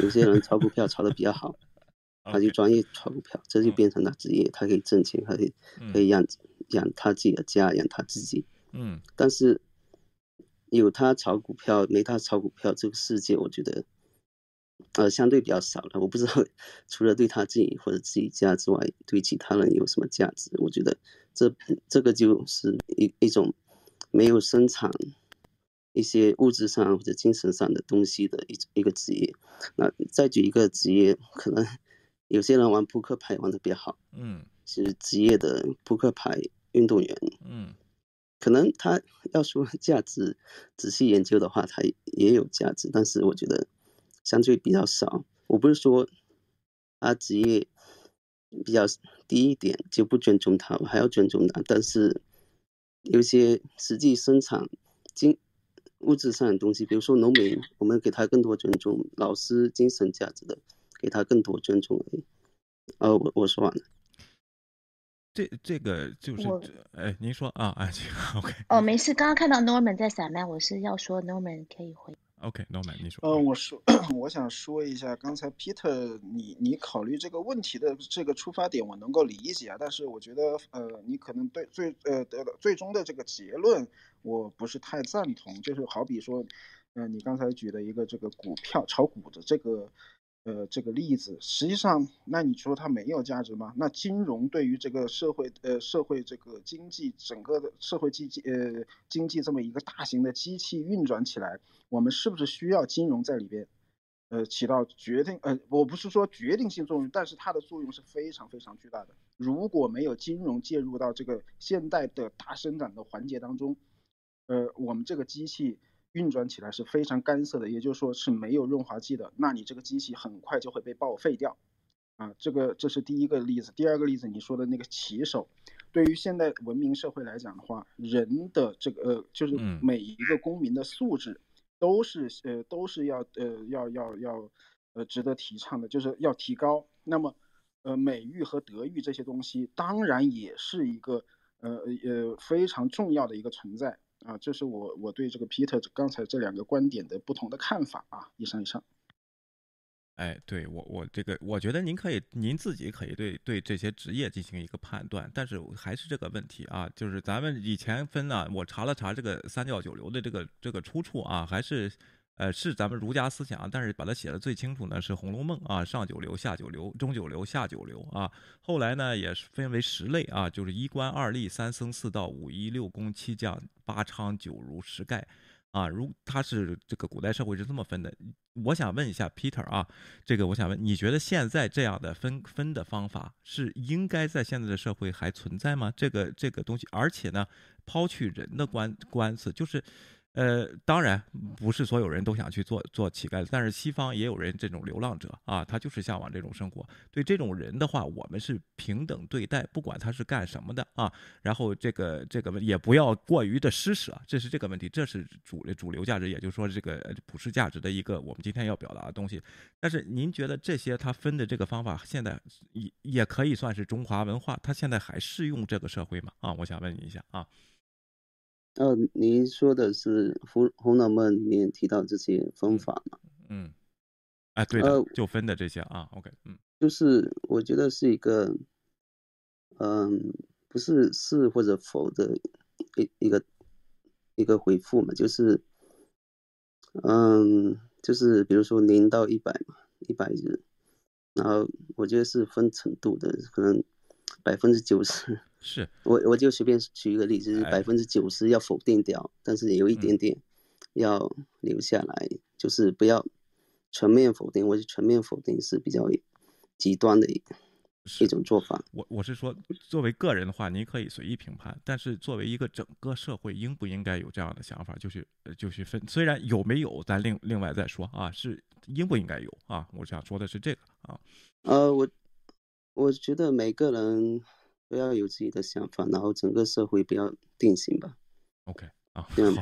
有些人炒股票炒的比较好，他就专业炒股票，这就变成了职业，他可以挣钱，可以可以养养他自己的家，养他自己。嗯。但是有他炒股票，没他炒股票，这个世界我觉得。呃，相对比较少了。我不知道，除了对他自己或者自己家之外，对其他人有什么价值？我觉得这这个就是一一种没有生产一些物质上或者精神上的东西的一一个职业。那再举一个职业，可能有些人玩扑克牌玩的比较好，嗯，是职业的扑克牌运动员，嗯，可能他要说价值，仔细研究的话，他也有价值，但是我觉得。相对比较少，我不是说他职业比较低一点就不尊重他，我还要尊重他。但是有些实际生产经物质上的东西，比如说农民，我们给他更多尊重；老师精神价值的，给他更多尊重而已。呃，我我说完了。这这个就是哎，您说啊啊，OK。哦，没事，刚刚看到 Norman 在闪麦，我是要说 Norman 可以回。OK，那我们你说。嗯，我说，我想说一下，刚才 Peter，你你考虑这个问题的这个出发点，我能够理解啊。但是我觉得，呃，你可能对最呃的最终的这个结论，我不是太赞同。就是好比说，嗯，你刚才举的一个这个股票炒股的这个。呃，这个例子，实际上，那你说它没有价值吗？那金融对于这个社会，呃，社会这个经济整个的社会经济，呃，经济这么一个大型的机器运转起来，我们是不是需要金融在里边，呃，起到决定，呃，我不是说决定性作用，但是它的作用是非常非常巨大的。如果没有金融介入到这个现代的大生产的环节当中，呃，我们这个机器。运转起来是非常干涩的，也就是说是没有润滑剂的，那你这个机器很快就会被报废掉，啊，这个这是第一个例子。第二个例子，你说的那个骑手，对于现代文明社会来讲的话，人的这个呃，就是每一个公民的素质都是呃都是要呃要要要呃值得提倡的，就是要提高。那么呃美育和德育这些东西，当然也是一个呃呃非常重要的一个存在。啊，这是我我对这个 Peter 刚才这两个观点的不同的看法啊。以上以上。哎，对我我这个，我觉得您可以您自己可以对对这些职业进行一个判断，但是还是这个问题啊，就是咱们以前分呢，我查了查这个三教九流的这个这个出处啊，还是。呃，是咱们儒家思想，但是把它写的最清楚呢，是《红楼梦》啊，上九流、下九流、中九流、下九流啊。后来呢，也是分为十类啊，就是一官二吏三僧四道五医六公七将八娼九儒十丐啊，如他是这个古代社会是这么分的，我想问一下 Peter 啊，这个我想问，你觉得现在这样的分分的方法是应该在现在的社会还存在吗？这个这个东西，而且呢，抛去人的官官司，就是。呃，当然不是所有人都想去做做乞丐，但是西方也有人这种流浪者啊，他就是向往这种生活。对这种人的话，我们是平等对待，不管他是干什么的啊。然后这个这个也不要过于的施舍，这是这个问题，这是主主流价值，也就是说这个普世价值的一个我们今天要表达的东西。但是您觉得这些他分的这个方法，现在也也可以算是中华文化，他现在还适用这个社会吗？啊，我想问你一下啊。呃，您说的是《红红楼梦》里面提到这些方法吗？嗯，哎，对的，就分的这些啊。OK，嗯，就是我觉得是一个，嗯，不是是或者否的一一个一个回复嘛，就是，嗯，就是比如说零到一百嘛，一百日，然后我觉得是分程度的，可能百分之九十。是我我就随便举一个例子，百分之九十要否定掉，但是有一点点要留下来，就是不要全面否定。我全面否定是比较极端的一一种做法。我我是说，作为个人的话，您可以随意评判，但是作为一个整个社会，应不应该有这样的想法，就是就是分。虽然有没有，咱另另外再说啊，是应不应该有啊？我想说的是这个啊。呃，我我觉得每个人。不要有自己的想法，然后整个社会不要定型吧。OK 啊，这样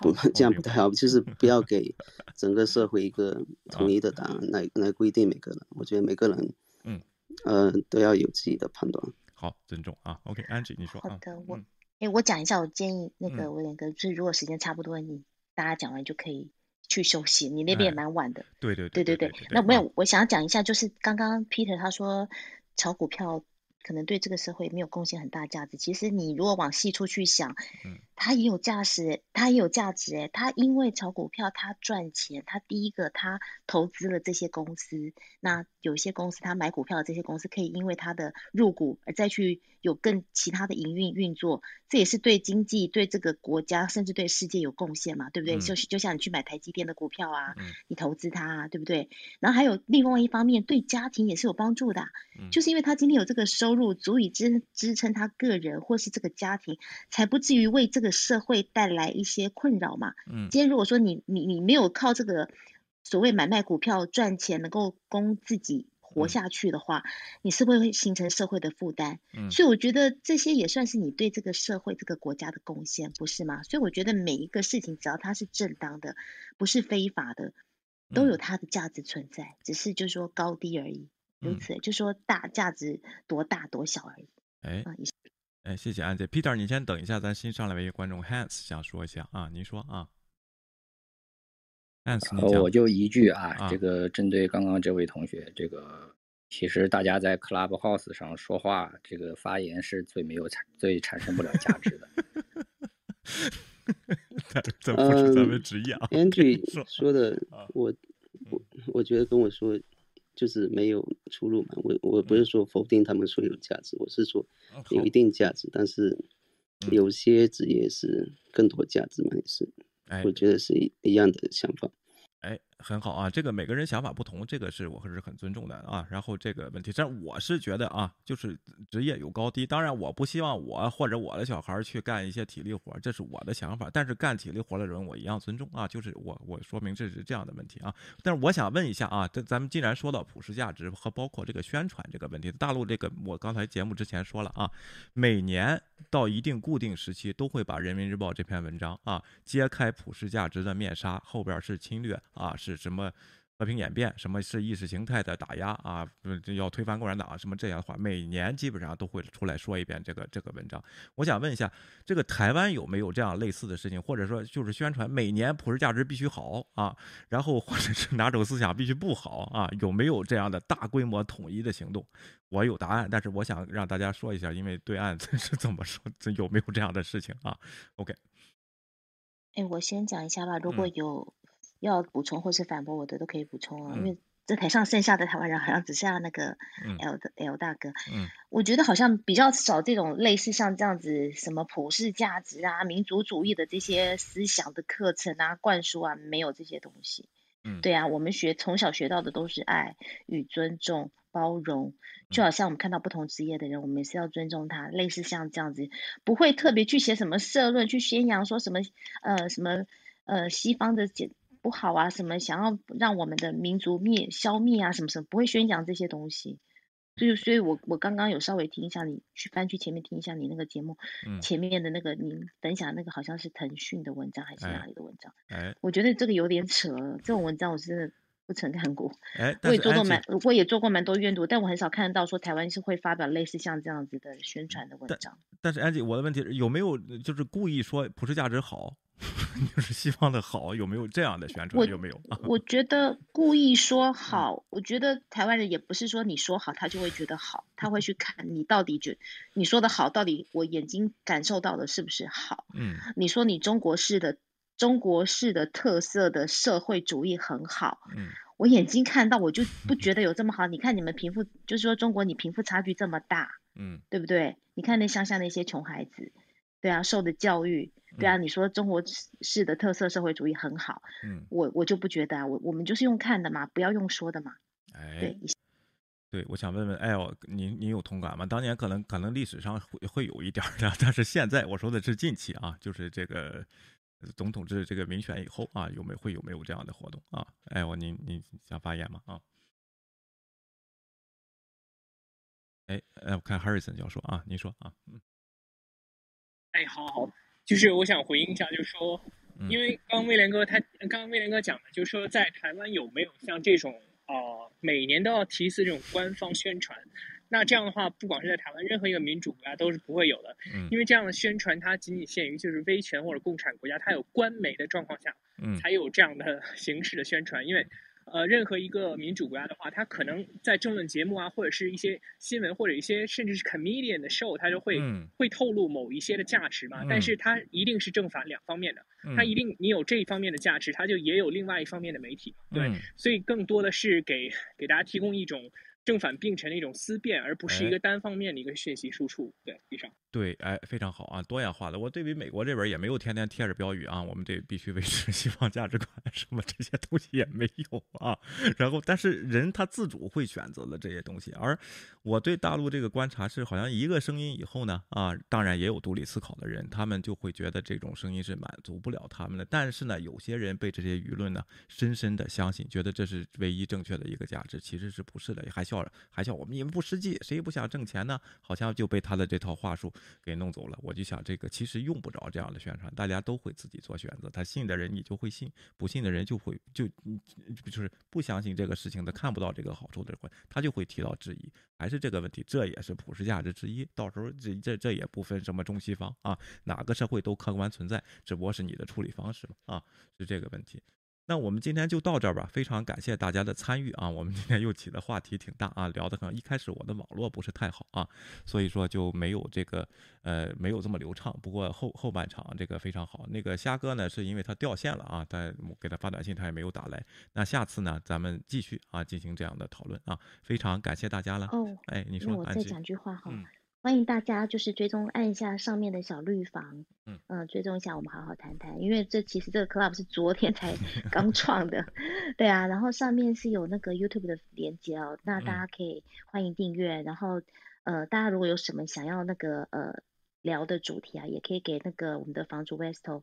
不这样不太好，就是 不要给整个社会一个统一的答案来来规定每个人。我觉得每个人，嗯，呃，都要有自己的判断。好，尊重啊。OK，Angie，你说。好的，我哎，我讲一下，我建议那个威廉哥，就是如果时间差不多，你大家讲完就可以去休息。你那边也蛮晚的。对对对对对。那没有，我想要讲一下，就是刚刚 Peter 他说炒股票。可能对这个社会没有贡献很大价值。其实你如果往细处去想，嗯，它也有价值，他也有价值诶。它因为炒股票，他赚钱，他第一个他投资了这些公司，那有些公司他买股票的这些公司可以因为他的入股而再去有更其他的营运运作，这也是对经济、对这个国家甚至对世界有贡献嘛，对不对？就是就像你去买台积电的股票啊，你投资它啊，对不对？然后还有另外一方面，对家庭也是有帮助的，就是因为他今天有这个收。收入足以支支撑他个人或是这个家庭，才不至于为这个社会带来一些困扰嘛。嗯，今天如果说你你你没有靠这个所谓买卖股票赚钱，能够供自己活下去的话，你是不是会形成社会的负担？嗯，所以我觉得这些也算是你对这个社会、这个国家的贡献，不是吗？所以我觉得每一个事情，只要它是正当的，不是非法的，都有它的价值存在，只是就是说高低而已。如此，就说大价值多大多小而已。哎，哎，谢谢安姐，Peter，你先等一下，咱新上来一个观众 Hans 想说一下啊，您说啊，Hans，你，我就一句啊，这个针对刚刚这位同学，这个其实大家在 Clubhouse 上说话，这个发言是最没有产、最产生不了价值的。这不是咱们职业啊，Andrew 说的，我我我觉得跟我说。就是没有出路嘛，我我不是说否定他们说有价值，我是说有一定价值，但是有些职业是更多价值嘛，也是，我觉得是一一样的想法。哎，很好啊，这个每个人想法不同，这个是我还是很尊重的啊。然后这个问题，但我是觉得啊，就是职业有高低。当然，我不希望我或者我的小孩去干一些体力活，这是我的想法。但是干体力活的人，我一样尊重啊。就是我我说明这是这样的问题啊。但是我想问一下啊，这咱们既然说到普世价值和包括这个宣传这个问题，大陆这个我刚才节目之前说了啊，每年到一定固定时期都会把《人民日报》这篇文章啊揭开普世价值的面纱，后边是侵略。啊，是什么和平演变？什么是意识形态的打压啊？要推翻共产党？什么这样的话，每年基本上都会出来说一遍这个这个文章。我想问一下，这个台湾有没有这样类似的事情？或者说，就是宣传每年普世价值必须好啊，然后或者是哪种思想必须不好啊？有没有这样的大规模统一的行动？我有答案，但是我想让大家说一下，因为对岸 是怎么说？有没有这样的事情啊？OK，哎，我先讲一下吧。如果有。要补充或是反驳我的都可以补充啊，因为这台上剩下的台湾人好像只剩下那个嗯 L 的 L 大哥，嗯我觉得好像比较少这种类似像这样子什么普世价值啊、民族主义的这些思想的课程啊、灌输啊，没有这些东西。嗯对啊，我们学从小学到的都是爱与尊重、包容，就好像我们看到不同职业的人，我们也是要尊重他。类似像这样子，不会特别去写什么社论，去宣扬说什么呃什么呃西方的解不好啊，什么想要让我们的民族灭消灭啊，什么什么，不会宣讲这些东西。所以，所以我我刚刚有稍微听一下你去翻去前面听一下你那个节目，嗯前面的那个你分享那个好像是腾讯的文章还是哪哎里的文章？哎我觉得这个有点扯，这种文章我是真的不曾看过。哎，我也做过蛮，我也做过蛮多阅读，但我很少看到说台湾是会发表类似像这样子的宣传的文章。但是安吉，我的问题是有没有就是故意说普世价值好，就是西方的好，有没有这样的宣传？有没有啊？我觉得故意说好，我觉得台湾人也不是说你说好他就会觉得好，他会去看你到底觉你说的好，到底我眼睛感受到的是不是好？嗯你说你中国式的中国式的特色的社会主义很好，嗯我眼睛看到我就不觉得有这么好。你看你们贫富，就是说中国你贫富差距这么大，嗯对不对？你看那乡下那些穷孩子，对啊，受的教育，对啊，你说中国式的特色社会主义很好，嗯，我我就不觉得啊，我我们就是用看的嘛，不要用说的嘛。哎对，对，我想问问，哎呦，您您有同感吗？当年可能可能历史上会会有一点的，但是现在我说的是近期啊，就是这个总统制这个民选以后啊，有没有会有没有这样的活动啊？哎呦，您您想发言吗？啊？哎哎，我看 Harrison 要说啊，您说啊，嗯哎，好好，就是我想回应一下，就是说，嗯因为刚刚威廉哥他刚刚威廉哥讲的，就是说在台湾有没有像这种呃每年都要提一次这种官方宣传？那这样的话，不管是在台湾任何一个民主国家都是不会有的，嗯因为这样的宣传它仅仅限于就是威权或者共产国家，它有官媒的状况下，嗯才有这样的 形式的宣传，因为。呃，任何一个民主国家的话，它可能在政论节目啊，或者是一些新闻，或者一些甚至是 comedian 的 show，它就会、嗯会透露某一些的价值嘛。嗯但是它一定是正反两方面的，嗯它一定你有这一方面的价值，它就也有另外一方面的媒体。对，嗯所以更多的是给给大家提供一种正反并陈的一种思辨，而不是一哎个单方面的一个讯息输出。对，以上。对，哎，非常好啊，多样化的。我对比美国这边也没有天天贴着标语啊，我们这必须维持西方价值观，什么这些东西也没有啊。然后，但是人他自主会选择了这些东西。而我对大陆这个观察是，好像一个声音以后呢，啊，当然也有独立思考的人，他们就会觉得这种声音是满足不了他们的。但是呢，有些人被这些舆论呢深深的相信，觉得这是唯一正确的一个价值，其实是不是的，还笑还笑我们你们不实际，谁也不想挣钱呢？好像就被他的这套话术给弄走了。我就想，这个其实用不着这样的宣传，大家都会自己做选择。他信的人你就会信，不信的人就会就就是不相信这个事情的，看不到这个好处的人，他就会提到质疑。还是这个问题，这也是普世价值之一。到时候这这这也不分什么中西方啊，哪个社会都客观存在，只不过是你的处理方式嘛啊，是这个问题。那我们今天就到这儿吧，非常感谢大家的参与啊！我们今天又起的话题挺大啊，聊得很。一开始我的网络不是太好啊，所以说就没有这个呃没有这么流畅。不过后后半场这个非常好。那个虾哥呢，是因为他掉线了啊，他我给他发短信他也没有打来。那下次呢，咱们继续啊进行这样的讨论啊，非常感谢大家了。哦，哎，你说，那我再讲句话哈。嗯欢迎大家就是追踪按一下上面的小绿房，嗯呃追踪一下，我们好好谈谈。因为这其实这个 club 是昨天才 刚创的，对啊，然后上面是有那个 YouTube 的连接哦，那大家可以欢迎订阅。然后呃，大家如果有什么想要那个呃聊的主题啊，也可以给那个我们的房主 Westo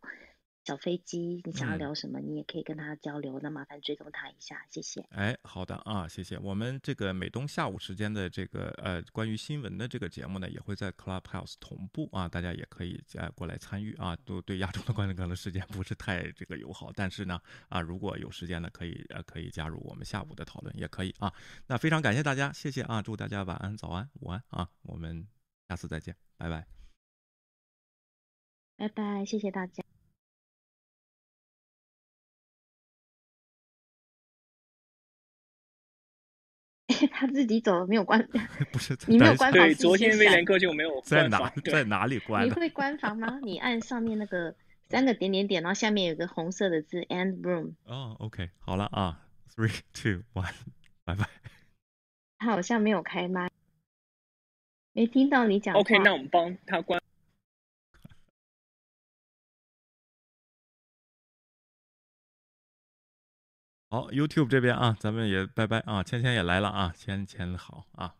小飞机，你想要嗯聊什么，你也可以跟他交流。那麻烦追踪他一下，谢谢。哎，好的啊，谢谢。我们这个美东下午时间的这个呃关于新闻的这个节目呢，也会在 Clubhouse 同步啊，大家也可以呃过来参与啊。都对亚洲的观众可能时间不是太这个友好，但是呢啊，如果有时间呢，可以呃可以加入我们下午的讨论，也可以啊。那非常感谢大家，谢谢啊，祝大家晚安、早安、午安啊，我们下次再见，拜拜。拜拜，谢谢大家。他自己走了，没有关，不是 你没有关房昨天威廉哥就没有在哪在哪里关？你会关房吗？你按上面那个三个点点点，然后下面有个红色的字 “end room”。哦，OK，好了啊，three two one。拜拜。他好像没有开麦，没听到你讲话。OK，那我们帮他关。好，YouTube 这边啊，咱们也拜拜啊，芊芊也来了啊，芊芊好啊。